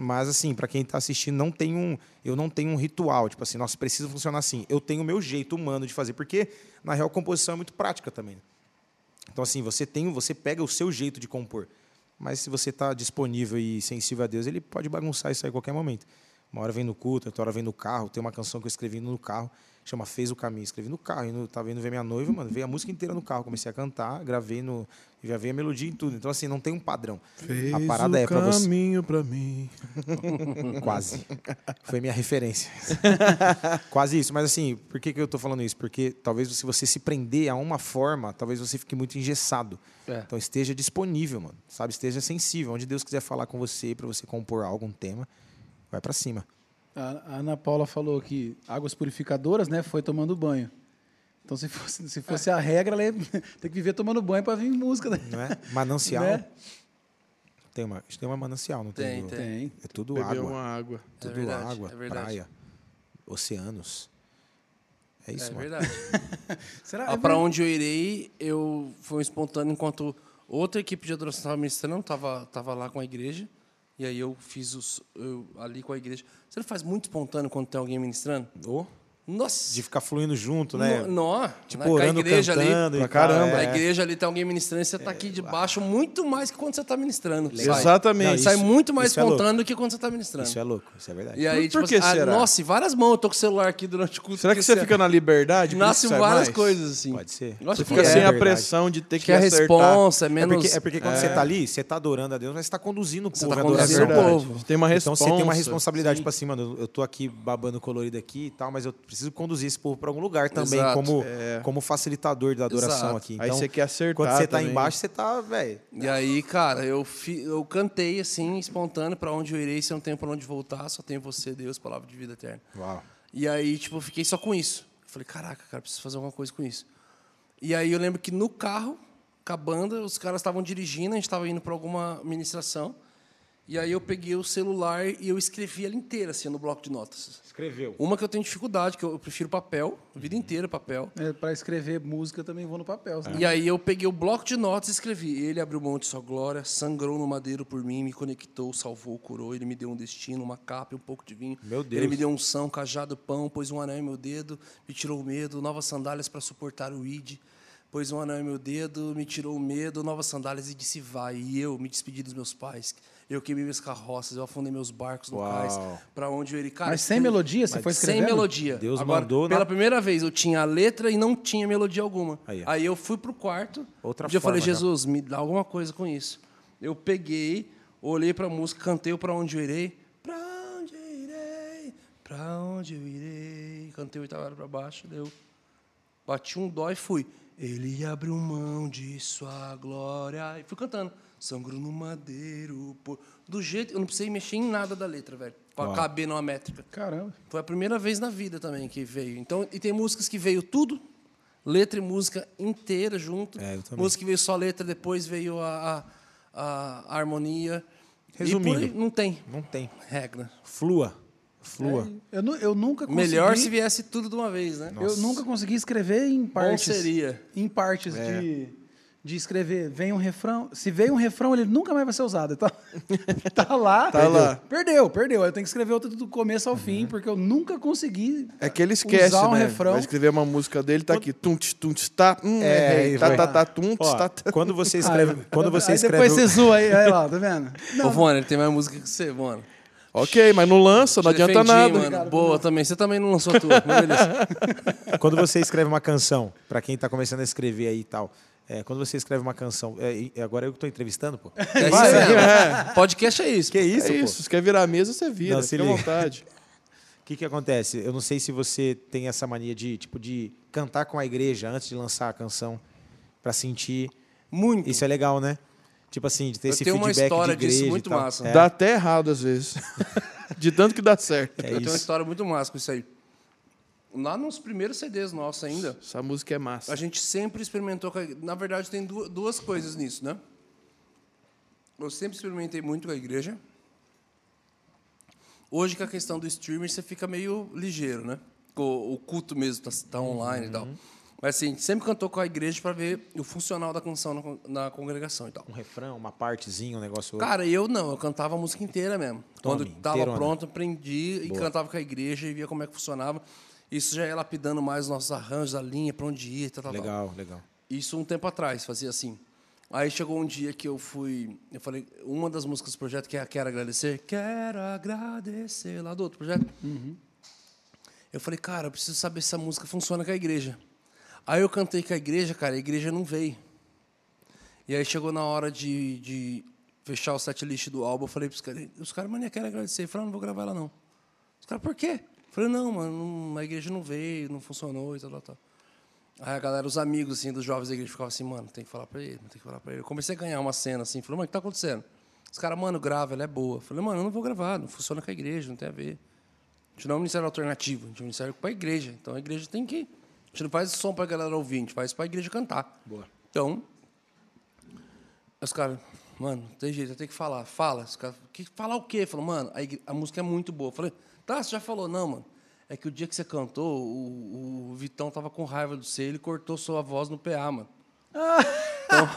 Mas assim, para quem está assistindo, não tem um, eu não tenho um ritual, tipo assim, nossa, precisa funcionar assim. Eu tenho o meu jeito humano de fazer, porque na real a composição é muito prática também. né? Então assim, você tem, você pega o seu jeito de compor. Mas se você está disponível e sensível a Deus, ele pode bagunçar isso aí a qualquer momento. Uma hora vem no culto, outra hora vem no carro. Tem uma canção que eu escrevi no carro, chama Fez o Caminho. Escrevi no carro, indo, tava indo ver minha noiva, mano, veio a música inteira no carro. Comecei a cantar, gravei no. Já veio a melodia em tudo. Então, assim, não tem um padrão. a parada é para você. caminho pra mim. Quase. Foi minha referência. Quase isso. Mas assim, por que, que eu estou falando isso? Porque talvez se você se prender a uma forma, talvez você fique muito engessado. É. Então esteja disponível, mano. Sabe? Esteja sensível. Onde Deus quiser falar com você para você compor algum tema, vai para cima. A Ana Paula falou que águas purificadoras, né? Foi tomando banho. Então, se fosse, se fosse a regra, ela ia ter que viver tomando banho para vir música. Né? Não é? Manancial. Né? Tem uma, tem uma manancial, não tem? Tem, do- tem. Tem. É tudo Beber água. uma água. Tudo verdade, água, é verdade. praia, oceanos. É isso, é mano. verdade. Será? É para onde eu irei, eu foi um espontâneo enquanto outra equipe de adoração estava ministrando, estava tava lá com a igreja. E aí eu fiz os eu, ali com a igreja. Você não faz muito espontâneo quando tem alguém ministrando? Ô, Nossa. De ficar fluindo junto, né? Nó, Tipo, na- a orando, igreja cantando ali. e caramba. A é. igreja ali tem alguém ministrando e você tá aqui debaixo muito mais que quando você tá ministrando. Sai. Exatamente. Não, Sai Isso- muito mais é louco. espontâneo do que quando você tá ministrando. Isso é louco, isso é verdade. E aí, Por- por tipo que assim, ah, será? nossa, e várias mãos. Eu tô com o celular aqui durante o culto. Será que você fica na liberdade? Nasce sai várias mais? coisas, assim. Pode ser. Acho Você fica é. sem a pressão de ter Acho que que é a acertar. responsa, é É menos... porque, é porque quando você tá ali, você tá adorando a Deus, mas você tá conduzindo o Você povo tá à conduzindo adoração. o povo. Tem uma Então você tem uma responsabilidade, tipo assim, mano, eu tô aqui babando colorido aqui e tal, mas eu preciso conduzir esse povo pra algum lugar também, Exato. como, É. como facilitador da adoração Exato. aqui. Aí Então, você quer acertar quando você tá também. embaixo, você tá, velho. E aí, cara, eu, fi- eu cantei assim, espontâneo, pra onde eu irei, se eu não tenho pra onde voltar, só tenho você, Deus, palavra de vida eterna. Uau. E aí, tipo, eu fiquei só com isso. Eu falei, caraca, cara, preciso fazer alguma coisa com isso. E aí eu lembro que no carro, com a banda, os caras estavam dirigindo, a gente estava indo para alguma ministração. E aí eu peguei o celular e eu escrevi ela inteira, assim, no bloco de notas. Escreveu. Uma que eu tenho dificuldade, que eu prefiro papel, a vida inteira papel. É, para escrever música também vou no papel. senão- E aí eu peguei o bloco de notas e escrevi. Ele abriu mão de sua glória, sangrou no madeiro por mim, me conectou, salvou, curou. Ele me deu um destino, uma capa e um pouco de vinho. Meu Deus. Ele me deu um são, cajado, pão, pôs um anel em meu dedo, me tirou o medo, novas sandálias para suportar o id. Pôs um anel em meu dedo, me tirou o medo, novas sandálias e disse vai. E eu me despedi dos meus pais. Eu queimei minhas carroças, eu afundei meus barcos no Uau. cais. Para onde eu iria. Cara, Mas sem melodia, você foi escrevendo? sem melodia. Deus Agora, mandou na- Pela primeira vez eu tinha a letra e não tinha melodia alguma. Aí, Aí, eu fui pro quarto. Outra um dia eu falei, já. Jesus, me dá alguma coisa com isso. Eu peguei, olhei pra música, cantei o Pra Onde Eu Irei. Pra onde eu irei? Pra onde eu irei? Cantei o oitavo pra baixo, deu. Bati um dó e fui. Ele abriu mão de sua glória. E fui cantando. Sangro no madeiro. pô. Do jeito. Eu não precisei mexer em nada da letra, velho. Pra Uau. caber numa métrica. Caramba. Foi a primeira vez na vida também que veio. Então, e tem músicas que veio tudo, letra e música inteira junto. É, eu também. música que veio só letra, depois veio a, a, a harmonia. E por Resumindo. aí, não tem Não tem. regra. Flua. Flua. Eu, nu- eu nunca consegui... Melhor se viesse tudo de uma vez, né? Eu nunca consegui escrever em partes. seria. Em partes É. de, de escrever. Vem um refrão. Se veio um refrão, ele nunca mais vai ser usado. Tá, tá lá. Tá lá. Perdeu, perdeu. Eu tenho que escrever outro do começo ao Uhum. fim, porque eu nunca consegui. É que ele esquece, Usar um né? refrão. Vai escrever uma música dele, tá aqui. Tum, tum, tá. Hum, É, errei. aí Tá, tá, tá, tum, tá, tá. quando você escreve. quando você aí escreve. depois você zoa aí, aí lá, tá vendo? Ô, Vona, ele tem mais música que você, Vona. Ok, mas não lança, não Te adianta defendi, nada. Mano. Boa também. Você também não lançou a tua. mas beleza. Quando você escreve uma canção, pra quem tá começando a escrever aí e tal. É, quando você escreve uma canção. é, e- agora eu que tô entrevistando, pô. É isso aí mesmo. Podcast é isso. Que isso, É pô? isso, se quer virar a mesa, você vira. Não, se fica à liga. vontade. O que, que acontece? Eu não sei se você tem essa mania de, tipo, de cantar com a igreja antes de lançar a canção pra sentir. Muito. Isso é legal, né? Tipo assim, de ter Eu esse uma feedback história de igreja disso e muito tal. massa. É, Dá até errado às vezes. De tanto que dá certo. é eu tenho uma isso. história muito massa com isso aí. Lá nos primeiros CDs nossos ainda, Essa música é massa. a gente sempre experimentou. com a- Na verdade, tem du- duas coisas nisso, né? Eu sempre experimentei muito com a igreja. Hoje, com a questão do streaming, você fica meio ligeiro, né? O, culto mesmo tá, tá online e tal. Mas assim, a gente sempre cantou com a igreja para ver o funcional da canção na, na congregação e tal. Um refrão, uma partezinha, um negócio outro. Cara, eu não, eu cantava a música inteira mesmo. Quando Tome, estava inteirona. pronto, aprendi e cantava com a igreja e via como é que funcionava. Isso já ia lapidando mais os nossos arranjos, a linha, para onde ir, tal, tal, tal. legal, legal. Isso um tempo atrás, fazia assim. Aí chegou um dia que eu fui. Eu falei, uma das músicas do projeto que é Quero Agradecer. Quero agradecer, lá do outro projeto. Eu falei, cara, eu preciso saber se essa música funciona com a igreja. Aí eu cantei com a igreja, cara, a igreja não veio. E aí chegou na hora de, de fechar o setlist do álbum, eu falei pros caras, os caras, mano, eu quero agradecer. Eu falei, ah, não vou gravar ela não. Os caras, por quê? Falei, não, mano, a igreja não veio, não funcionou e tal, tal, tal. Aí a galera, os amigos assim, dos jovens da igreja ficavam assim, mano, tem que falar pra ele, tem que falar pra ele. Eu comecei a ganhar uma cena assim, falei, mano, o que tá acontecendo? Os caras, mano, grava, ela é boa. Eu falei, mano, eu não vou gravar, não funciona com a igreja, não tem a ver. A gente não é um ministério alternativo, a gente é um ministério para a igreja. Então a igreja tem que. A gente não faz som para a galera ouvir, a gente faz para a igreja cantar. Boa. Então, os caras, mano, tem jeito, eu tenho que falar. Fala. Os caras, que, falar o quê? Falou, mano, a, a música é muito boa. Eu falei, tá, você já falou, não, mano. É que o dia que você cantou, o, o Vitão tava com raiva do você, ele cortou sua voz no PA, mano. Então,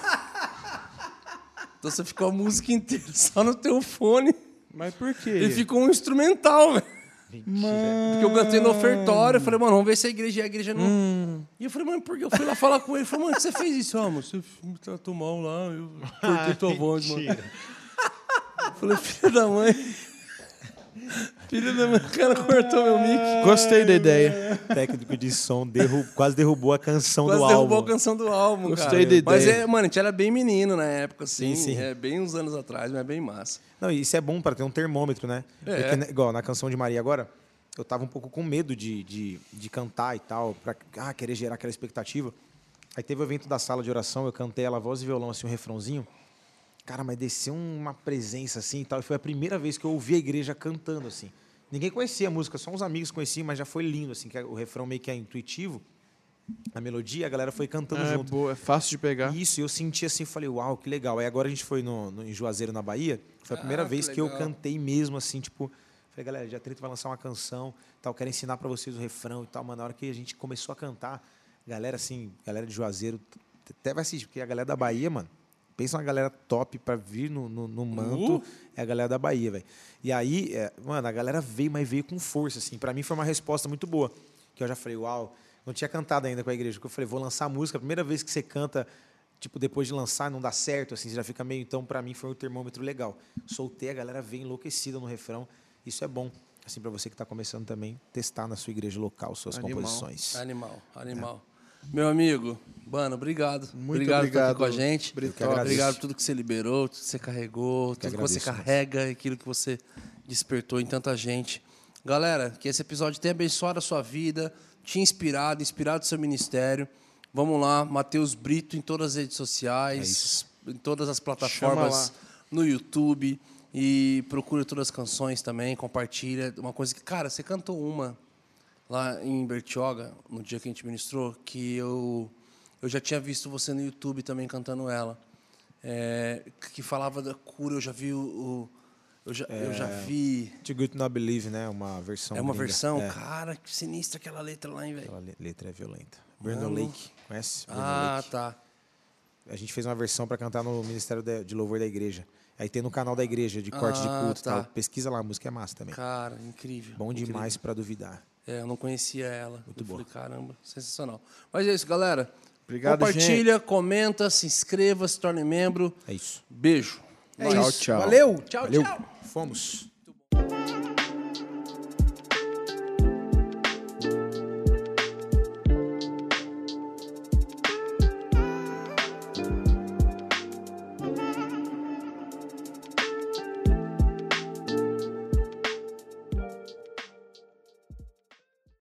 então você ficou a música inteira só no teu fone Mas por quê? e ficou um instrumental, velho. Porque eu cantei no ofertório, eu falei, mano, vamos ver se a igreja é a igreja não. E eu falei, mano, por que eu fui lá falar com ele? Ele falou, mano, o que você fez isso? Ah, mano, você me tratou mal lá, eu cortei tua voz, mano. Eu falei, filho da mãe. Filho da mãe, o cara cortou meu mic. Gostei da ideia. Técnico de som derru- quase derrubou a canção Quase do derrubou álbum. a canção do álbum, Gostei cara. da Mas, ideia. é, mano, a gente era bem menino na época, assim. Sim, sim. É, bem uns anos atrás, mas é bem massa. Não, e isso é bom para ter um termômetro, né? É. Porque, né, igual na canção de Maria agora, eu tava um pouco com medo de, de, de cantar e tal, pra ah, querer gerar aquela expectativa. Aí teve o evento da sala de oração, eu cantei ela voz e violão, assim, um refrãozinho. Cara, mas desceu uma presença assim e tal. E foi a primeira vez que eu ouvi a igreja cantando, assim. Ninguém conhecia a música, só uns amigos conheciam, mas já foi lindo, assim, que o refrão meio que é intuitivo. A melodia, a galera foi cantando É junto. boa, é fácil de pegar. Isso, eu senti assim, falei, uau, que legal. Aí agora a gente foi no, no, em Juazeiro, na Bahia. Foi a primeira Ah, que vez que eu legal. cantei mesmo, assim, tipo. Falei, galera, dia 30 vai lançar uma canção, tal, quero ensinar pra vocês o refrão e tal. Mas na hora que a gente começou a cantar, galera, assim, galera de Juazeiro, até vai assistir, porque a galera da Bahia, mano, pensa uma galera top pra vir no, no, no manto, Uh! é a galera da Bahia, velho. E aí, é, mano, a galera veio, mas veio com força, assim. Pra mim foi uma resposta muito boa. Que eu já falei, uau, não tinha cantado ainda com a igreja. Que eu falei, vou lançar música, a primeira vez que você canta, tipo, depois de lançar, não dá certo, assim, você já fica meio. Então, pra mim foi um termômetro legal. Soltei, a galera veio enlouquecida no refrão. Isso é bom. Assim, pra você que tá começando também, testar na sua igreja local suas Animal. composições. Animal, animal. Meu amigo, mano, obrigado. Muito obrigado, por estar aqui obrigado, com a gente. Que. Obrigado por tudo que você liberou, tudo que você carregou, tudo que você agradeço, carrega, aquilo que você despertou em tanta gente. Galera, que esse episódio tenha abençoado a sua vida, te inspirado, inspirado o seu ministério. Vamos lá, Matheus Brito em todas as redes sociais, em todas as plataformas, no YouTube. E procura todas as canções também, compartilha. Uma coisa que, cara, você cantou uma lá em Bertioga, no dia que a gente ministrou, que eu, eu já tinha visto você no YouTube também cantando ela. É, que falava da cura, eu já vi o. o- eu, já, eu já vi. Too Good to Not Believe, né? Uma versão. É uma gringa. versão, É. cara, que sinistra aquela letra lá, hein, velho. Aquela le- letra é violenta. Brandon. Lake, conhece? Brandon Ah, Lake. tá. A gente fez uma versão para cantar no Ministério de, Louvor da Igreja. Aí tem no canal da igreja, de corte Ah, de culto e tá. tal. Pesquisa lá, a música é massa também. Cara, incrível. Bom incrível. demais para duvidar. É, eu não conhecia ela. Muito eu boa. falei, caramba, sensacional. Mas é isso, galera. Obrigado, Compartilha, comenta, se inscreva, se torne membro. É isso. Beijo. É Tchau, isso. tchau. Valeu. Tchau, Valeu. tchau. Fomos. Muito bom.